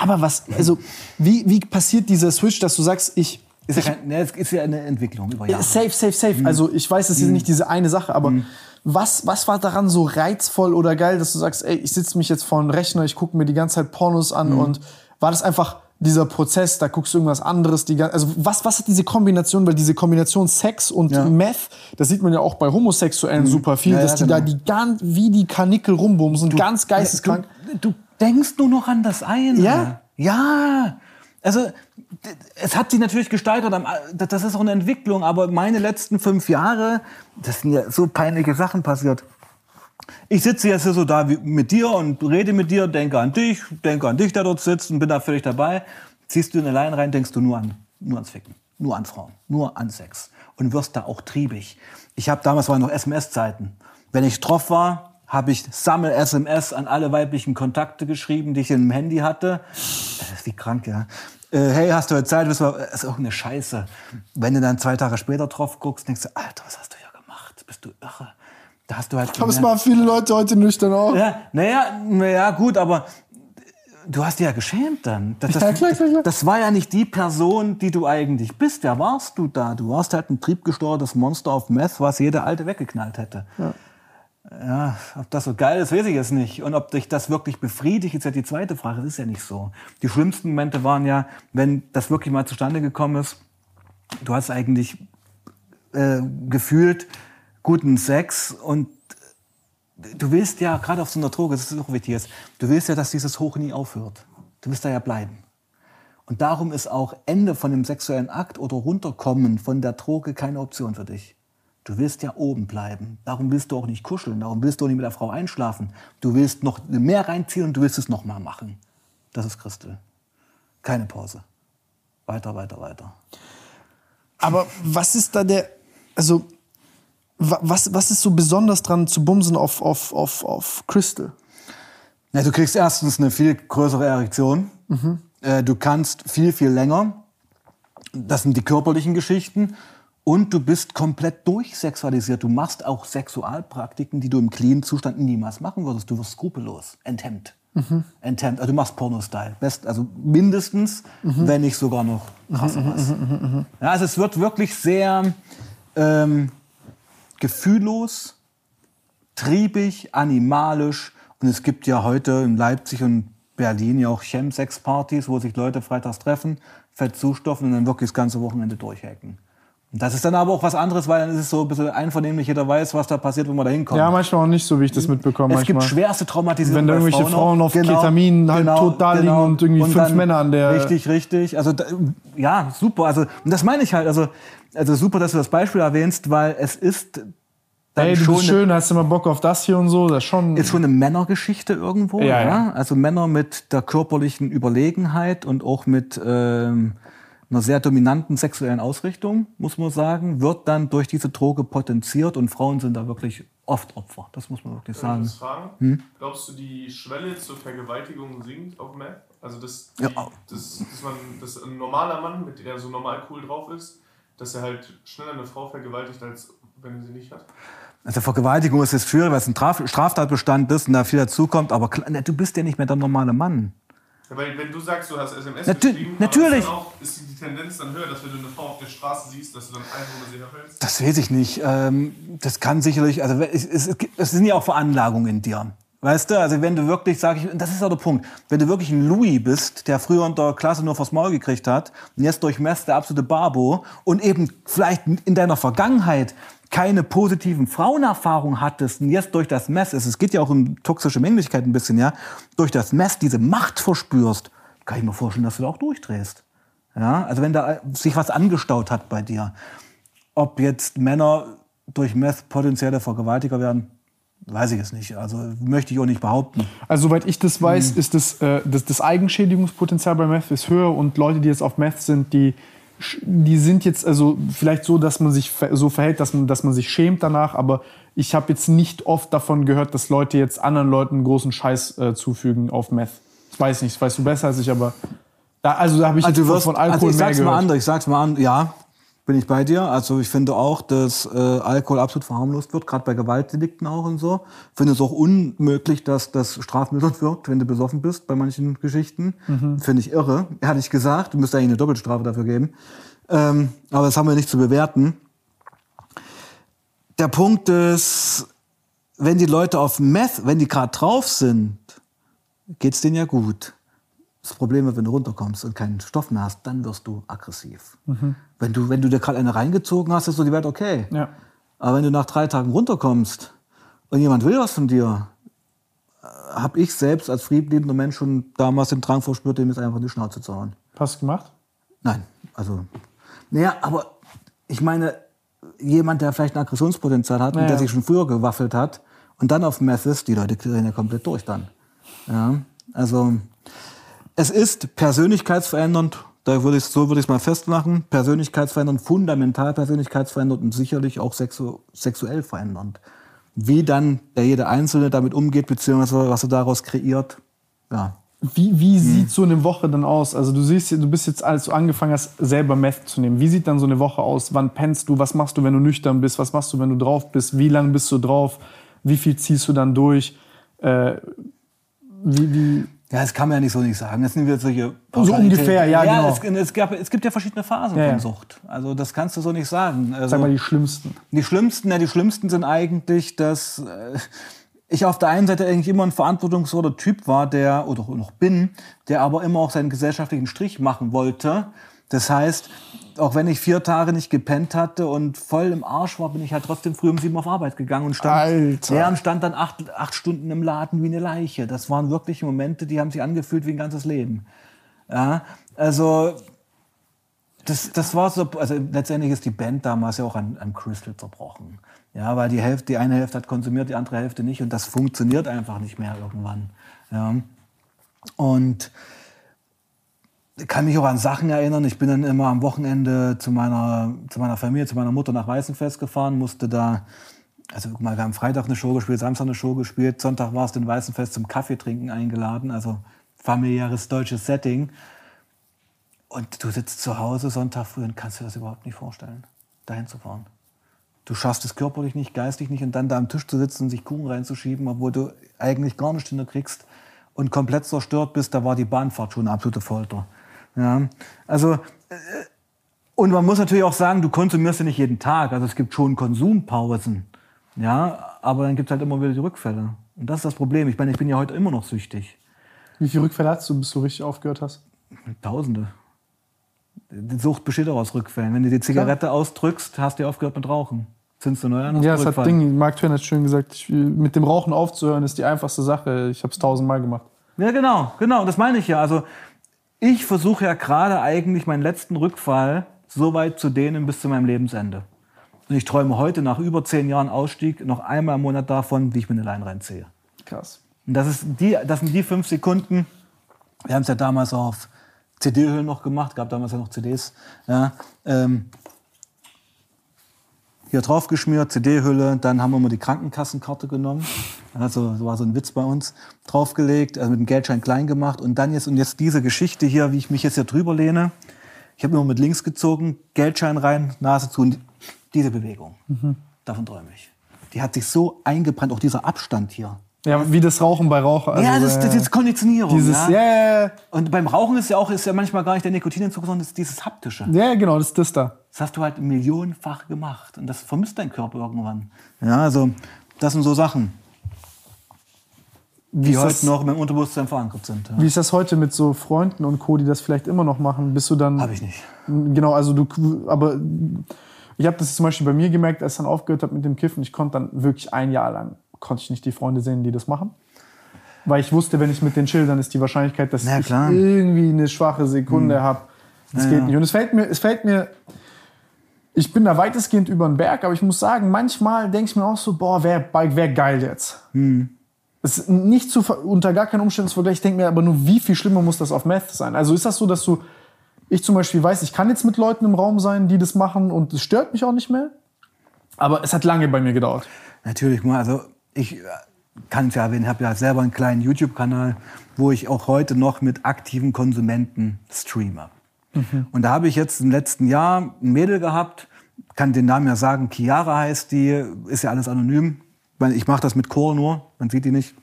Aber was, also, wie, wie passiert dieser Switch, dass du sagst, ich. Ist ja, kein, ne, ist ja eine Entwicklung über Jahre. Safe, safe, safe. Mhm. Also, ich weiß, es ist mhm. nicht diese eine Sache, aber mhm. was, was war daran so reizvoll oder geil, dass du sagst, ey, ich sitze mich jetzt vor einem Rechner, ich gucke mir die ganze Zeit Pornos an mhm. und war das einfach dieser Prozess, da guckst du irgendwas anderes, die, also was, was hat diese Kombination, weil diese Kombination Sex und ja. Meth, das sieht man ja auch bei Homosexuellen mhm. super viel, ja, dass die genau. da die ganz, wie die Kanickel rumbumsen, du, ganz geisteskrank. Du, du denkst nur noch an das eine. Ja? Ja. Also, es hat sich natürlich gesteigert. Das ist auch eine Entwicklung. Aber meine letzten fünf Jahre, das sind ja so peinliche Sachen passiert. Ich sitze jetzt hier so da mit dir und rede mit dir, denke an dich, denke an dich, der dort sitzt und bin da völlig dabei. Ziehst du in eine Line rein, denkst du nur an, nur ans Ficken, nur an Frauen, nur an Sex und wirst da auch triebig. Ich habe damals waren noch SMS-Zeiten. Wenn ich drauf war, habe ich Sammel-SMS an alle weiblichen Kontakte geschrieben, die ich im Handy hatte. Das ist wie krank, ja. Äh, hey, hast du heute Zeit? Das ist auch eine Scheiße. Wenn du dann zwei Tage später drauf guckst, denkst du, Alter, was hast du hier gemacht? Bist du irre? Da hast du halt. Aber es machen viele Leute heute nüchtern auch. Ja, naja, naja, gut, aber du hast dich ja geschämt dann. Das, das, ja, klar, klar, klar. das war ja nicht die Person, die du eigentlich bist. Wer warst du da? Du warst halt ein triebgesteuertes Monster auf Meth, was jeder Alte weggeknallt hätte. Ja. Ja, ob das so geil ist, weiß ich jetzt nicht. Und ob dich das wirklich befriedigt, ist ja die zweite Frage. Das ist ja nicht so. Die schlimmsten Momente waren ja, wenn das wirklich mal zustande gekommen ist, du hast eigentlich äh, gefühlt guten Sex und du willst ja, gerade auf so einer Droge, das ist auch wichtig du willst ja, dass dieses Hoch nie aufhört. Du willst da ja bleiben. Und darum ist auch Ende von dem sexuellen Akt oder runterkommen von der Droge keine Option für dich. Du willst ja oben bleiben. Darum willst du auch nicht kuscheln. Darum willst du auch nicht mit der Frau einschlafen. Du willst noch mehr reinziehen und du willst es noch mal machen. Das ist Christel. Keine Pause. Weiter, weiter, weiter. Aber was ist da der, also, was, was ist so besonders dran zu bumsen auf, auf, auf, auf Crystal? Ja, du kriegst erstens eine viel größere Erektion. Mhm. Äh, du kannst viel, viel länger. Das sind die körperlichen Geschichten. Und du bist komplett durchsexualisiert. Du machst auch Sexualpraktiken, die du im clean Zustand niemals machen würdest. Du wirst skrupellos, enthemmt. Mhm. Enthemmt. Also du machst Porno-Style. Best, also mindestens, mhm. wenn nicht sogar noch krasser was. Ja, also es wird wirklich sehr ähm, gefühllos, triebig, animalisch. Und es gibt ja heute in Leipzig und Berlin ja auch Chemsex-Partys, wo sich Leute freitags treffen, fett zustoffen und dann wirklich das ganze Wochenende durchhacken. Das ist dann aber auch was anderes, weil dann ist es so ein bisschen einvernehmlich, jeder weiß, was da passiert, wenn man da hinkommt. Ja, manchmal auch nicht so, wie ich das mitbekomme. Es manchmal. gibt schwerste Traumatisierungen. Wenn da irgendwelche Frauen, Frauen auf genau, Ketamin halt genau, tot da liegen genau. und irgendwie und fünf Männer an der. Richtig, richtig. Also ja, super. Also und das meine ich halt. Also, also super, dass du das Beispiel erwähnst, weil es ist Ey, du bist schön, hast du mal Bock auf das hier und so, das ist schon... Ist schon eine Männergeschichte irgendwo, ja, ja. Also Männer mit der körperlichen Überlegenheit und auch mit ähm, einer sehr dominanten sexuellen Ausrichtung, muss man sagen, wird dann durch diese Droge potenziert und Frauen sind da wirklich oft Opfer. Das muss man wirklich sagen. Ich fragen? Hm? Glaubst du, die Schwelle zur Vergewaltigung sinkt auf Meth? Also, dass, die, ja. dass, dass, man, dass ein normaler Mann, mit der so normal cool drauf ist, dass er halt schneller eine Frau vergewaltigt, als wenn er sie nicht hat? Also Vergewaltigung ist jetzt schwierig, weil es ein Straftatbestand ist und da viel dazukommt, aber du bist ja nicht mehr der normale Mann. Weil wenn du sagst, du hast SMS Natu geschrieben, natürlich. Ist, auch, ist, die Tendenz dann höher, dass wenn du eine Frau auf der Straße siehst, dass du dann einfach über sie herfällst? Das weiß ich nicht. Ähm, das kann sicherlich, also es, es, es sind ja auch Veranlagungen in dir. Weißt du, also wenn du wirklich, sag ich, das ist auch der Punkt, wenn du wirklich ein Louis bist, der früher in der Klasse nur vors Maul gekriegt hat und jetzt durch Mess der absolute Barbo und eben vielleicht in deiner Vergangenheit keine positiven Frauenerfahrungen hattest und jetzt durch das Mess, es geht ja auch um toxische Männlichkeit ein bisschen, ja, durch das Mess diese Macht verspürst, kann ich mir vorstellen, dass du da auch durchdrehst. Ja, also wenn da sich was angestaut hat bei dir. Ob jetzt Männer durch Meth potenzielle Vergewaltiger werden, weiß ich es nicht. Also möchte ich auch nicht behaupten. Also soweit ich das weiß, mhm. ist das, äh, das, das Eigenschädigungspotenzial bei Meth ist höher und Leute, die jetzt auf Meth sind, die die sind jetzt also vielleicht so, dass man sich so verhält, dass man, dass man sich schämt danach, aber ich habe jetzt nicht oft davon gehört, dass Leute jetzt anderen Leuten großen Scheiß äh, zufügen auf Meth. Ich weiß nicht, das weißt du besser als ich, aber da, also da habe ich also wirst, von Alkohol also ich sag's mehr gehört. Mal an, ich sag's mal an, ja, bin ich bei dir. Also ich finde auch, dass äh, Alkohol absolut verharmlost wird, gerade bei Gewaltdelikten auch und so. Ich finde es auch unmöglich, dass das strafmildernd wird, wenn du besoffen bist bei manchen Geschichten. Mhm. Finde ich irre, ehrlich gesagt. Du müsstest eigentlich eine Doppelstrafe dafür geben. Ähm, aber das haben wir nicht zu bewerten. Der Punkt ist, wenn die Leute auf Meth, wenn die gerade drauf sind, geht's denen ja gut. Das Problem ist, wenn du runterkommst und keinen Stoff mehr hast, dann wirst du aggressiv. Mhm. Wenn, du, wenn du dir gerade eine reingezogen hast, ist so die Welt okay. Ja. Aber wenn du nach drei Tagen runterkommst und jemand will was von dir, äh, habe ich selbst als friedliebender Mensch schon damals den Drang verspürt, dem jetzt einfach die Schnauze zu hauen. Hast du gemacht? Nein, also, naja, aber ich meine, jemand, der vielleicht ein Aggressionspotenzial hat naja. und der sich schon früher gewaffelt hat und dann auf Meth ist, die Leute kriegen ja komplett durch dann. Ja, also es ist persönlichkeitsverändernd, da würde ich, so würde ich es mal festmachen, persönlichkeitsverändernd, fundamental persönlichkeitsverändernd und sicherlich auch sexu sexuell verändernd. Wie dann der jede Einzelne damit umgeht, beziehungsweise was er daraus kreiert, ja. Wie, wie sieht hm. so eine Woche dann aus? Also du siehst, du bist jetzt, als du angefangen hast, selber Meth zu nehmen. Wie sieht dann so eine Woche aus? Wann pennst du? Was machst du, wenn du nüchtern bist? Was machst du, wenn du drauf bist? Wie lange bist du drauf? Wie viel ziehst du dann durch? Äh, wie, wie ja, das kann man ja nicht so nicht sagen. Das sind wir solche So ungefähr, ja, ja genau. Es, es, gab, es gibt ja verschiedene Phasen ja, von Sucht. Also das kannst du so nicht sagen. Also, Sag mal die schlimmsten. Die schlimmsten, ja, die schlimmsten sind eigentlich, dass äh, ich auf der einen Seite eigentlich immer ein verantwortungsvoller Typ war, der, oder noch bin, der aber immer auch seinen gesellschaftlichen Strich machen wollte. Das heißt, auch wenn ich vier Tage nicht gepennt hatte und voll im Arsch war, bin ich halt trotzdem früh um sieben auf Arbeit gegangen und stand, Alter. Ja, und stand dann acht, acht Stunden im Laden wie eine Leiche. Das waren wirklich Momente, die haben sich angefühlt wie ein ganzes Leben. Ja, also das, das war so, also letztendlich ist die Band damals ja auch an, an Crystal zerbrochen. Ja, weil die Hälfte, die eine Hälfte hat konsumiert, die andere Hälfte nicht und das funktioniert einfach nicht mehr irgendwann. Ja. Und kann mich auch an Sachen erinnern. Ich bin dann immer am Wochenende zu meiner, zu meiner Familie, zu meiner Mutter nach Weißenfest gefahren, musste da, also mal, haben Freitag eine Show gespielt, Samstag eine Show gespielt, Sonntag war es den Weißenfest zum Kaffee trinken eingeladen, also familiäres deutsches Setting. Und du sitzt zu Hause Sonntag früh und kannst dir das überhaupt nicht vorstellen, dahin zu fahren. Du schaffst es körperlich nicht, geistig nicht und dann da am Tisch zu sitzen und sich Kuchen reinzuschieben, obwohl du eigentlich gar nichts kriegst und komplett zerstört bist, da war die Bahnfahrt schon eine absolute Folter. Ja, also, äh, und man muss natürlich auch sagen, du konsumierst ja nicht jeden Tag. Also es gibt schon Konsumpausen. Ja, aber dann gibt es halt immer wieder die Rückfälle. Und das ist das Problem. Ich meine, ich bin ja heute immer noch süchtig. Wie viele Rückfälle hast du, bis du richtig aufgehört hast? Tausende. Die Sucht besteht auch aus Rückfällen. Wenn du die Zigarette Klar. ausdrückst, hast du aufgehört mit Rauchen. Zündest du neu an? Ja, das hat Ding, Mark Twain hat schön gesagt, ich, mit dem Rauchen aufzuhören ist die einfachste Sache. Ich habe es tausendmal gemacht. Ja, genau, genau, das meine ich ja. Also ich versuche ja gerade eigentlich meinen letzten Rückfall so weit zu dehnen bis zu meinem Lebensende. Und ich träume heute nach über zehn Jahren Ausstieg noch einmal im Monat davon, wie ich mir eine Leine reinziehe. Krass. Und das, ist die, das sind die fünf Sekunden. Wir haben es ja damals auf CD-Hüllen noch gemacht, gab damals ja noch CDs. Ja, ähm, hier drauf geschmiert, CD-Hülle, dann haben wir mal die Krankenkassenkarte genommen. Also das war so ein Witz bei uns, draufgelegt, also mit dem Geldschein klein gemacht und dann jetzt und jetzt diese Geschichte hier, wie ich mich jetzt hier drüber lehne. Ich habe mir mit links gezogen, Geldschein rein, Nase zu und diese Bewegung. Mhm. Davon träume ich. Die hat sich so eingebrannt, auch dieser Abstand hier. Ja, wie das Rauchen bei Rauchen. Also, ja, das, das ist Konditionierung. Dieses, ja. Yeah. Und beim Rauchen ist ja auch ist ja manchmal gar nicht der Nikotinentzug, sondern ist dieses haptische. Ja, genau, das ist das da. Das hast du halt millionenfach gemacht und das vermisst dein Körper irgendwann. Ja, also das sind so Sachen, die heute das, noch mit dem Unterbewusstsein verankert sind. Ja. Wie ist das heute mit so Freunden und Co, die das vielleicht immer noch machen? Bist du dann? Habe ich nicht. Genau, also du, aber ich habe das zum Beispiel bei mir gemerkt, als ich dann aufgehört habe mit dem Kiffen. Ich konnte dann wirklich ein Jahr lang konnte ich nicht die Freunde sehen, die das machen. Weil ich wusste, wenn ich mit den chill, dann ist die Wahrscheinlichkeit, dass ich irgendwie eine schwache Sekunde hm. habe. Das ja, geht nicht. Und es fällt mir, es fällt mir, ich bin da weitestgehend über den Berg, aber ich muss sagen, manchmal denke ich mir auch so, boah, wäre wär geil jetzt. Hm. Das ist nicht zu, unter gar keinen Umständen zu vergleichen. Ich denke mir aber nur, wie viel schlimmer muss das auf Meth sein? Also ist das so, dass du, ich zum Beispiel weiß, ich kann jetzt mit Leuten im Raum sein, die das machen und es stört mich auch nicht mehr. Aber es hat lange bei mir gedauert. Natürlich, also ich äh, kann es ja erwähnen, habe ja selber einen kleinen YouTube-Kanal, wo ich auch heute noch mit aktiven Konsumenten streame. Mhm. Und da habe ich jetzt im letzten Jahr ein Mädel gehabt, kann den Namen ja sagen, Chiara heißt die, ist ja alles anonym. Ich mache das mit Chor nur, man sieht die nicht.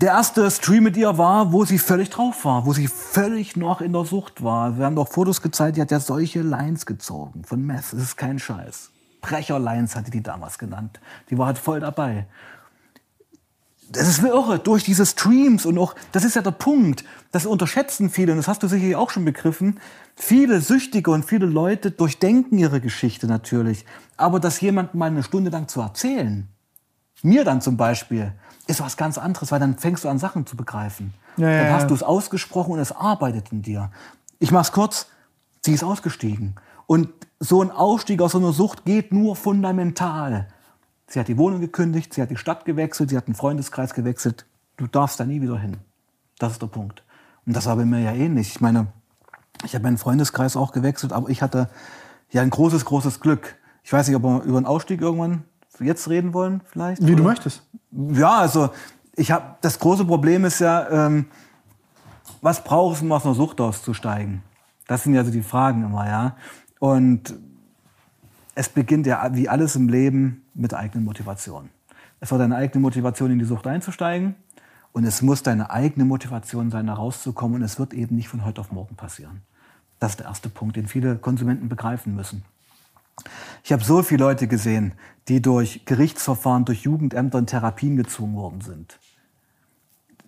Der erste Stream mit ihr war, wo sie völlig drauf war, wo sie völlig noch in der Sucht war. Wir haben doch Fotos gezeigt, die hat ja solche Lines gezogen von Meth. Das ist kein Scheiß. Brecherlines hatte die damals genannt. Die war halt voll dabei. Das ist irre, durch diese Streams und auch, das ist ja der Punkt, das unterschätzen viele, und das hast du sicherlich auch schon begriffen, viele Süchtige und viele Leute durchdenken ihre Geschichte natürlich. Aber das jemandem mal eine Stunde lang zu erzählen, mir dann zum Beispiel, ist was ganz anderes, weil dann fängst du an, Sachen zu begreifen. Ja, dann hast du es ausgesprochen und es arbeitet in dir. Ich mach's kurz, sie ist ausgestiegen. Und so ein Ausstieg aus so einer Sucht geht nur fundamental. Sie hat die Wohnung gekündigt, sie hat die Stadt gewechselt, sie hat einen Freundeskreis gewechselt. Du darfst da nie wieder hin. Das ist der Punkt. Und das war bei mir ja ähnlich. Ich meine, ich habe meinen Freundeskreis auch gewechselt, aber ich hatte ja ein großes, großes Glück. Ich weiß nicht, ob wir über einen Ausstieg irgendwann jetzt reden wollen, vielleicht. Wie oder? du möchtest. Ja, also ich habe das große Problem ist ja, ähm, was brauchst du, um aus einer Sucht auszusteigen? Das sind ja so die Fragen immer, ja. Und es beginnt ja wie alles im Leben mit eigenen Motivation. Es war deine eigene Motivation, in die Sucht einzusteigen. Und es muss deine eigene Motivation sein, da rauszukommen. Und es wird eben nicht von heute auf morgen passieren. Das ist der erste Punkt, den viele Konsumenten begreifen müssen. Ich habe so viele Leute gesehen, die durch Gerichtsverfahren, durch Jugendämter in Therapien gezwungen worden sind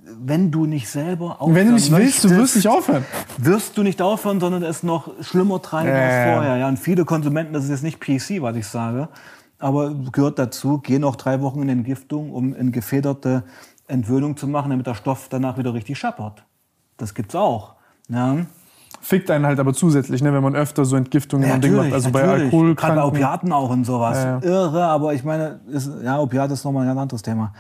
wenn du nicht selber aufhören Wenn du nicht willst, du wirst nicht aufhören. Wirst du nicht aufhören, sondern es noch schlimmer treiben äh. als vorher. Ja, und viele Konsumenten, das ist jetzt nicht PC, was ich sage, aber gehört dazu, gehen auch drei Wochen in Entgiftung, um eine gefederte Entwöhnung zu machen, damit der Stoff danach wieder richtig scheppert. Das gibt's auch. Ja. Fickt einen halt aber zusätzlich, ne, wenn man öfter so Entgiftungen ja, Ding macht. Also natürlich. bei Alkohol. Gerade bei Opiaten auch und sowas. Ja, ja. Irre, aber ich meine, ist, ja, Opiat ist nochmal ein ganz anderes Thema.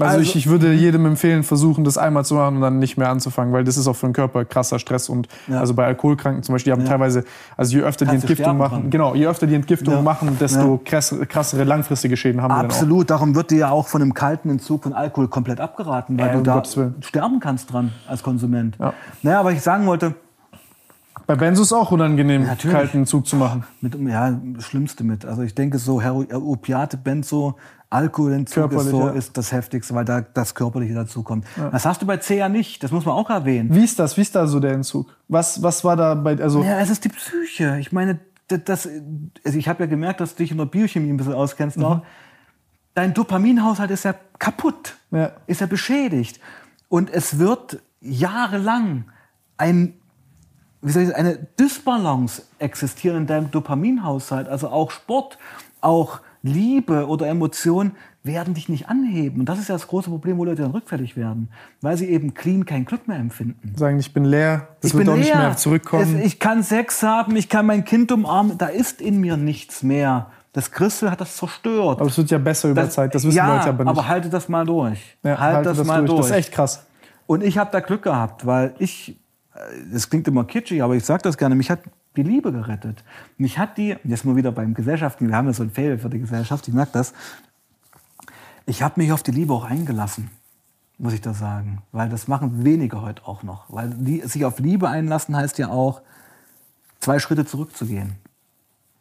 Also, also ich, ich, würde jedem empfehlen, versuchen, das einmal zu machen und dann nicht mehr anzufangen, weil das ist auch für den Körper krasser Stress. Und ja. also bei Alkoholkranken zum Beispiel, die haben ja. teilweise, also je öfter Kannst die Entgiftung machen, dran. genau, je öfter die Entgiftung ja. machen, desto krassere, krassere langfristige Schäden haben Absolut, darum wird dir ja auch von einem kalten Entzug von Alkohol komplett abgeraten, weil du da sterben kannst dran als Konsument. Ja. Naja, aber ich sagen wollte, bei Benzo ist auch unangenehm, ja, kalten Zug zu machen. Mit, ja, das Schlimmste mit. Also ich denke so, Opiate, Benzo, Alkoholentzug ist, so, ist das Heftigste, weil da das Körperliche dazu kommt. Ja. Das hast du bei C ja nicht, das muss man auch erwähnen. Wie ist das? Wie ist da so der Entzug? Was, was war da bei, also... Ja, es ist die Psyche. Ich meine, das, also ich habe ja gemerkt, dass du dich in der Biochemie ein bisschen auskennst mhm. auch. Dein Dopaminhaushalt ist ja kaputt, ja. ist ja beschädigt. Und es wird jahrelang ein wie soll ich sagen, eine Dysbalance existieren in deinem Dopaminhaushalt. Also auch Sport, auch Liebe oder Emotionen werden dich nicht anheben. Und das ist ja das große Problem, wo Leute dann rückfällig werden, weil sie eben clean kein Glück mehr empfinden. Sagen, ich bin leer, das ich wird doch nicht mehr zurückkommen. Es, ich kann Sex haben, ich kann mein Kind umarmen, da ist in mir nichts mehr. Das Christel hat das zerstört. Aber es wird ja besser über das, Zeit, das wissen ja, Leute aber nicht. aber halte das mal durch. Ja, halte, halte das, das, mal durch. durch. Das ist echt krass. Und ich habe da Glück gehabt, weil ich das klingt immer kitschig, aber ich sage das gerne, mich hat die Liebe gerettet. Mich hat die, jetzt mal wieder beim Gesellschaften, wir haben ja so ein Fail für die Gesellschaft, ich merke das, ich habe mich auf die Liebe auch eingelassen, muss ich da sagen. Weil das machen wenige heute auch noch. Weil die, sich auf Liebe einlassen heißt ja auch, zwei Schritte zurückzugehen.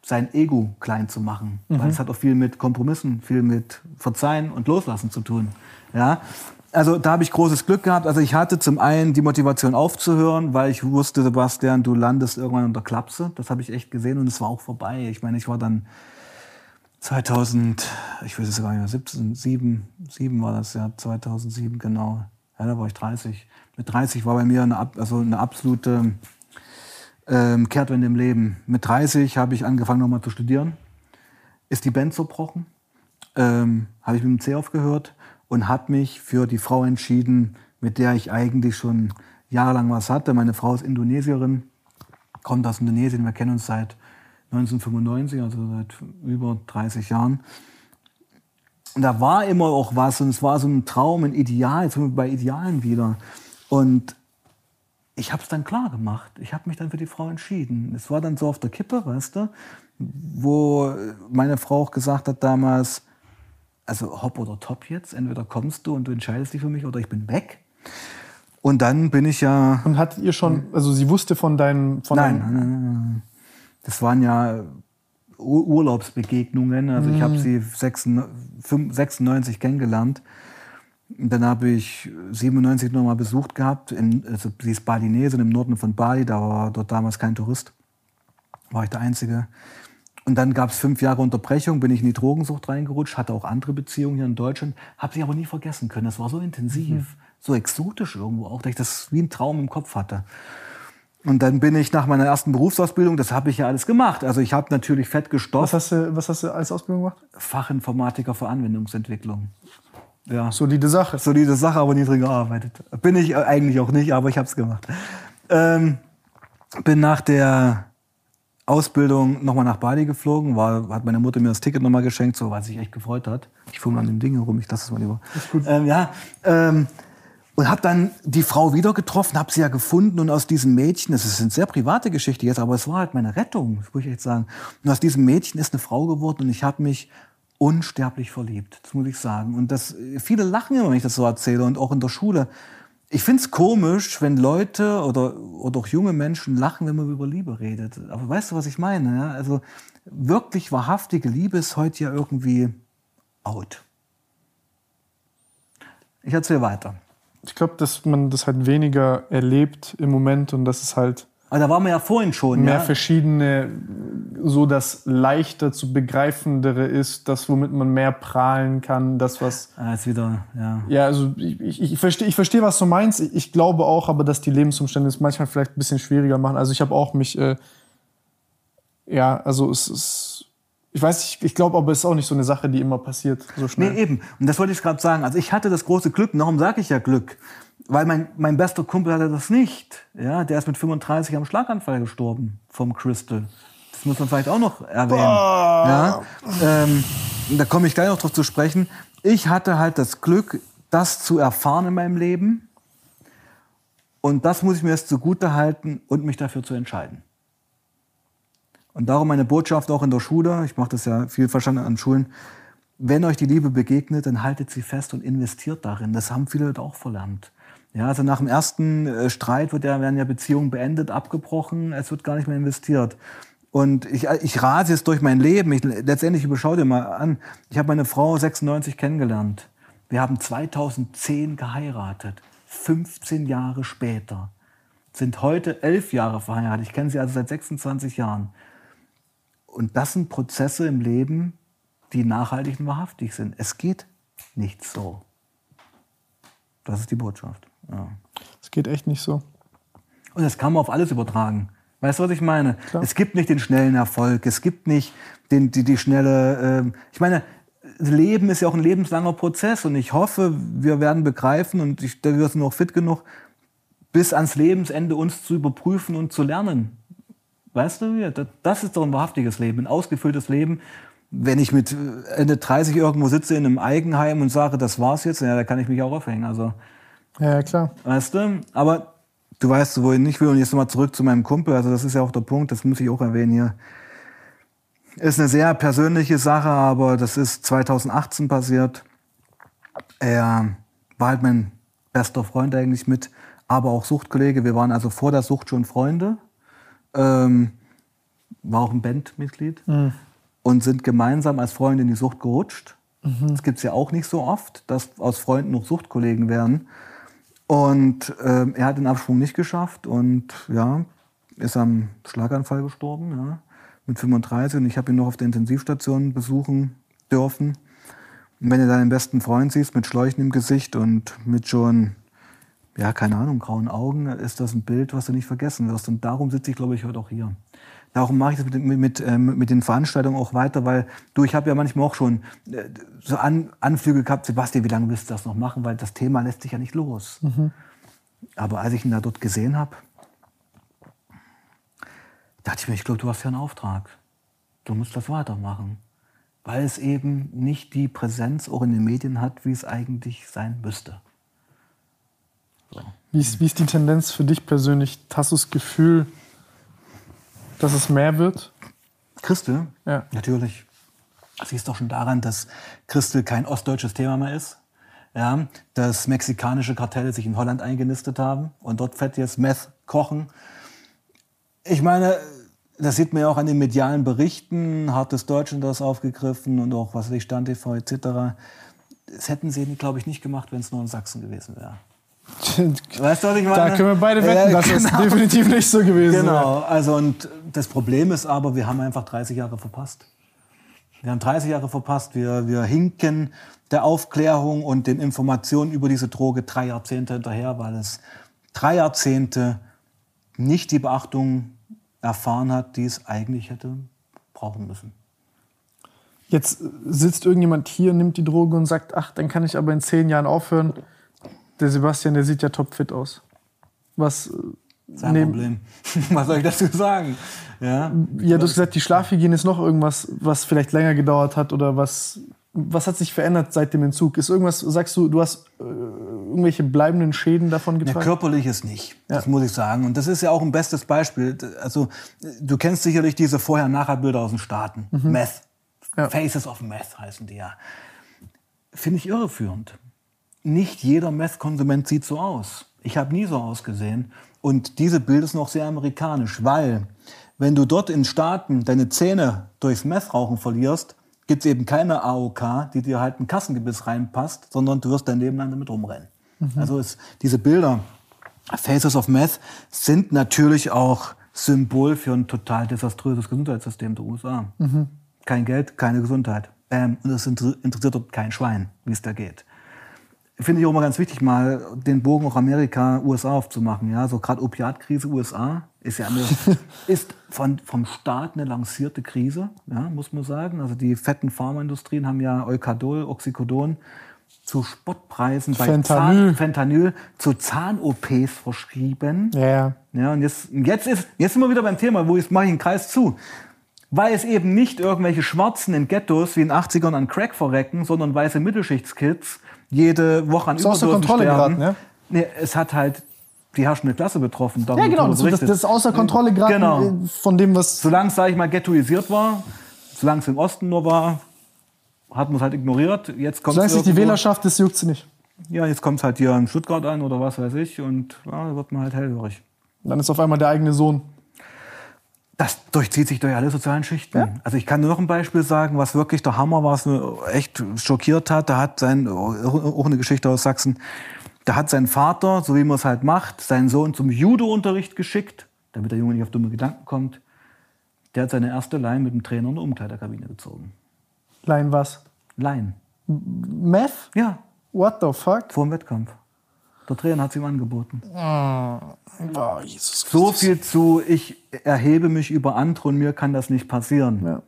Sein Ego klein zu machen. Mhm. Weil es hat auch viel mit Kompromissen, viel mit Verzeihen und Loslassen zu tun. Ja? Also da habe ich großes Glück gehabt. Also ich hatte zum einen die Motivation aufzuhören, weil ich wusste, Sebastian, du landest irgendwann unter Klapse. Das habe ich echt gesehen und es war auch vorbei. Ich meine, ich war dann 2000, ich weiß es gar nicht mehr, 17, 7, 7 war das ja, 2007 genau. Ja, da war ich 30. Mit 30 war bei mir eine, also eine absolute ähm, Kehrtwende im Leben. Mit 30 habe ich angefangen nochmal zu studieren. Ist die Band zerbrochen. Ähm, habe ich mit dem C aufgehört und habe mich für die Frau entschieden, mit der ich eigentlich schon jahrelang was hatte. Meine Frau ist Indonesierin, kommt aus Indonesien. Wir kennen uns seit 1995, also seit über 30 Jahren. Und da war immer auch was und es war so ein Traum, ein Ideal, jetzt sind wir bei Idealen wieder. Und ich habe es dann klar gemacht. Ich habe mich dann für die Frau entschieden. Es war dann so auf der Kippe, weißt du, wo meine Frau auch gesagt hat damals, also hopp oder top jetzt. Entweder kommst du und du entscheidest dich für mich oder ich bin weg. Und dann bin ich ja. Und hat ihr schon, also sie wusste von deinem. Von nein, nein, nein, nein, Das waren ja Urlaubsbegegnungen. Also ich habe mhm. sie 96 kennengelernt. Und dann habe ich 97 nochmal besucht gehabt. In, also sie ist Balinesin im Norden von Bali. Da war dort damals kein Tourist. War ich der Einzige. Und dann gab es fünf Jahre Unterbrechung, bin ich in die Drogensucht reingerutscht, hatte auch andere Beziehungen hier in Deutschland, habe sie aber nie vergessen können. Das war so intensiv, mhm. so exotisch irgendwo auch, dass ich das wie ein Traum im Kopf hatte. Und dann bin ich nach meiner ersten Berufsausbildung, das habe ich ja alles gemacht. Also ich habe natürlich fett gestopft. Was hast, du, was hast du als Ausbildung gemacht? Fachinformatiker für Anwendungsentwicklung. Ja. Solide Sache. Solide Sache, aber niedrig gearbeitet. Bin ich eigentlich auch nicht, aber ich habe es gemacht. Ähm, bin nach der Ausbildung nochmal nach Bali geflogen, war, hat meine Mutter mir das Ticket nochmal geschenkt, so, weil sie sich echt gefreut hat. Ich fuhr mal an dem Ding herum, ich lasse es mal lieber. Ähm, ja, ähm, und habe dann die Frau wieder getroffen, habe sie ja gefunden und aus diesem Mädchen, das ist eine sehr private Geschichte jetzt, aber es war halt meine Rettung, muss ich echt sagen. Und aus diesem Mädchen ist eine Frau geworden und ich habe mich unsterblich verliebt, das muss ich sagen. Und das, viele lachen immer, wenn ich das so erzähle und auch in der Schule. Ich finde es komisch, wenn Leute oder, oder auch junge Menschen lachen, wenn man über Liebe redet. Aber weißt du, was ich meine? Ja? Also wirklich wahrhaftige Liebe ist heute ja irgendwie out. Ich erzähle weiter. Ich glaube, dass man das halt weniger erlebt im Moment und dass es halt aber da waren wir ja vorhin schon. Mehr ja? verschiedene, so das leichter zu begreifendere ist, das, womit man mehr prahlen kann, das, was. Ah, jetzt wieder, ja. Ja, also ich, ich, ich verstehe, ich versteh, was du meinst. Ich, ich, glaube auch, aber dass die Lebensumstände es manchmal vielleicht ein bisschen schwieriger machen. Also ich habe auch mich, äh, ja, also es ist. Ich weiß nicht, ich glaube aber, es ist auch nicht so eine Sache, die immer passiert, so schnell. Nee, eben. Und das wollte ich gerade sagen. Also ich hatte das große Glück, warum sage ich ja Glück? Weil mein, mein bester Kumpel hatte das nicht. Ja, der ist mit 35 am Schlaganfall gestorben vom Crystal. Das muss man vielleicht auch noch erwähnen. Ja, ähm, da komme ich gleich noch drauf zu sprechen. Ich hatte halt das Glück, das zu erfahren in meinem Leben. Und das muss ich mir jetzt zugute halten und mich dafür zu entscheiden. Und darum meine Botschaft auch in der Schule, ich mache das ja viel verstanden an Schulen, wenn euch die Liebe begegnet, dann haltet sie fest und investiert darin. Das haben viele Leute auch verlernt. Ja, also nach dem ersten äh, Streit wird ja, werden ja Beziehungen beendet, abgebrochen, es wird gar nicht mehr investiert. Und ich, ich rase jetzt durch mein Leben. Ich, letztendlich überschau dir mal an. Ich habe meine Frau 96 kennengelernt. Wir haben 2010 geheiratet. 15 Jahre später. Sind heute elf Jahre verheiratet. Ich kenne sie also seit 26 Jahren. Und das sind Prozesse im Leben, die nachhaltig und wahrhaftig sind. Es geht nicht so. Das ist die Botschaft. Ja. Es geht echt nicht so. Und das kann man auf alles übertragen. Weißt du, was ich meine? Klar. Es gibt nicht den schnellen Erfolg, es gibt nicht den, die, die schnelle. Äh, ich meine, Leben ist ja auch ein lebenslanger Prozess und ich hoffe, wir werden begreifen und ich, wir sind noch fit genug, bis ans Lebensende uns zu überprüfen und zu lernen. Weißt du, das ist doch ein wahrhaftiges Leben, ein ausgefülltes Leben. Wenn ich mit Ende 30 irgendwo sitze in einem Eigenheim und sage, das war's jetzt, ja, da kann ich mich auch aufhängen. Also, ja, klar. Weißt du, aber du weißt, wo ich nicht will. Und jetzt nochmal zurück zu meinem Kumpel. Also das ist ja auch der Punkt, das muss ich auch erwähnen hier. Ist eine sehr persönliche Sache, aber das ist 2018 passiert. Er war halt mein bester Freund eigentlich mit, aber auch Suchtkollege. Wir waren also vor der Sucht schon Freunde. Ähm, war auch ein Bandmitglied. Mhm. Und sind gemeinsam als Freunde in die Sucht gerutscht. Mhm. Das gibt es ja auch nicht so oft, dass aus Freunden noch Suchtkollegen werden. Und äh, er hat den Absprung nicht geschafft und ja, ist am Schlaganfall gestorben, ja, mit 35. Und ich habe ihn noch auf der Intensivstation besuchen dürfen. Und wenn du deinen besten Freund siehst mit Schläuchen im Gesicht und mit schon, ja, keine Ahnung, grauen Augen, ist das ein Bild, was du nicht vergessen wirst. Und darum sitze ich, glaube ich, heute auch hier. Darum mache ich das mit, mit, mit, ähm, mit den Veranstaltungen auch weiter, weil du, ich habe ja manchmal auch schon äh, so An, Anflüge gehabt, Sebastian, wie lange willst du das noch machen? Weil das Thema lässt sich ja nicht los. Mhm. Aber als ich ihn da dort gesehen habe, dachte ich mir, ich glaube, du hast ja einen Auftrag. Du musst das weitermachen. Weil es eben nicht die Präsenz auch in den Medien hat, wie es eigentlich sein müsste. So. Wie, ist, wie ist die Tendenz für dich persönlich? Hast du das Gefühl, dass es mehr wird? Christel? Ja. Natürlich. Das siehst doch schon daran, dass Christel kein ostdeutsches Thema mehr ist. Ja, dass mexikanische Kartelle sich in Holland eingenistet haben und dort fett jetzt Meth kochen. Ich meine, das sieht man ja auch an den medialen Berichten, Hartes Deutschland das aufgegriffen und auch, was weiß ich, Stand TV etc. Das hätten sie, glaube ich, nicht gemacht, wenn es nur in Sachsen gewesen wäre. Weißt du, was ich meine? Da können wir beide wetten, dass genau. das definitiv nicht so gewesen genau. Genau, also und das Problem ist aber, wir haben einfach 30 Jahre verpasst. Wir haben 30 Jahre verpasst. Wir, wir hinken der Aufklärung und den Informationen über diese Droge drei Jahrzehnte hinterher, weil es drei Jahrzehnte nicht die Beachtung erfahren hat, die es eigentlich hätte brauchen müssen. Jetzt sitzt irgendjemand hier, nimmt die Droge und sagt, ach, dann kann ich aber in zehn Jahren aufhören. Der Sebastian, der sieht ja topfit aus. Was sein neben Problem. was soll ich dazu sagen? Ja, ja du hast gesagt, die Schlafhygiene ist noch irgendwas, was vielleicht länger gedauert hat oder was. Was hat sich verändert seit dem Entzug? Ist irgendwas, sagst du, du hast äh, irgendwelche bleibenden Schäden davon getragen? Ja, körperliches nicht, ja. das muss ich sagen. Und das ist ja auch ein bestes Beispiel. Also, du kennst sicherlich diese Vorher-Nachher-Bilder aus den Staaten. Mhm. Meth. Ja. Faces of Meth heißen die ja. Finde ich irreführend. Nicht jeder Meth-Konsument sieht so aus. Ich habe nie so ausgesehen. Und diese Bilder sind auch sehr amerikanisch, weil wenn du dort in Staaten deine Zähne durchs Messrauchen verlierst, gibt es eben keine AOK, die dir halt ein Kassengebiss reinpasst, sondern du wirst dein Leben lang damit rumrennen. Mhm. Also ist, diese Bilder, Faces of Meth, sind natürlich auch Symbol für ein total desaströses Gesundheitssystem der USA. Mhm. Kein Geld, keine Gesundheit. Bam. Und es interessiert dort kein Schwein, wie es da geht finde ich auch mal ganz wichtig, mal den Bogen auch Amerika, USA aufzumachen. Ja, so gerade Opiatkrise USA ist ja eine, ist von, vom Staat eine lancierte Krise, ja, muss man sagen. Also die fetten Pharmaindustrien haben ja Eukadol, Oxycodon zu Spottpreisen bei Fentanyl, Zahn, Fentanyl zu Zahn-OPs verschrieben. Ja, ja. ja und jetzt, jetzt, ist, jetzt sind wir wieder beim Thema, wo ich mache ich einen Kreis zu. Weil es eben nicht irgendwelche Schwarzen in Ghettos wie in den 80ern an Crack verrecken, sondern weiße Mittelschichtskids, jede Woche an ist außer Kontrolle gerade, ne? Nee, es hat halt die herrschende Klasse betroffen. Ja, genau, das, das, ist außer Kontrolle gerade Genau. von dem, was. Solange es, sag ich mal, ghettoisiert war, solange es im Osten nur war, hat man es halt ignoriert. Jetzt kommt Solange es nicht die Wählerschaft ist, juckt sie nicht. Ja, jetzt kommt es halt hier in Stuttgart an oder was weiß ich und ja, da wird man halt hellhörig. Dann ist auf einmal der eigene Sohn. Das durchzieht sich durch alle sozialen Schichten. Also ich kann nur noch ein Beispiel sagen, was wirklich der Hammer war, was mir echt schockiert hat. Da hat sein, auch eine Geschichte aus Sachsen, da hat sein Vater, so wie man es halt macht, seinen Sohn zum Judo-Unterricht geschickt, damit der Junge nicht auf dumme Gedanken kommt. Der hat seine erste Line mit dem Trainer in der Umkleiderkabine gezogen. Lein was? Line. Meth? Ja, What the fuck? vor dem Wettkampf. Der Trainer hat es ihm angeboten. Oh, So viel zu, ich erhebe mich über andere und mir kann das nicht passieren. Ja.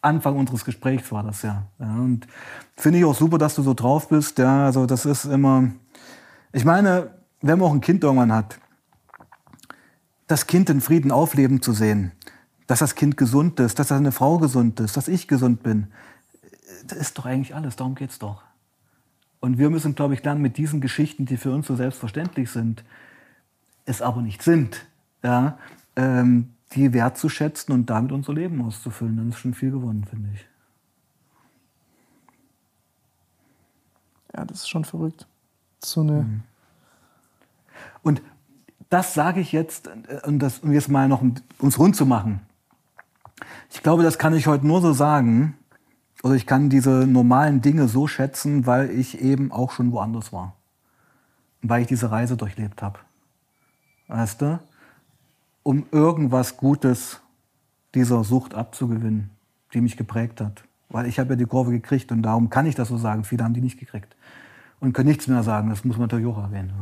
Anfang unseres Gesprächs war das ja. ja und finde ich auch super, dass du so drauf bist. Ja, also das ist immer. Ich meine, wenn man auch ein Kind irgendwann hat, das Kind in Frieden aufleben zu sehen, dass das Kind gesund ist, dass seine Frau gesund ist, dass ich gesund bin, das ist doch eigentlich alles. Darum geht's doch. Und wir müssen, glaube ich, lernen mit diesen Geschichten, die für uns so selbstverständlich sind, es aber nicht sind, ja, ähm, die wertzuschätzen und damit unser Leben auszufüllen. Dann ist schon viel gewonnen, finde ich. Ja, das ist schon verrückt. So eine. Und das sage ich jetzt, äh, und das, um jetzt mal noch um uns rund zu machen. Ich glaube, das kann ich heute nur so sagen, oder ich kann diese normalen Dinge so schätzen, weil ich eben auch schon woanders war. Weil ich diese Reise durchlebt habe. Weißt du? Um irgendwas Gutes dieser Sucht abzugewinnen, die mich geprägt hat. Weil ich habe ja die Kurve gekriegt und darum kann ich das so sagen. Viele haben die nicht gekriegt. Und können nichts mehr sagen. Das muss man natürlich auch erwähnen.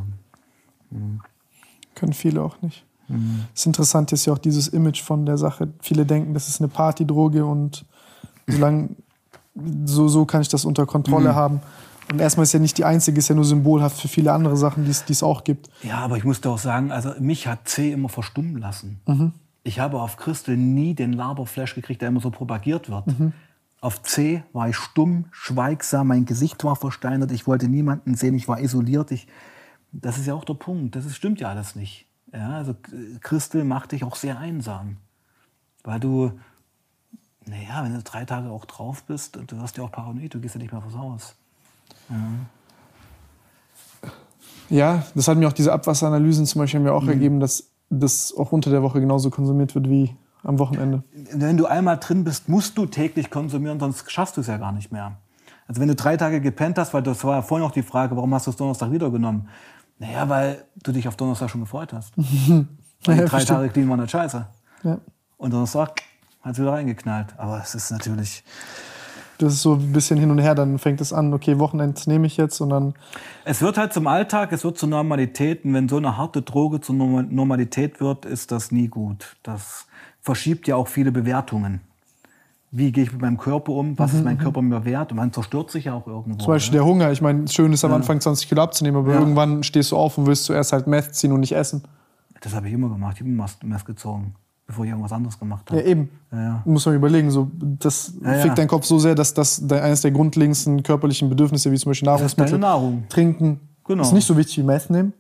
Können viele auch nicht. Das Interessante ist ja auch dieses Image von der Sache. Viele denken, das ist eine Partydroge und solange so, so kann ich das unter Kontrolle haben. Und erstmal ist ja nicht die einzige, ist ja nur symbolhaft für viele andere Sachen, die es auch gibt. Ja, aber ich muss dir auch sagen, also mich hat C immer verstummen lassen. Ich habe auf Christel nie den Laberflash gekriegt, der immer so propagiert wird. Auf C war ich stumm, schweigsam, mein Gesicht war versteinert, ich wollte niemanden sehen, ich war isoliert. Ich, das ist ja auch der Punkt, das ist, stimmt ja alles nicht. Ja, also Christel macht dich auch sehr einsam. Weil du, naja, wenn du drei Tage auch drauf bist, du wirst ja auch paranoid, du gehst ja nicht mehr vors Haus. Ja, das hat mir auch diese Abwasseranalysen zum Beispiel mir auch ergeben, dass das auch unter der Woche genauso konsumiert wird wie am Wochenende. wenn du einmal drin bist, musst du täglich konsumieren, sonst schaffst du es ja gar nicht mehr. Also wenn du drei Tage gepennt hast, weil das war ja vorhin auch die Frage, warum hast du es Donnerstag wieder genommen? Naja, weil du dich auf Donnerstag schon gefreut hast. Weil die Ja, drei verstehe. Tage clean waren nicht scheiße. Ja. Und Donnerstag hat es wieder reingeknallt. Aber es ist natürlich... Das ist so ein bisschen hin und her, dann fängt es an, okay, Wochenend nehme ich jetzt und dann Es wird halt zum Alltag, es wird zur Normalität. Und wenn so eine harte Droge zur Norma- Normalität wird, ist das nie gut. Das verschiebt ja auch viele Bewertungen. Wie gehe ich mit meinem Körper um? Was ist mein Körper mir wert? Und man zerstört sich ja auch irgendwo. Zum Beispiel der Hunger. Ich meine, schön ist am Anfang 20 Kilo abzunehmen, aber Ja. irgendwann stehst du auf und willst zuerst halt Meth ziehen und nicht essen. Das habe ich immer gemacht. Ich habe immer Mess gezogen, bevor ich irgendwas anderes gemacht Ja, habe. eben. Ja, ja. Muss man überlegen. So, das Ja, ja. fickt deinen Kopf so sehr, dass das eines der grundlegendsten körperlichen Bedürfnisse, wie zum Beispiel Nahrungsmittel, Nahrung. Trinken, Genau. ist nicht so wichtig wie Meth nehmen.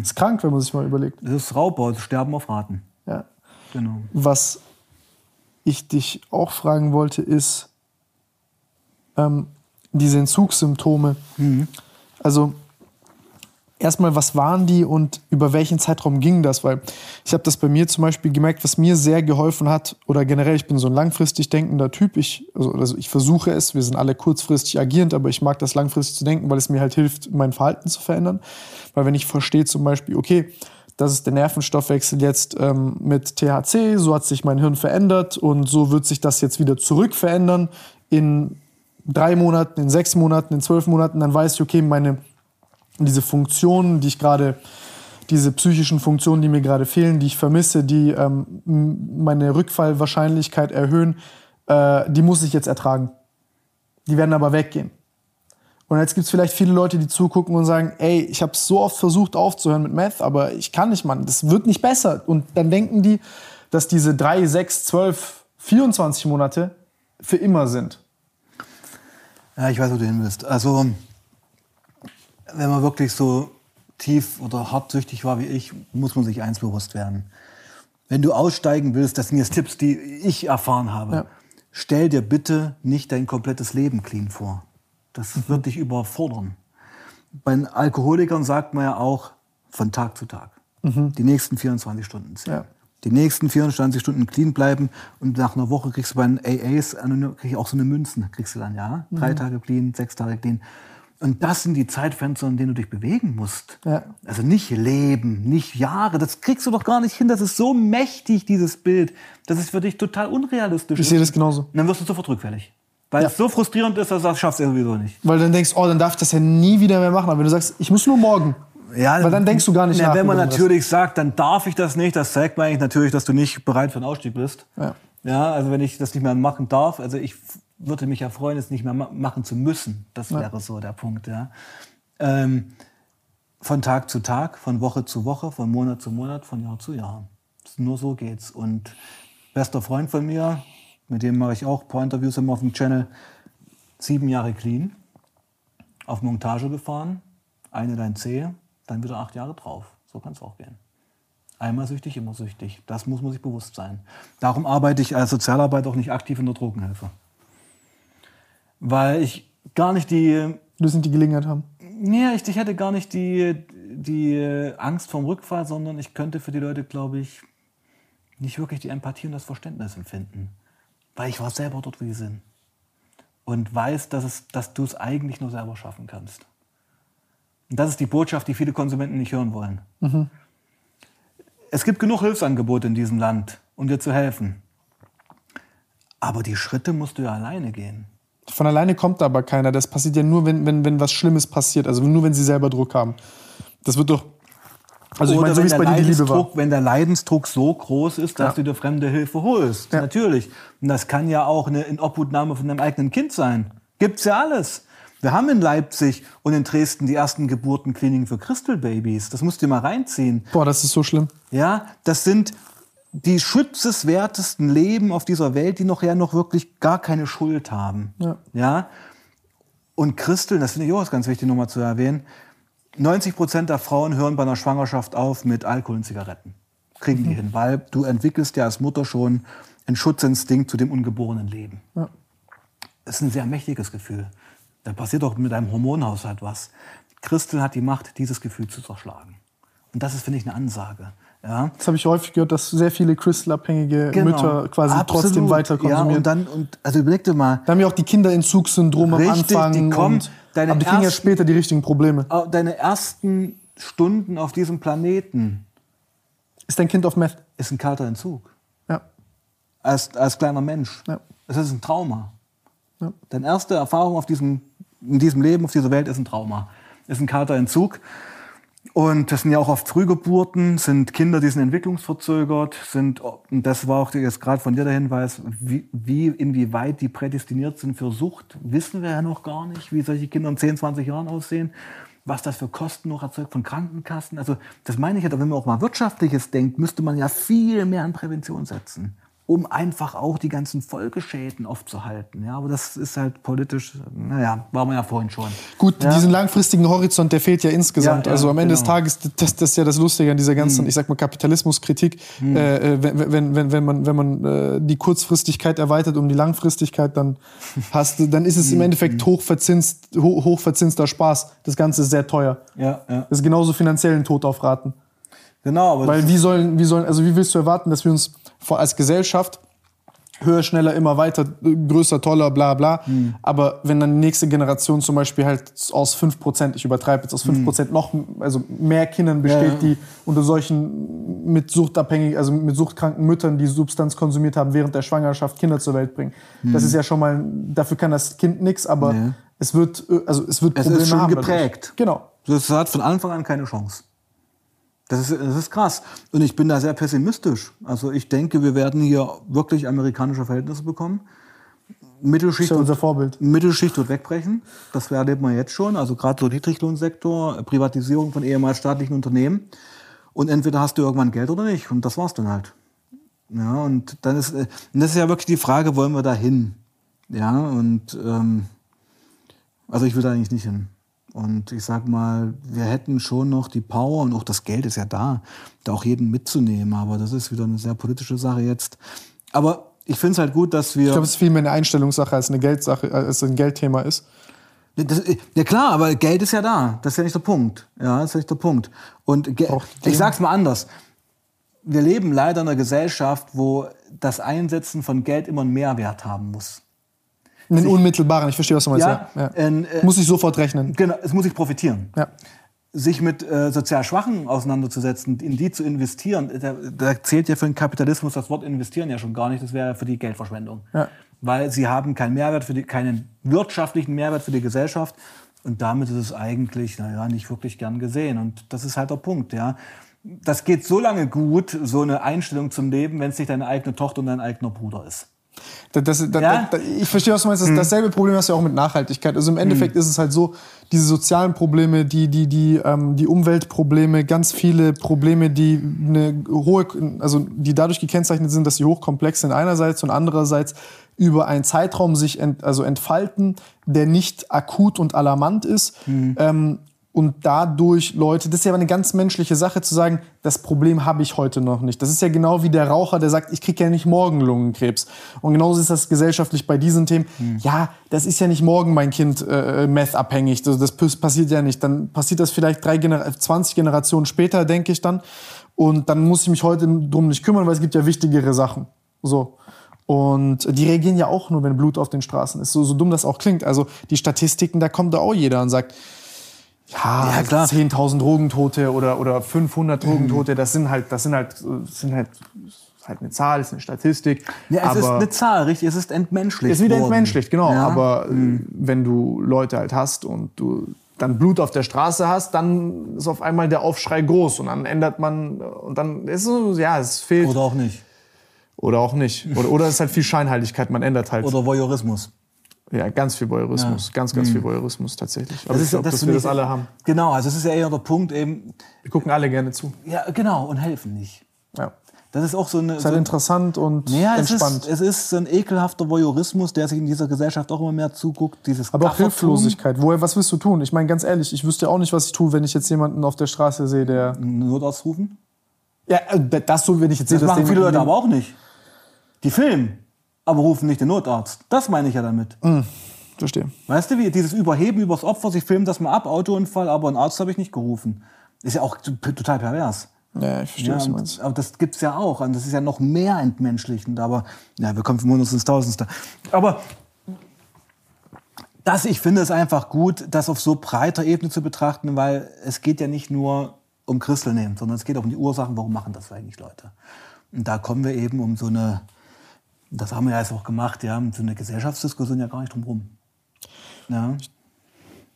Ist krank, wenn man sich mal überlegt. Das ist Raubbau, das Sterben auf Raten. Ja. Genau. Was ich dich auch fragen wollte, ist ähm, diese Entzugssymptome. Also erstmal, was waren die und über welchen Zeitraum ging das? Weil ich habe das bei mir zum Beispiel gemerkt, was mir sehr geholfen hat, oder generell, ich bin so ein langfristig denkender Typ. Ich, also, also ich versuche es, wir sind alle kurzfristig agierend, aber ich mag das langfristig zu denken, weil es mir halt hilft, mein Verhalten zu verändern. Weil wenn ich verstehe zum Beispiel, okay, das ist der Nervenstoffwechsel jetzt ähm, mit THC, so hat sich mein Hirn verändert und so wird sich das jetzt wieder zurück verändern in drei Monaten, in sechs Monaten, in zwölf Monaten, dann weiß ich, okay, meine diese Funktionen, die ich gerade, diese psychischen Funktionen, die mir gerade fehlen, die ich vermisse, die ähm, meine Rückfallwahrscheinlichkeit erhöhen, äh, die muss ich jetzt ertragen. Die werden aber weggehen. Und jetzt gibt es vielleicht viele Leute, die zugucken und sagen, ey, ich habe so oft versucht aufzuhören mit Meth, aber ich kann nicht, Mann, das wird nicht besser. Und dann denken die, dass diese drei, sechs, zwölf, 24 Monate für immer sind. Ja, ich weiß, wo du hin willst. Also, wenn man wirklich so tief oder hartsüchtig war wie ich, muss man sich eins bewusst werden. Wenn du aussteigen willst, das sind jetzt Tipps, die ich erfahren habe. Ja. Stell dir bitte nicht dein komplettes Leben clean vor. Das mhm. wird dich überfordern. Bei Alkoholikern sagt man ja auch von Tag zu Tag. Mhm. Die nächsten 24 Stunden zählen. Ja. Die nächsten 24 Stunden clean bleiben und nach einer Woche kriegst du bei den AAs krieg auch so eine Münzen, kriegst du dann, ja. Mhm. Drei Tage clean, sechs Tage clean. Und das sind die Zeitfenster, in denen du dich bewegen musst. Ja. Also nicht Leben, nicht Jahre. Das kriegst du doch gar nicht hin. Das ist so mächtig, dieses Bild. Das ist für dich total unrealistisch. Ich sehe das genauso. Und dann wirst du sofort rückfällig. Weil ja. es so frustrierend ist, dass du das schaffst du sowieso nicht. Weil dann denkst, oh, dann darf ich das ja nie wieder mehr machen. Aber wenn du sagst, ich muss nur morgen. Ja, Weil dann denkst du gar nicht na, nach. Wenn man natürlich sagt, dann darf ich das nicht, das zeigt mir eigentlich natürlich, dass du nicht bereit für einen Ausstieg bist. Ja. Ja, also wenn ich das nicht mehr machen darf, also ich würde mich ja freuen, es nicht mehr machen zu müssen. Das ja. wäre so der Punkt. Ja. Ähm, von Tag zu Tag, von Woche zu Woche, von Monat zu Monat, von Jahr zu Jahr. Nur so geht's. Und bester Freund von mir, mit dem mache ich auch ein paar Interviews immer auf dem Channel, sieben Jahre clean, auf Montage gefahren, eine dein Zehe, dann wieder acht Jahre drauf. So kann es auch gehen. Einmal süchtig, immer süchtig. Das muss man sich bewusst sein. Darum arbeite ich als Sozialarbeiter auch nicht aktiv in der Drogenhilfe weil ich gar nicht die. Du nicht die Gelegenheit haben. Nee, ich, ich hätte gar nicht die, die Angst vom Rückfall, sondern ich könnte für die Leute, glaube ich, nicht wirklich die Empathie und das Verständnis empfinden. Weil ich war selber dort, wie sie sind. Und weiß, dass, es, dass du es eigentlich nur selber schaffen kannst. Und das ist die Botschaft, die viele Konsumenten nicht hören wollen. Mhm. Es gibt genug Hilfsangebote in diesem Land, um dir zu helfen. Aber die Schritte musst du ja alleine gehen. Von alleine kommt aber keiner. Das passiert ja nur, wenn, wenn, wenn was Schlimmes passiert. Also nur, wenn sie selber Druck haben. Das wird doch. Also ich meine, so wie es bei dir die Liebe war. Wenn der Leidensdruck so groß ist, dass ja. du dir fremde Hilfe holst. Ja. Natürlich. Und das kann ja auch eine Inobhutnahme von deinem eigenen Kind sein. Gibt's ja alles. Wir haben in Leipzig und in Dresden die ersten Geburtenkliniken für Crystal Babies. Das musst du dir mal reinziehen. Boah, das ist so schlimm. Ja, das sind die schützenswertesten Leben auf dieser Welt, die noch ja noch wirklich gar keine Schuld haben. Ja. ja? Und Christel, das finde ich auch ganz wichtig nochmal zu erwähnen, 90 Prozent der Frauen hören bei einer Schwangerschaft auf mit Alkohol und Zigaretten. Kriegen mhm. die hin, weil du entwickelst ja als Mutter schon einen Schutzinstinkt zu dem ungeborenen Leben. Ja. Das ist ein sehr mächtiges Gefühl. Da passiert auch mit deinem Hormonhaushalt was. Christel hat die Macht, dieses Gefühl zu zerschlagen. Und das ist, finde ich, eine Ansage. Ja. Das habe ich häufig gehört, dass sehr viele Crystal-abhängige genau. Mütter quasi Absolut. trotzdem weiter konsumieren. Ja, und dann, und, also überleg dir mal. Da haben ja auch die Kinderentzugssyndrome am Anfang. Die kommen, und, deine aber die kriegen ja später die richtigen Probleme. Deine ersten Stunden auf diesem Planeten. Ist dein Kind auf Meth? Ist ein kalter Entzug. Ja. Als, als kleiner Mensch. Ja. Es ist ein Trauma. Ja. Deine erste Erfahrung auf diesem, in diesem Leben, auf dieser Welt ist ein Trauma. Ist ein kalter Entzug. Und das sind ja auch oft Frühgeburten, sind Kinder, die sind entwicklungsverzögert, sind, und das war auch jetzt gerade von dir der Hinweis, wie, wie, inwieweit die prädestiniert sind für Sucht, wissen wir ja noch gar nicht, wie solche Kinder in 10, 20 Jahren aussehen, was das für Kosten noch erzeugt von Krankenkassen. Also, das meine ich ja, wenn man auch mal Wirtschaftliches denkt, müsste man ja viel mehr an Prävention setzen um einfach auch die ganzen Folgeschäden aufzuhalten. Ja, aber das ist halt politisch, naja, war man ja vorhin schon. Gut, ja. diesen langfristigen Horizont, der fehlt ja insgesamt. Ja, ja, also am Ende genau. des Tages, das, das ist ja das Lustige an dieser ganzen, hm. ich sag mal, Kapitalismuskritik. Hm. Äh, wenn, wenn, wenn, wenn man, wenn man äh, die Kurzfristigkeit erweitert um die Langfristigkeit, dann hast du, dann ist es im hm. Endeffekt hochverzinst, hoch, hochverzinster Spaß. Das Ganze ist sehr teuer. Ja, ja. Das ist genauso finanziell ein Tod auf Raten. Genau. Aber Weil wie sollen, wie sollen, also wie willst du erwarten, dass wir uns als Gesellschaft höher, schneller, immer weiter, größer, toller, bla bla. Mhm. Aber wenn dann die nächste Generation zum Beispiel halt aus 5%, ich übertreibe jetzt, aus 5% mhm. noch, also mehr Kindern besteht, ja. die unter solchen mit suchtabhängigen, also mit suchtkranken Müttern, die Substanz konsumiert haben, während der Schwangerschaft Kinder zur Welt bringen. Mhm. Das ist ja schon mal, dafür kann das Kind nichts, aber ja. es wird, also es wird es Probleme ist schon haben. geprägt. Genau. Das hat von Anfang an keine Chance. Das ist, das ist krass. Und ich bin da sehr pessimistisch. Also ich denke, wir werden hier wirklich amerikanische Verhältnisse bekommen. Mittelschicht, unser Vorbild. Mittelschicht wird wegbrechen. Das erlebt man jetzt schon. Also gerade so Niedriglohnsektor, Privatisierung von ehemals staatlichen Unternehmen. Und entweder hast du irgendwann Geld oder nicht. Und das war's dann halt. Ja, und dann ist, und das ist ja wirklich die Frage, wollen wir da hin? Ja, und ähm, also ich will da eigentlich nicht hin. Und ich sag mal, wir hätten schon noch die Power und auch das Geld ist ja da, da auch jeden mitzunehmen. Aber das ist wieder eine sehr politische Sache jetzt. Aber ich finde es halt gut, dass wir. Ich glaube, es ist viel mehr eine Einstellungssache als eine Geldsache, als ein Geldthema ist. Das, ja klar, aber Geld ist ja da. Das ist ja nicht der Punkt. Ja, das ist ja nicht der Punkt. Und Ge ich sag's mal anders. Wir leben leider in einer Gesellschaft, wo das Einsetzen von Geld immer einen Mehrwert haben muss. Einen unmittelbaren, ich verstehe, was du meinst. Ja, ja. Äh, muss ich sofort rechnen. Genau, es muss ich profitieren. Ja. Sich mit äh, sozial Schwachen auseinanderzusetzen, in die zu investieren, da, da zählt ja für den Kapitalismus das Wort investieren ja schon gar nicht, das wäre für die Geldverschwendung. Ja. Weil sie haben keinen Mehrwert für die, keinen wirtschaftlichen Mehrwert für die Gesellschaft und damit ist es eigentlich, naja, nicht wirklich gern gesehen. Und das ist halt der Punkt, ja. Das geht so lange gut, so eine Einstellung zum Leben, wenn es nicht deine eigene Tochter und dein eigener Bruder ist. Das, das, das, ja? ich verstehe, was du meinst. Das, hm. dasselbe Problem hast du ja auch mit Nachhaltigkeit. Also im Endeffekt hm. ist es halt so, diese sozialen Probleme, die, die, die, ähm, die Umweltprobleme, ganz viele Probleme, die eine hohe, also die dadurch gekennzeichnet sind, dass sie hochkomplex sind einerseits und andererseits über einen Zeitraum sich ent, also entfalten, der nicht akut und alarmant ist. Mhm. Ähm, und dadurch Leute, das ist ja eine ganz menschliche Sache zu sagen, das Problem habe ich heute noch nicht. Das ist ja genau wie der Raucher, der sagt, ich kriege ja nicht morgen Lungenkrebs. Und genauso ist das gesellschaftlich bei diesen Themen. Hm. Ja, das ist ja nicht morgen mein Kind äh, meth-abhängig. Das, das passiert ja nicht. Dann passiert das vielleicht drei Gener 20 Generationen später, denke ich dann. Und dann muss ich mich heute drum nicht kümmern, weil es gibt ja wichtigere Sachen. So. Und die reagieren ja auch nur, wenn Blut auf den Straßen ist. So, so dumm das auch klingt. Also die Statistiken, da kommt da auch jeder und sagt, ja, ja klar. 10.000 Drogentote oder, oder 500 Drogentote, das sind halt, das sind halt, sind halt, halt eine Zahl, ist eine Statistik. Ja, es aber ist eine Zahl, richtig, es ist entmenschlicht. Es ist wieder entmenschlicht, genau. Ja. Aber mhm. wenn du Leute halt hast und du dann Blut auf der Straße hast, dann ist auf einmal der Aufschrei groß und dann ändert man und dann ist es, ja, es fehlt. Oder auch nicht. Oder auch nicht. Oder, oder es ist halt viel Scheinheiligkeit, man ändert halt. Oder Voyeurismus. Ja, ganz viel Voyeurismus, ja. ganz, ganz mhm. viel Voyeurismus tatsächlich. Aber das ich glaube, dass wir das alle haben. Genau, also es ist ja eher der Punkt eben. Wir gucken alle gerne zu. Ja, genau, und helfen nicht. Ja. Das ist auch so eine. Das ist halt so interessant und ja, entspannt. Es ist, es ist so ein ekelhafter Voyeurismus, der sich in dieser Gesellschaft auch immer mehr zuguckt. Dieses Aber auch Hilflosigkeit. Woher, was willst du tun? Ich meine, ganz ehrlich, ich wüsste auch nicht, was ich tue, wenn ich jetzt jemanden auf der Straße sehe, der. Notarzt rufen? Ja, äh, das so, wenn ich jetzt sehe, das machen viele Leute aber auch nicht. Die filmen, aber rufen nicht den Notarzt. Das meine ich ja damit. Mhm. Verstehe. Weißt du, wie dieses Überheben übers Opfer, sie filmen das mal ab, Autounfall, aber einen Arzt habe ich nicht gerufen. Ist ja auch total pervers. Ja, ich verstehe, ja, was du meinst. Aber das gibt's ja auch. Und das ist ja noch mehr entmenschlichend. Aber ja, wir kommen von Hundertsten ins Tausendste. Aber das, ich finde es einfach gut, das auf so breiter Ebene zu betrachten, weil es geht ja nicht nur um Christel nehmen, sondern es geht auch um die Ursachen, warum machen das eigentlich Leute. Und da kommen wir eben um so eine, das haben wir ja jetzt auch gemacht, ja, um so eine Gesellschaftsdiskussion ja gar nicht drum rum. Ja. Ich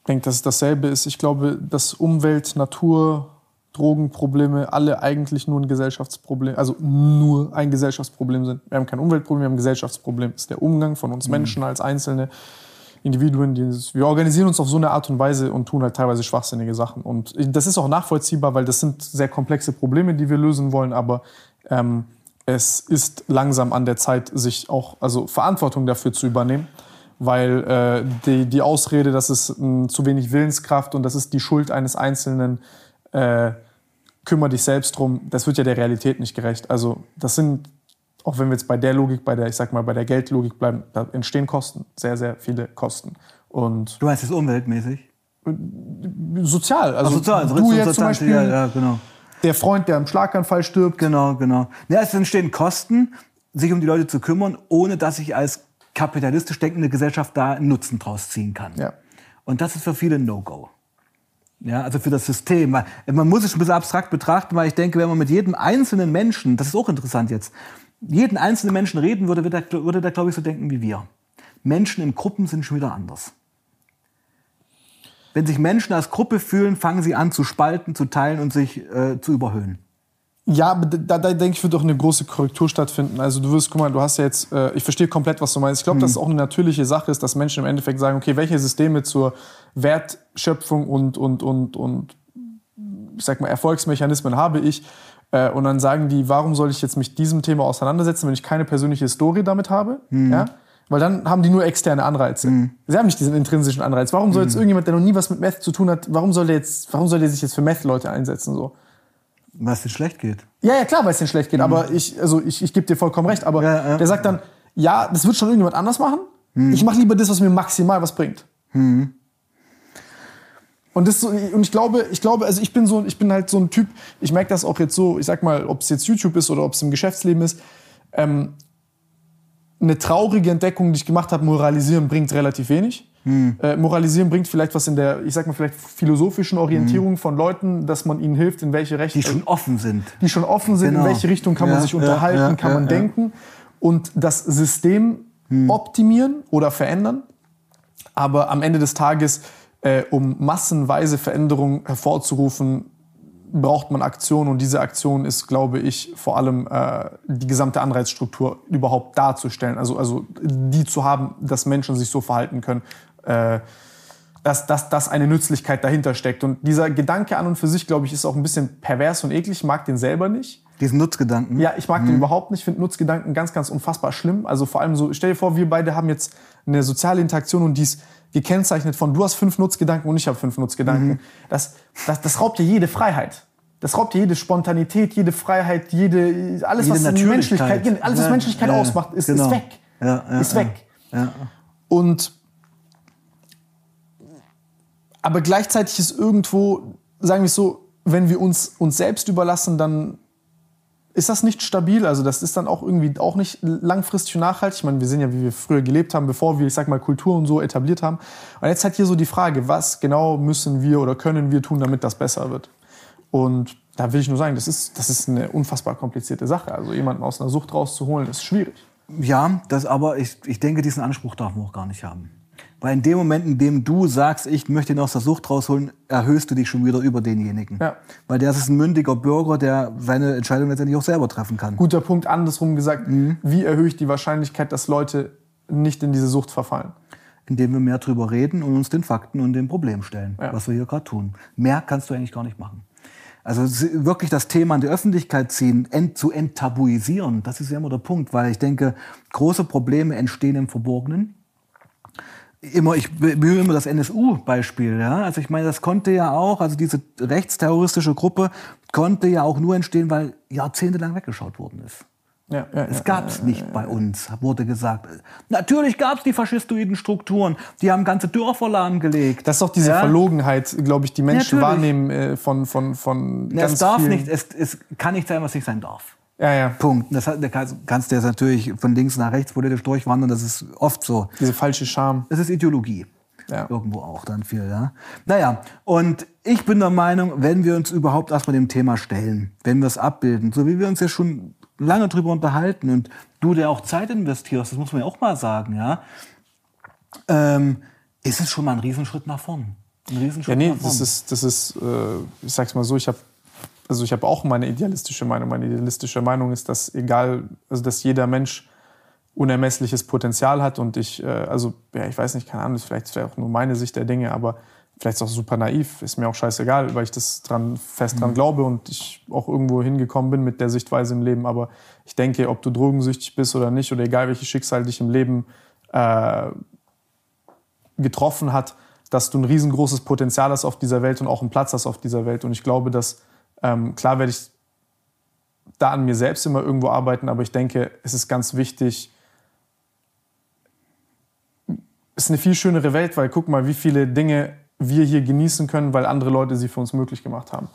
denke, dass es dasselbe ist. Ich glaube, dass Umwelt, Natur, Drogenprobleme alle eigentlich nur ein Gesellschaftsproblem, also nur ein Gesellschaftsproblem sind. Wir haben kein Umweltproblem, wir haben ein Gesellschaftsproblem. Das ist der Umgang von uns mhm. Menschen als einzelne Individuen. Dieses, wir organisieren uns auf so eine Art und Weise und tun halt teilweise schwachsinnige Sachen. Und das ist auch nachvollziehbar, weil das sind sehr komplexe Probleme, die wir lösen wollen. Aber ähm, es ist langsam an der Zeit, sich auch also Verantwortung dafür zu übernehmen weil äh, die, die Ausrede, dass es mh, zu wenig Willenskraft und das ist die Schuld eines Einzelnen, äh, kümmere dich selbst drum, das wird ja der Realität nicht gerecht. Also das sind, auch wenn wir jetzt bei der Logik, bei der, ich sag mal, bei der Geldlogik bleiben, da entstehen Kosten, sehr, sehr viele Kosten. Und du meinst das umweltmäßig? Sozial. Also, Ach, sozial, also du jetzt zum Beispiel, ja, ja, genau. Der Freund, der im Schlaganfall stirbt. Genau, genau. Ja, es entstehen Kosten, sich um die Leute zu kümmern, ohne dass ich als kapitalistisch denkende Gesellschaft da einen Nutzen draus ziehen kann. Ja. Und das ist für viele No-Go. Ja, also für das System. Man muss es ein bisschen abstrakt betrachten, weil ich denke, wenn man mit jedem einzelnen Menschen, das ist auch interessant jetzt, jeden einzelnen Menschen reden würde, würde der, würde der glaube ich, so denken wie wir. Menschen in Gruppen sind schon wieder anders. Wenn sich Menschen als Gruppe fühlen, fangen sie an zu spalten, zu teilen und sich äh, zu überhöhen. Ja, da, da denke ich, wird doch eine große Korrektur stattfinden. Also du wirst, guck mal, du hast ja jetzt, äh, ich verstehe komplett, was du meinst. Ich glaube, mhm. dass es auch eine natürliche Sache ist, dass Menschen im Endeffekt sagen, okay, welche Systeme zur Wertschöpfung und, und, und, und ich sag mal, Erfolgsmechanismen habe ich? Äh, und dann sagen die, warum soll ich jetzt mich diesem Thema auseinandersetzen, wenn ich keine persönliche Story damit habe? Mhm. Ja? Weil dann haben die nur externe Anreize. Mhm. Sie haben nicht diesen intrinsischen Anreiz. Warum soll jetzt irgendjemand, der noch nie was mit Meth zu tun hat, warum soll der jetzt, warum soll der sich jetzt für Meth-Leute einsetzen? So? Weil es dir schlecht geht. Ja, ja, klar, weil es denen schlecht geht. Aber ich, also ich, ich gebe dir vollkommen recht. Aber Mhm. Ja, ja. der sagt dann, ja, das wird schon irgendjemand anders machen. Ich mache lieber das, was mir maximal was bringt. Mhm. Und das so, und ich glaube, ich glaube, also ich bin so, ich bin halt so ein Typ. Ich merke das auch jetzt so. Ich sag mal, ob es jetzt YouTube ist oder ob es im Geschäftsleben ist. Ähm, eine traurige Entdeckung, die ich gemacht habe, moralisieren bringt relativ wenig. Hm. Äh, moralisieren bringt vielleicht was in der, ich sag mal, vielleicht philosophischen Orientierung Hm. von Leuten, dass man ihnen hilft, in welche Richtung Die schon offen sind. die schon offen sind, Genau. in welche Richtung kann man Ja, sich ja, unterhalten, ja, kann ja, man ja. Hm. denken und das System optimieren oder verändern. Aber am Ende des Tages, äh, um massenweise Veränderungen hervorzurufen, braucht man Aktion und diese Aktion ist, glaube ich, vor allem äh, die gesamte Anreizstruktur überhaupt darzustellen. Also, also die zu haben, dass Menschen sich so verhalten können. Äh, dass, dass, dass eine Nützlichkeit dahinter steckt. Und dieser Gedanke an und für sich, glaube ich, ist auch ein bisschen pervers und eklig. Ich mag den selber nicht. Diesen Nutzgedanken. Ja, ich mag Mhm. den überhaupt nicht. Ich finde Nutzgedanken ganz, ganz unfassbar schlimm. Also vor allem so, stell dir vor, wir beide haben jetzt eine soziale Interaktion und die ist gekennzeichnet von, du hast fünf Nutzgedanken und ich habe fünf Nutzgedanken. Mhm. Das, das, das raubt dir jede Freiheit. Das raubt dir jede Spontanität, jede Freiheit, jede, alles, Jede was. Menschlichkeit, alles, was Ja, Menschlichkeit ja, ausmacht, ist, genau. ist weg. Ja, ist weg. Und aber gleichzeitig ist irgendwo, sagen wir es so, wenn wir uns uns selbst überlassen, dann ist das nicht stabil. Also das ist dann auch irgendwie auch nicht langfristig nachhaltig. Ich meine, wir sehen ja, wie wir früher gelebt haben, bevor wir, ich sag mal, Kultur und so etabliert haben. Und jetzt halt hier so die Frage, was genau müssen wir oder können wir tun, damit das besser wird? Und da will ich nur sagen, das ist, das ist eine unfassbar komplizierte Sache. Also jemanden aus einer Sucht rauszuholen, ist schwierig. Ja, das aber, ich, ich denke, diesen Anspruch darf man auch gar nicht haben. Weil in dem Moment, in dem du sagst, ich möchte ihn aus der Sucht rausholen, erhöhst du dich schon wieder über denjenigen. Ja. Weil der ist ein mündiger Bürger, der seine Entscheidung letztendlich auch selber treffen kann. Guter Punkt, andersrum gesagt, wie erhöhe ich die Wahrscheinlichkeit, dass Leute nicht in diese Sucht verfallen? Indem wir mehr drüber reden und uns den Fakten und dem Problem stellen, Ja. was wir hier gerade tun. Mehr kannst du eigentlich gar nicht machen. Also wirklich das Thema in die Öffentlichkeit ziehen, ent, zu enttabuisieren, das ist ja immer der Punkt, weil ich denke, große Probleme entstehen im Verborgenen. Immer, ich bemühe immer das NSU-Beispiel. Ja? Also ich meine, das konnte ja auch, also diese rechtsterroristische Gruppe konnte ja auch nur entstehen, weil jahrzehntelang weggeschaut worden ist. Ja, ja, Es gab es nicht bei uns, wurde gesagt. Natürlich gab es die faschistoiden Strukturen, die haben ganze Dörfer lahmgelegt. Das ist auch diese Ja? Verlogenheit, glaube ich, die Menschen wahrnehmen äh, von, von, von Ja, ganz es darf vielen. nicht, es, es kann nicht sein, was nicht sein darf. Ja, ja. Punkt. Das hat, da kannst du jetzt natürlich von links nach rechts politisch durchwandern, das ist oft so. Diese falsche Scham. Es ist Ideologie. Ja. Irgendwo auch dann viel, ja. Naja, und ich bin der Meinung, wenn wir uns überhaupt erstmal dem Thema stellen, wenn wir es abbilden, so wie wir uns ja schon lange drüber unterhalten und du, der auch Zeit investierst, das muss man ja auch mal sagen, ja, ähm, ist es schon mal ein Riesenschritt nach vorn. Ein Riesenschritt Ja, nee, nach vorn. das ist, das ist, äh, ich sag's mal so, ich habe also ich habe auch meine idealistische Meinung. Meine idealistische Meinung ist, dass egal, also dass jeder Mensch unermessliches Potenzial hat und ich, äh, also ja, ich weiß nicht, keine Ahnung, das ist vielleicht auch nur meine Sicht der Dinge, aber vielleicht ist auch super naiv, ist mir auch scheißegal, weil ich das dran fest dran glaube und ich auch irgendwo hingekommen bin mit der Sichtweise im Leben. Aber ich denke, ob du drogensüchtig bist oder nicht oder egal welches Schicksal dich im Leben äh, getroffen hat, dass du ein riesengroßes Potenzial hast auf dieser Welt und auch einen Platz hast auf dieser Welt. Und ich glaube, dass ähm, klar werde ich da an mir selbst immer irgendwo arbeiten, aber ich denke, es ist ganz wichtig. Es ist eine viel schönere Welt, weil guck mal, wie viele Dinge wir hier genießen können, weil andere Leute sie für uns möglich gemacht haben.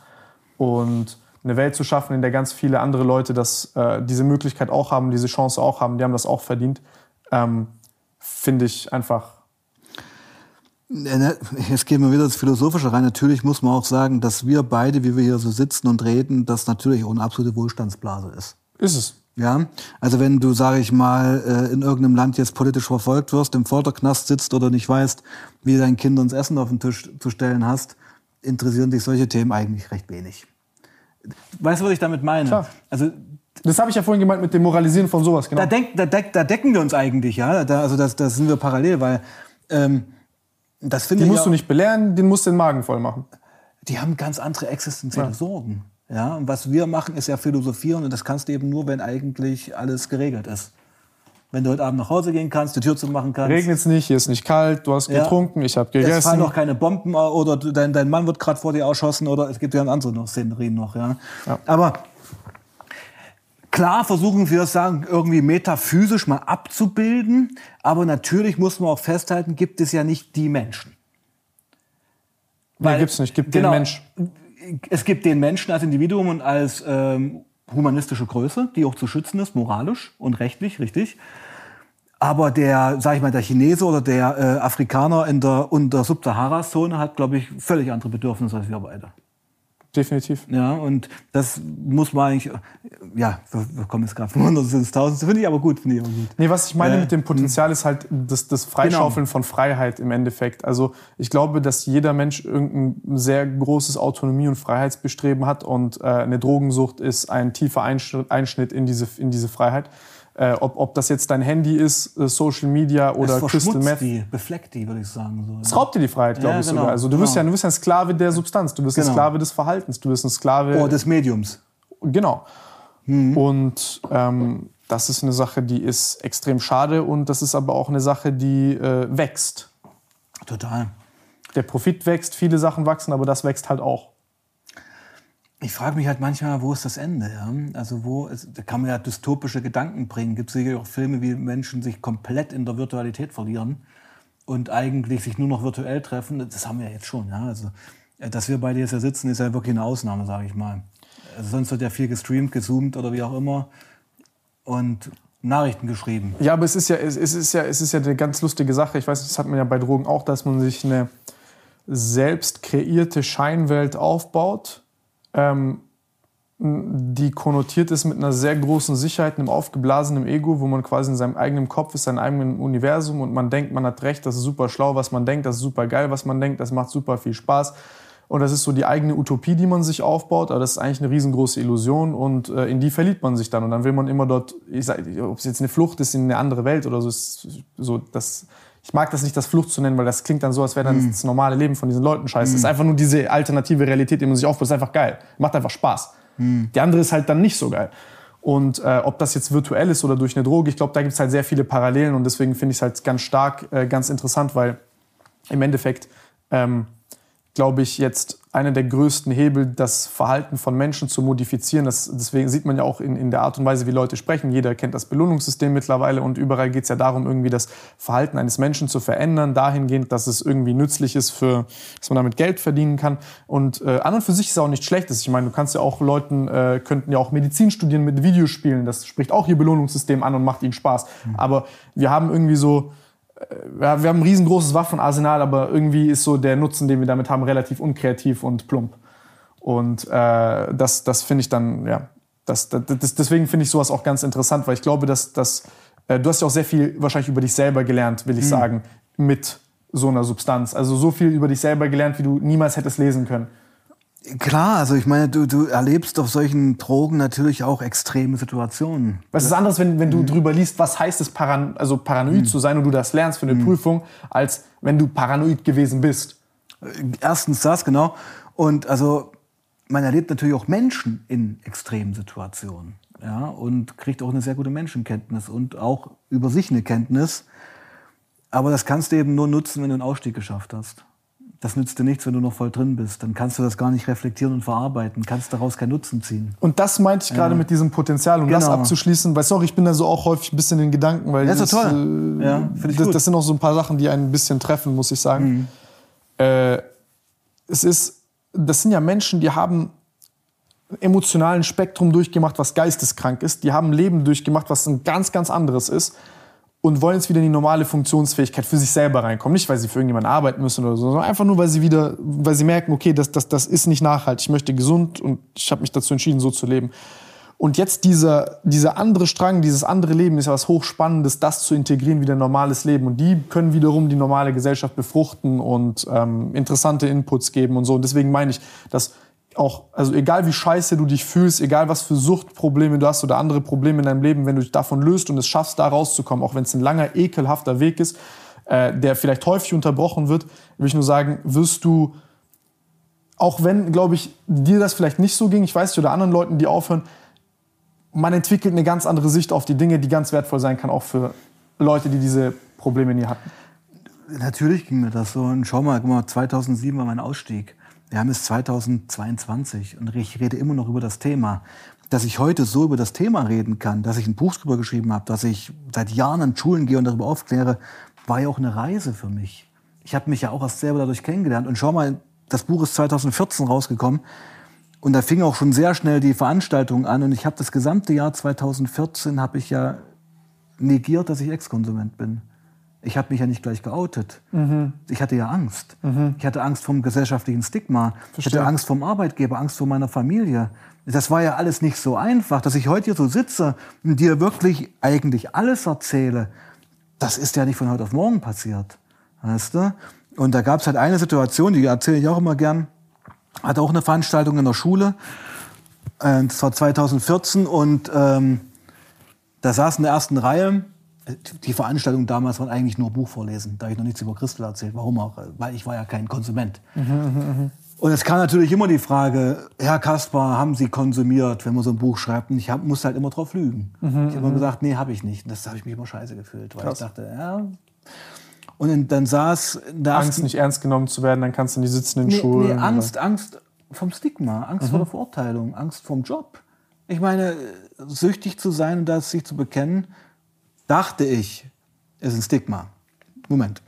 Und eine Welt zu schaffen, in der ganz viele andere Leute das, äh, diese Möglichkeit auch haben, diese Chance auch haben, die haben das auch verdient, ähm, finde ich einfach Ja, ne, Jetzt gehen wir wieder ins Philosophische rein. Natürlich muss man auch sagen, dass wir beide, wie wir hier so sitzen und reden, das natürlich auch eine absolute Wohlstandsblase ist. ist es. Ja, also wenn du, sage ich mal, äh, in irgendeinem Land jetzt politisch verfolgt wirst, im Folterknast sitzt oder nicht weißt, wie deinen Kindern das Essen auf den Tisch zu stellen hast, interessieren dich solche Themen eigentlich recht wenig. Weißt du, was ich damit meine? Klar. Also Das habe ich ja vorhin gemeint mit dem Moralisieren von sowas, genau. da, denk, da, deck, da decken wir uns eigentlich, ja. Da, also das, das sind wir parallel, weil ähm, das finde Die ich musst ja- du nicht belehren, den musst du den Magen voll machen. die haben ganz andere existenzielle Sorgen. Ja, und was wir machen, ist ja philosophieren und das kannst du eben nur, wenn eigentlich alles geregelt ist. Wenn du heute Abend nach Hause gehen kannst, die Tür zumachen kannst. Regnet es nicht, hier ist nicht kalt, du hast Ja. getrunken, ich habe Es fallen gegessen. noch keine Bomben au- oder dein, dein Mann wird gerade vor dir erschossen oder es gibt ja andere noch Szenerien noch. Ja. Aber klar versuchen wir es sagen, irgendwie metaphysisch mal abzubilden, aber natürlich muss man auch festhalten, gibt es ja nicht die Menschen. Nee, gibt's nicht, gibt genau, den Mensch. Es gibt den Menschen als Individuum und als ähm, humanistische Größe, die auch zu schützen ist, moralisch und rechtlich, richtig. Aber der, sag ich mal, der Chinese oder der äh, Afrikaner in der, in der Subsahara-Zone hat, glaube ich, völlig andere Bedürfnisse als wir beide. Definitiv. Ja, und das muss man eigentlich, ja, wir, kommen jetzt gerade von 100 ins 1000, finde ich aber gut, finde ich aber gut. Nee, was ich meine Äh, mit dem Potenzial ist halt das, das Freischaufeln von Freiheit im Endeffekt. Also ich glaube, dass jeder Mensch irgendein sehr großes Autonomie- und Freiheitsbestreben hat und äh, eine Drogensucht ist ein tiefer Einschnitt, Einschnitt in, diese, in diese Freiheit. Äh, ob, ob das jetzt dein Handy ist, äh, Social Media oder es Crystal Meth. die, befleckt die, würde ich sagen. So. Es raubt dir die Freiheit, glaube Ja, ich genau, sogar. Also du wirst, ja, genau. du ja ein Sklave der Substanz, du bist ein Genau. Sklave des Verhaltens, du bist ein Sklave Oh, des Mediums. Genau. Mhm. Und ähm, das ist eine Sache, die ist extrem schade und das ist aber auch eine Sache, die äh, wächst. Total. Der Profit wächst, viele Sachen wachsen, aber das wächst halt auch. Ich frage mich halt manchmal, wo ist das Ende? Ja? Also wo ist, da kann man ja dystopische Gedanken bringen. Gibt es sicher auch Filme, wie Menschen sich komplett in der Virtualität verlieren und eigentlich sich nur noch virtuell treffen. Das haben wir ja jetzt schon. Ja? Also, äh, dass wir beide jetzt hier sitzen, ist ja wirklich eine Ausnahme, sage ich mal. Also sonst wird ja viel gestreamt, gezoomt oder wie auch immer und Nachrichten geschrieben. Ja, aber es ist ja, es ist ja, es ist ja eine ganz lustige Sache. Ich weiß, das hat man ja bei Drogen auch, dass man sich eine selbst kreierte Scheinwelt aufbaut, ähm, die konnotiert ist mit einer sehr großen Sicherheit, einem aufgeblasenen Ego, wo man quasi in seinem eigenen Kopf ist, seinem eigenen Universum und man denkt, man hat recht, das ist super schlau, was man denkt, das ist super geil, was man denkt, das macht super viel Spaß. Und das ist so die eigene Utopie, die man sich aufbaut, aber das ist eigentlich eine riesengroße Illusion und äh, in die verliebt man sich dann und dann will man immer dort, ich sag, ob es jetzt eine Flucht ist in eine andere Welt oder so, ist so das. Ich mag das nicht, das Flucht zu nennen, weil das klingt dann so, als wäre dann das normale Leben von diesen Leuten scheiße. Es ist einfach nur diese alternative Realität, die man sich aufbaut. Das ist einfach geil. Macht einfach Spaß. Die andere ist halt dann nicht so geil. Und äh, ob das jetzt virtuell ist oder durch eine Droge, ich glaube, da gibt es halt sehr viele Parallelen und deswegen finde ich es halt ganz stark, äh, ganz interessant, weil im Endeffekt ähm, glaube ich, jetzt einer der größten Hebel, das Verhalten von Menschen zu modifizieren. Das, deswegen sieht man ja auch in, in der Art und Weise, wie Leute sprechen. Jeder kennt das Belohnungssystem mittlerweile und überall geht es ja darum, irgendwie das Verhalten eines Menschen zu verändern, dahingehend, dass es irgendwie nützlich ist, für, dass man damit Geld verdienen kann. Und äh, an und für sich ist es auch nicht schlecht. Ich meine, du kannst ja auch Leuten, äh, könnten ja auch Medizin studieren mit Videospielen. Das spricht auch ihr Belohnungssystem an und macht ihnen Spaß. Aber wir haben irgendwie so, ja, wir haben ein riesengroßes Waffenarsenal, aber irgendwie ist so der Nutzen, den wir damit haben, relativ unkreativ und plump. Und äh, das, das finde ich dann, ja, das, das, das, deswegen finde ich sowas auch ganz interessant, weil ich glaube, dass, dass äh, du hast ja auch sehr viel wahrscheinlich über dich selber gelernt, will ich sagen, mit so einer Substanz. Also so viel über dich selber gelernt, wie du niemals hättest lesen können. Klar, also ich meine, du, du erlebst auf solchen Drogen natürlich auch extreme Situationen. Was ist anderes, wenn, wenn du drüber liest, was heißt es, paran also paranoid zu sein und du das lernst für eine Prüfung, als wenn du paranoid gewesen bist. Erstens das, genau. Und also man erlebt natürlich auch Menschen in extremen Situationen. Ja, und kriegt auch eine sehr gute Menschenkenntnis und auch über sich eine Kenntnis. Aber das kannst du eben nur nutzen, wenn du einen Ausstieg geschafft hast. Das nützt dir nichts, wenn du noch voll drin bist. Dann kannst du das gar nicht reflektieren und verarbeiten, kannst daraus keinen Nutzen ziehen. Und das meinte ich gerade mit diesem Potenzial, um das Genau. abzuschließen, weil sorry, ich bin da so auch häufig ein bisschen in Gedanken, weil Ja, ist das, toll. äh, Ja, das, das sind auch so ein paar Sachen, die einen ein bisschen treffen, muss ich sagen. Mhm. Äh, es ist, das sind ja Menschen, die haben emotionalen Spektrum durchgemacht, was geisteskrank ist. Die haben ein Leben durchgemacht, was ein ganz, ganz anderes ist. Und wollen jetzt wieder in die normale Funktionsfähigkeit für sich selber reinkommen. Nicht, weil sie für irgendjemanden arbeiten müssen oder so, sondern einfach nur, weil sie wieder, weil sie merken, okay, das, das, das ist nicht nachhaltig. Ich möchte gesund und ich habe mich dazu entschieden, so zu leben. Und jetzt dieser, dieser andere Strang, dieses andere Leben ist ja was Hochspannendes, das zu integrieren wie ein normales Leben. Und die können wiederum die normale Gesellschaft befruchten und ähm, interessante Inputs geben und so. Und deswegen meine ich, dass auch, also egal wie scheiße du dich fühlst, egal was für Suchtprobleme du hast oder andere Probleme in deinem Leben, wenn du dich davon löst und es schaffst, da rauszukommen, auch wenn es ein langer, ekelhafter Weg ist, äh, der vielleicht häufig unterbrochen wird, will ich nur sagen, wirst du, auch wenn, glaube ich, dir das vielleicht nicht so ging, ich weiß nicht, oder anderen Leuten, die aufhören, man entwickelt eine ganz andere Sicht auf die Dinge, die ganz wertvoll sein kann, auch für Leute, die diese Probleme nie hatten. Natürlich ging mir das so. Und schau mal, mal 2007 war mein Ausstieg. Wir haben es 2022 und ich rede immer noch über das Thema. Dass ich heute so über das Thema reden kann, dass ich ein Buch darüber geschrieben habe, dass ich seit Jahren an Schulen gehe und darüber aufkläre, war ja auch eine Reise für mich. Ich habe mich ja auch erst selber dadurch kennengelernt. Und schau mal, das Buch ist 2014 rausgekommen. Und da fing auch schon sehr schnell die Veranstaltung an. Und ich habe das gesamte Jahr 2014 habe ich ja negiert, dass ich Ex-Konsument bin. Ich habe mich ja nicht gleich geoutet. Mhm. Ich hatte ja Angst. Mhm. Ich hatte Angst vom gesellschaftlichen Stigma. Verstehe. Ich hatte Angst vom Arbeitgeber, Angst vor meiner Familie. Das war ja alles nicht so einfach, dass ich heute hier so sitze und dir wirklich eigentlich alles erzähle. Das ist ja nicht von heute auf morgen passiert. Weißt du? Und da gab es halt eine Situation, die erzähle ich auch immer gern. Hatte auch eine Veranstaltung in der Schule. Äh, das war 2014 und ähm, da saß in der ersten Reihe die Veranstaltung damals waren eigentlich nur Buchvorlesen. Da habe ich noch nichts über Christel erzählt. Warum auch? Weil ich war ja kein Konsument. Mhm, mh, Und es kam natürlich immer die Frage, Herr Kaspar, haben Sie konsumiert, wenn man so ein Buch schreibt? Und ich hab, musste halt immer drauf lügen. Mhm, ich habe immer mhm. gesagt, nee, habe ich nicht. Und das habe ich mich immer scheiße gefühlt, weil Krass. ich dachte, ja. Und dann saß da Angst, nicht ernst genommen zu werden, dann kannst du nicht sitzen in nee, Schulen. Nee, Angst, Angst vom Stigma, Angst mhm. vor der Verurteilung, Angst vom Job. Ich meine, süchtig zu sein und das sich zu bekennen, dachte ich, ist ein Stigma. Moment.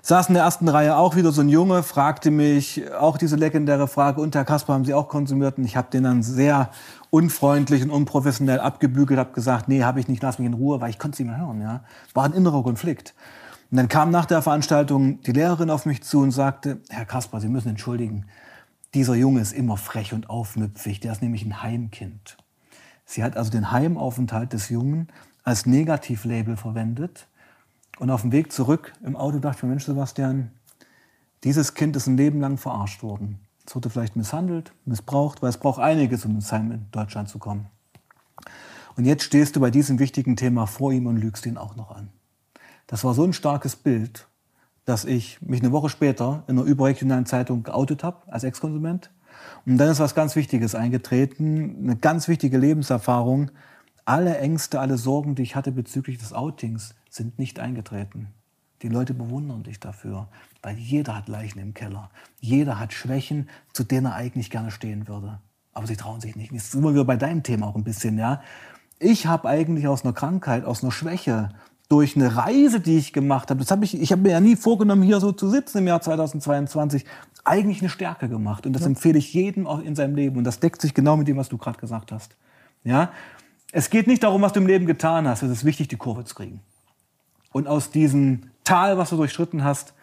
Saß in der ersten Reihe auch wieder so ein Junge, fragte mich auch diese legendäre Frage, und Herr Kasper, haben Sie auch konsumiert? Und ich habe den dann sehr unfreundlich und unprofessionell abgebügelt, habe gesagt, nee, habe ich nicht, lass mich in Ruhe, weil ich konnte es nicht mehr hören. Ja? War ein innerer Konflikt. Und dann kam nach der Veranstaltung die Lehrerin auf mich zu und sagte, Herr Kasper, Sie müssen entschuldigen, dieser Junge ist immer frech und aufmüpfig, der ist nämlich ein Heimkind. Sie hat also den Heimaufenthalt des Jungen als Negativlabel verwendet. Und auf dem Weg zurück im Auto dachte ich mir, Mensch, Sebastian, dieses Kind ist ein Leben lang verarscht worden. Es wurde vielleicht misshandelt, missbraucht, weil es braucht einiges, um ins Heim in Deutschland zu kommen. Und jetzt stehst du bei diesem wichtigen Thema vor ihm und lügst ihn auch noch an. Das war so ein starkes Bild, dass ich mich eine Woche später in einer überregionalen Zeitung geoutet habe als Ex-Konsument. Und dann ist was ganz Wichtiges eingetreten, eine ganz wichtige Lebenserfahrung, alle Ängste, alle Sorgen, die ich hatte bezüglich des Outings, sind nicht eingetreten. Die Leute bewundern dich dafür, weil jeder hat Leichen im Keller. Jeder hat Schwächen, zu denen er eigentlich gerne stehen würde. Aber sie trauen sich nicht. Das ist immer wieder bei deinem Thema auch ein bisschen, ja. Ich habe eigentlich aus einer Krankheit, aus einer Schwäche, durch eine Reise, die ich gemacht habe, das habe ich, ich habe mir ja nie vorgenommen, hier so zu sitzen im Jahr 2022, eigentlich eine Stärke gemacht. Und das ja. empfehle ich jedem auch in seinem Leben. Und das deckt sich genau mit dem, was du gerade gesagt hast. Ja, es geht nicht darum, was du im Leben getan hast. Es ist wichtig, die Kurve zu kriegen. Und aus diesem Tal, was du durchschritten hast,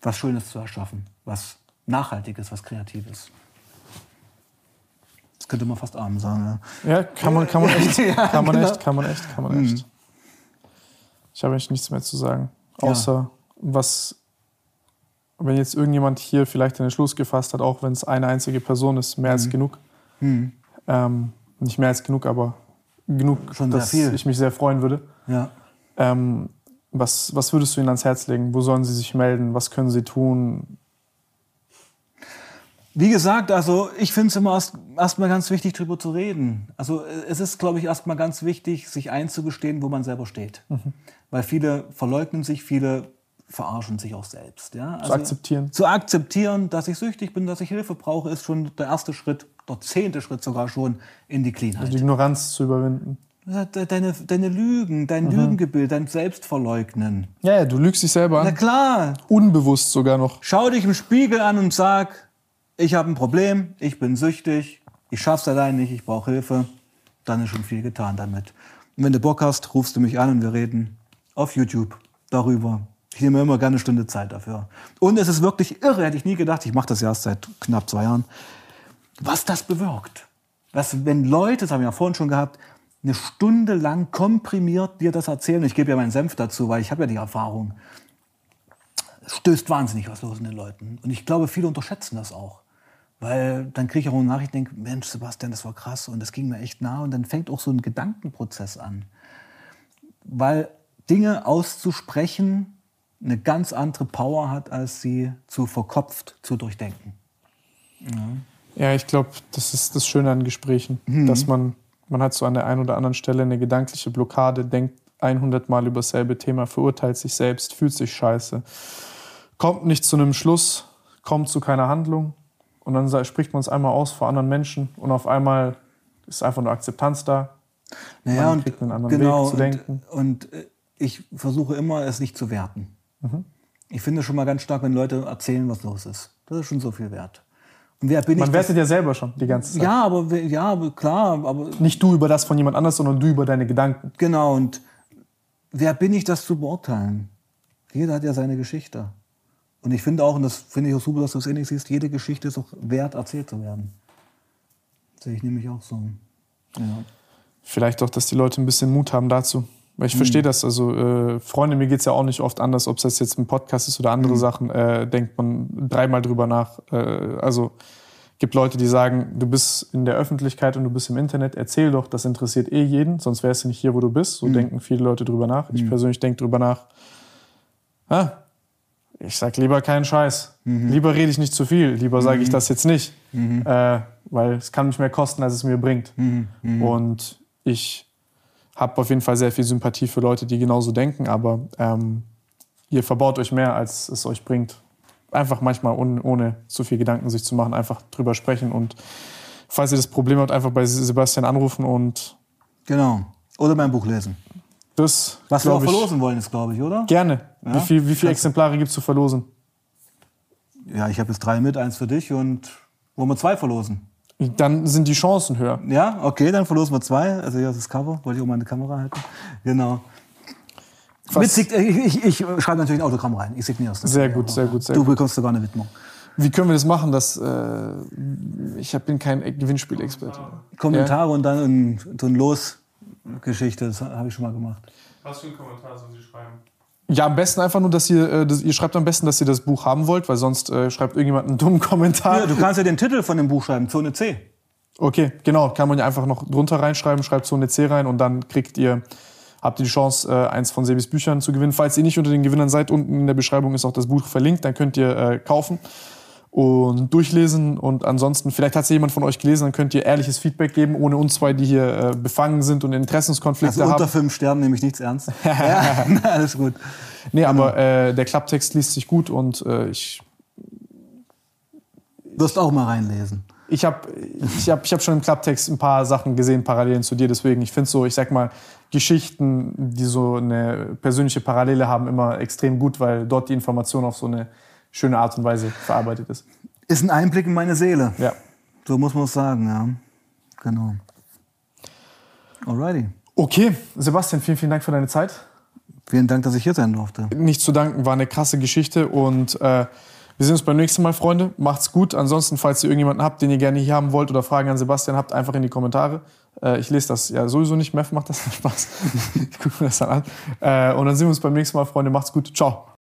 was Schönes zu erschaffen, was Nachhaltiges, was Kreatives. Das könnte man fast arm sagen. Ja, ja kann, man, kann man echt. ja, kann man genau. echt, kann man echt, kann man echt. Mhm. Ich habe eigentlich nichts mehr zu sagen. Außer ja. was, wenn jetzt irgendjemand hier vielleicht einen Schluss gefasst hat, auch wenn es eine einzige Person ist, mehr mhm. als genug. Mhm. Ähm, nicht mehr als genug, aber genug, Schon dass viel. ich mich sehr freuen würde. Ja. Ähm, was, was würdest du ihnen ans Herz legen? Wo sollen sie sich melden? Was können sie tun? Wie gesagt, also ich finde es immer erstmal erst ganz wichtig, darüber zu reden. Also es ist, glaube ich, erstmal ganz wichtig, sich einzugestehen, wo man selber steht. Mhm. Weil viele verleugnen sich, viele verarschen sich auch selbst. Ja? Also, zu akzeptieren. Zu akzeptieren, dass ich süchtig bin, dass ich Hilfe brauche, ist schon der erste Schritt, der zehnte Schritt sogar schon in die Cleanheit. Also die Ignoranz zu überwinden. Deine, deine Lügen, dein mhm. Lügengebild, dein Selbstverleugnen. Ja, ja, du lügst dich selber an. Na klar. Unbewusst sogar noch. Schau dich im Spiegel an und sag, ich habe ein Problem, ich bin süchtig, ich schaff's allein nicht, ich brauche Hilfe. Dann ist schon viel getan damit. Und wenn du Bock hast, rufst du mich an und wir reden auf YouTube darüber, ich nehme immer gerne eine Stunde Zeit dafür. Und es ist wirklich irre, hätte ich nie gedacht, ich mache das ja erst seit knapp zwei Jahren, was das bewirkt. Was, wenn Leute, das haben wir ja vorhin schon gehabt, eine Stunde lang komprimiert dir das erzählen, ich gebe ja meinen Senf dazu, weil ich habe ja die Erfahrung, stößt wahnsinnig was los in den Leuten. Und ich glaube, viele unterschätzen das auch. Weil dann kriege ich auch eine Nachricht, denke, Mensch, Sebastian, das war krass und das ging mir echt nah. Und dann fängt auch so ein Gedankenprozess an. Weil Dinge auszusprechen, eine ganz andere Power hat, als sie zu verkopft zu durchdenken. Ja, ja ich glaube, das ist das Schöne an Gesprächen, mhm. dass man man hat so an der einen oder anderen Stelle eine gedankliche Blockade, denkt 100 Mal über dasselbe Thema, verurteilt sich selbst, fühlt sich scheiße, kommt nicht zu einem Schluss, kommt zu keiner Handlung und dann spricht man es einmal aus vor anderen Menschen und auf einmal ist einfach nur Akzeptanz da. Naja, man kriegt einen anderen genau, Weg zu denken. Und, und äh, ich versuche immer, es nicht zu werten. Mhm. Ich finde schon mal ganz stark, wenn Leute erzählen, was los ist. Das ist schon so viel wert. Und wer bin Man wertet ja selber schon die ganze Zeit. Ja, aber ja, klar, aber nicht du über das von jemand anders, sondern du über deine Gedanken. Genau. Und wer bin ich, das zu beurteilen? Jeder hat ja seine Geschichte. Und ich finde auch, und das finde ich auch super, dass du es ähnlich siehst, jede Geschichte ist auch wert, erzählt zu werden. Das sehe ich nämlich auch so. Ja. Vielleicht auch, dass die Leute ein bisschen Mut haben dazu. Ich mhm. verstehe das. Also, äh, Freunde, mir geht es ja auch nicht oft anders, ob es jetzt ein Podcast ist oder andere mhm. Sachen, äh, denkt man dreimal drüber nach. Äh, also, gibt Leute, die sagen, du bist in der Öffentlichkeit und du bist im Internet, erzähl doch, das interessiert eh jeden, sonst wärst du nicht hier, wo du bist. So mhm. denken viele Leute drüber nach. Ich mhm. persönlich denke drüber nach, ah, ich sag lieber keinen Scheiß. Mhm. Lieber rede ich nicht zu viel, lieber sage ich mhm. das jetzt nicht. Äh, weil es kann mich mehr kosten, als es mir bringt. Und ich habe auf jeden Fall sehr viel Sympathie für Leute, die genauso denken, aber ähm, ihr verbaut euch mehr, als es euch bringt. Einfach manchmal un, ohne zu viel Gedanken sich zu machen, einfach drüber sprechen und falls ihr das Problem habt, einfach bei Sebastian anrufen und genau oder mein Buch lesen. Das, Was wir auch verlosen wollen, ist glaube ich, oder? Gerne. Ja? Wie, viel, wie viele Exemplare gibt es zu verlosen? Ja, ich habe jetzt drei mit, eins für dich und wollen wir zwei verlosen? Dann sind die Chancen höher. Ja, okay, dann verlosen wir zwei. Also hier ist das Cover, wollte ich auch meine Kamera halten. Genau. Witzig, ich, ich, ich schreibe natürlich ein Autogramm rein. Ich signiere es. Sehr gut, sehr gut, sehr Du gut. bekommst sogar eine Widmung. Wie können wir das machen? Dass, äh, ich bin kein Gewinnspielexperte. Kommentare ja? und dann ein, so eine Losgeschichte, das habe ich schon mal gemacht. Was für ein Kommentar sollen Sie schreiben? Ja, am besten einfach nur, dass ihr, äh, das, ihr schreibt am besten, dass ihr das Buch haben wollt, weil sonst äh, schreibt irgendjemand einen dummen Kommentar. Ja, du kannst ja den Titel von dem Buch schreiben, Zone C. Okay, genau, kann man ja einfach noch drunter reinschreiben, schreibt Zone C rein und dann kriegt ihr, habt ihr die Chance, äh, eins von Sebis Büchern zu gewinnen. Falls ihr nicht unter den Gewinnern seid, unten in der Beschreibung ist auch das Buch verlinkt, dann könnt ihr äh, kaufen und durchlesen. Und ansonsten, vielleicht hat es jemand von euch gelesen, dann könnt ihr ehrliches Feedback geben, ohne uns zwei, die hier äh, befangen sind und Interessenskonflikte also haben. Unter fünf Sternen nehme ich nichts ernst. ja, alles gut. Nee, genau. aber äh, der Klapptext liest sich gut und äh, ich. Wirst auch mal reinlesen. Ich habe ich hab, ich hab schon im Klapptext ein paar Sachen gesehen, Parallelen zu dir. Deswegen, ich finde so, ich sag mal, Geschichten, die so eine persönliche Parallele haben, immer extrem gut, weil dort die Information auf so eine schöne Art und Weise verarbeitet ist. Ist ein Einblick in meine Seele. Ja. So muss man es sagen, ja. Genau. Alrighty. Okay, Sebastian, vielen, vielen Dank für deine Zeit. Vielen Dank, dass ich hier sein durfte. Nicht zu danken, war eine krasse Geschichte und äh, wir sehen uns beim nächsten Mal, Freunde. Macht's gut. Ansonsten, falls ihr irgendjemanden habt, den ihr gerne hier haben wollt oder Fragen an Sebastian habt, einfach in die Kommentare. Äh, ich lese das ja sowieso nicht. Meth macht das Spaß. ich gucke mir das dann an. Äh, und dann sehen wir uns beim nächsten Mal, Freunde. Macht's gut. Ciao.